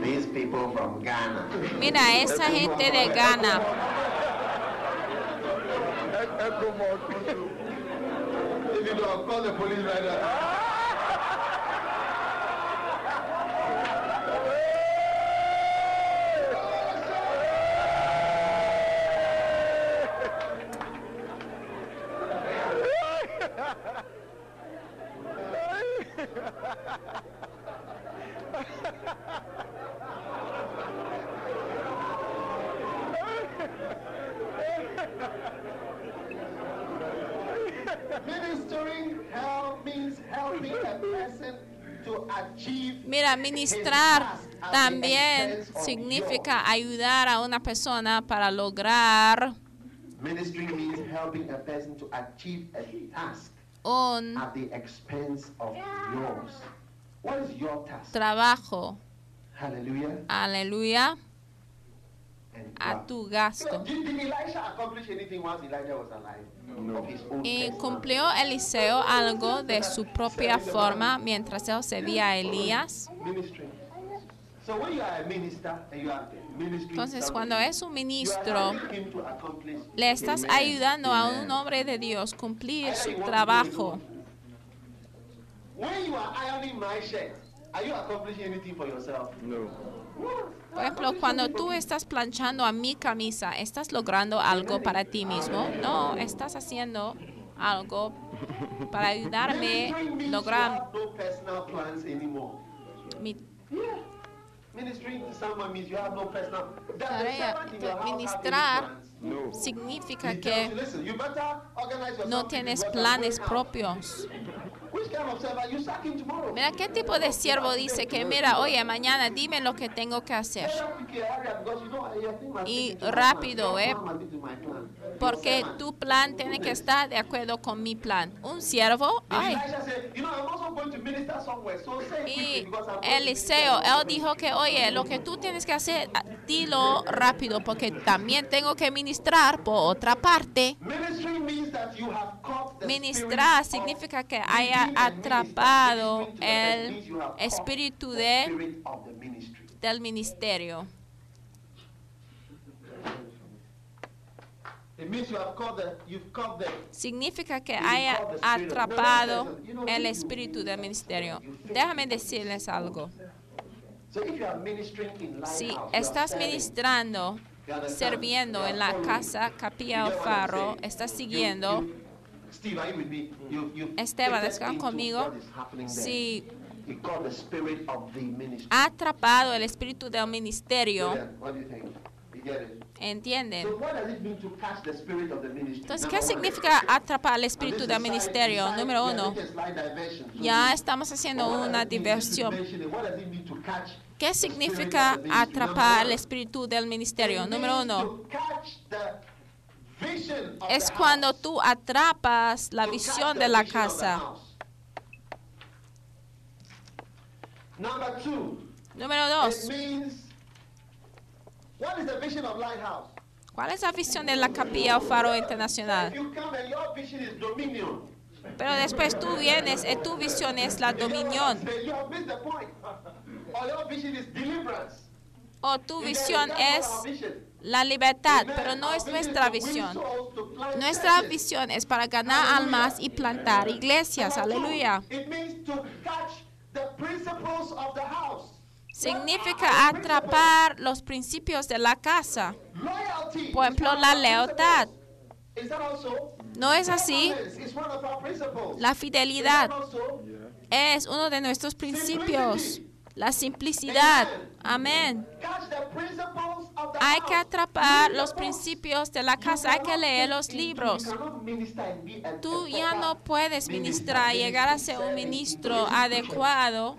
These people from Ghana. Mira, esa gente de Ghana. If you don't call the police right now. Ministering help means helping a person to achieve Mira, ministrar también significa ayudar a una persona para lograr Ministering means helping a person to achieve a task un at the expense of yours. What is your task? trabajo. Aleluya. And A God. tu gasto. Y cumplió Eliseo algo de su propia forma mientras él servía a Elías. Entonces, cuando es un ministro, le estás ayudando a un hombre de Dios cumplir su trabajo. When you are ironing my shirt, are you accomplishing anything for yourself? No. Por ejemplo, cuando tú estás planchando a mi camisa, ¿estás logrando algo para ti mismo? No, estás haciendo algo para ayudarme a lograr mi Tarea ministrar significa que no tienes planes going out." propios. Mira, ¿qué tipo de siervo dice que, mira, oye, mañana dime lo que tengo que hacer? Y rápido, eh, Porque tu plan tiene que estar de acuerdo con mi plan. Un siervo, ay. Y Eliseo, él dijo que, oye, lo que tú tienes que hacer, dilo rápido, porque también tengo que ministrar por otra parte. Ministering means that you have caught the Ministrar significa que haya atrapado el espíritu de- del ministerio. It means you have caught the, you've caught the, Significa que haya atrapado el espíritu del ministerio. Déjame decirles algo. Si estás ministrando, sirviendo en la casa Capilla I'm Faro, estás siguiendo. Esteban, ¿están conmigo? Si ha atrapado el espíritu del ministerio, ¿entienden? Entonces, ¿qué significa atrapar el espíritu del ministerio? Número uno, ya estamos haciendo una diversión. ¿Qué significa atrapar el espíritu del ministerio? Número uno, es cuando tú atrapas la visión de la casa. Número dos, what is the vision of Lighthouse? ¿cuál es la visión de la Capilla del Faro Internacional? Pero después tú vienes y tu visión es la dominión. (laughs) o tu visión "That's not es our vision." la libertad, pero no es nuestra visión. Nuestra visión es para ganar almas y plantar iglesias. Aleluya. Significa atrapar los principios de la casa. Por ejemplo, la lealtad. ¿No es así? La fidelidad es uno de nuestros principios. La simplicidad. Amén. Hay que atrapar los principios de la casa. Hay que leer los libros. Tú ya no puedes ministrar, llegar a ser un ministro adecuado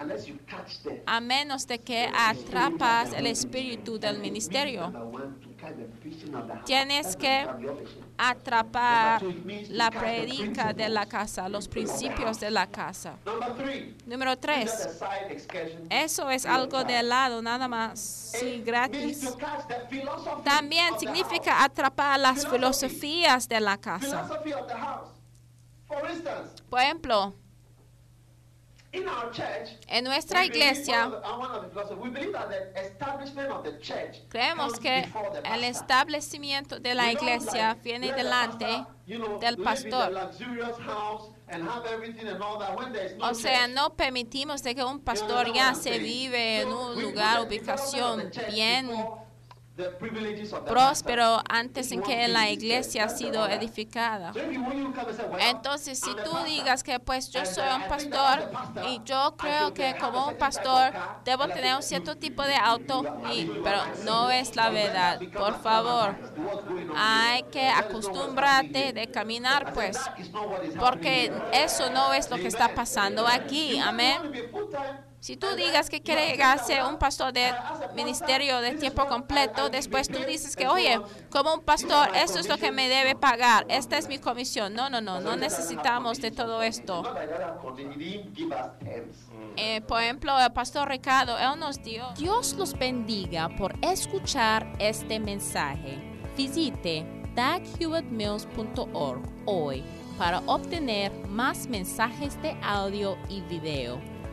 a menos de que atrapas el espíritu del ministerio. Tienes que atrapar la predica de la casa, los principios de la casa. Número tres, eso es algo de lado, nada más, sí, gratis. También significa atrapar las filosofías de la casa. Por ejemplo, en nuestra iglesia creemos que el establecimiento de la iglesia viene delante del pastor. O sea, no permitimos de que un pastor ya se vive en un lugar, ubicación bien próspero antes en que la iglesia ha sido edificada. Entonces, si tú digas que pues yo soy un pastor y yo creo que como un pastor debo tener un cierto tipo de auto, y, pero no es la verdad. Por favor, hay que acostumbrarte de caminar pues, porque eso no es lo que está pasando aquí. Amén. Si tú digas que quieres ser un pastor de "As a pastor, ministerio de tiempo completo, después tú dices que, oye, on." como un pastor, esto es lo que me debe pagar, esta es mi comisión. No, no, no, no necesitamos de todo esto. Eh, por ejemplo, el pastor Ricardo, él nos dio. Dios los bendiga por escuchar este mensaje. Visite daghewittmills.org hoy para obtener más mensajes de audio y video,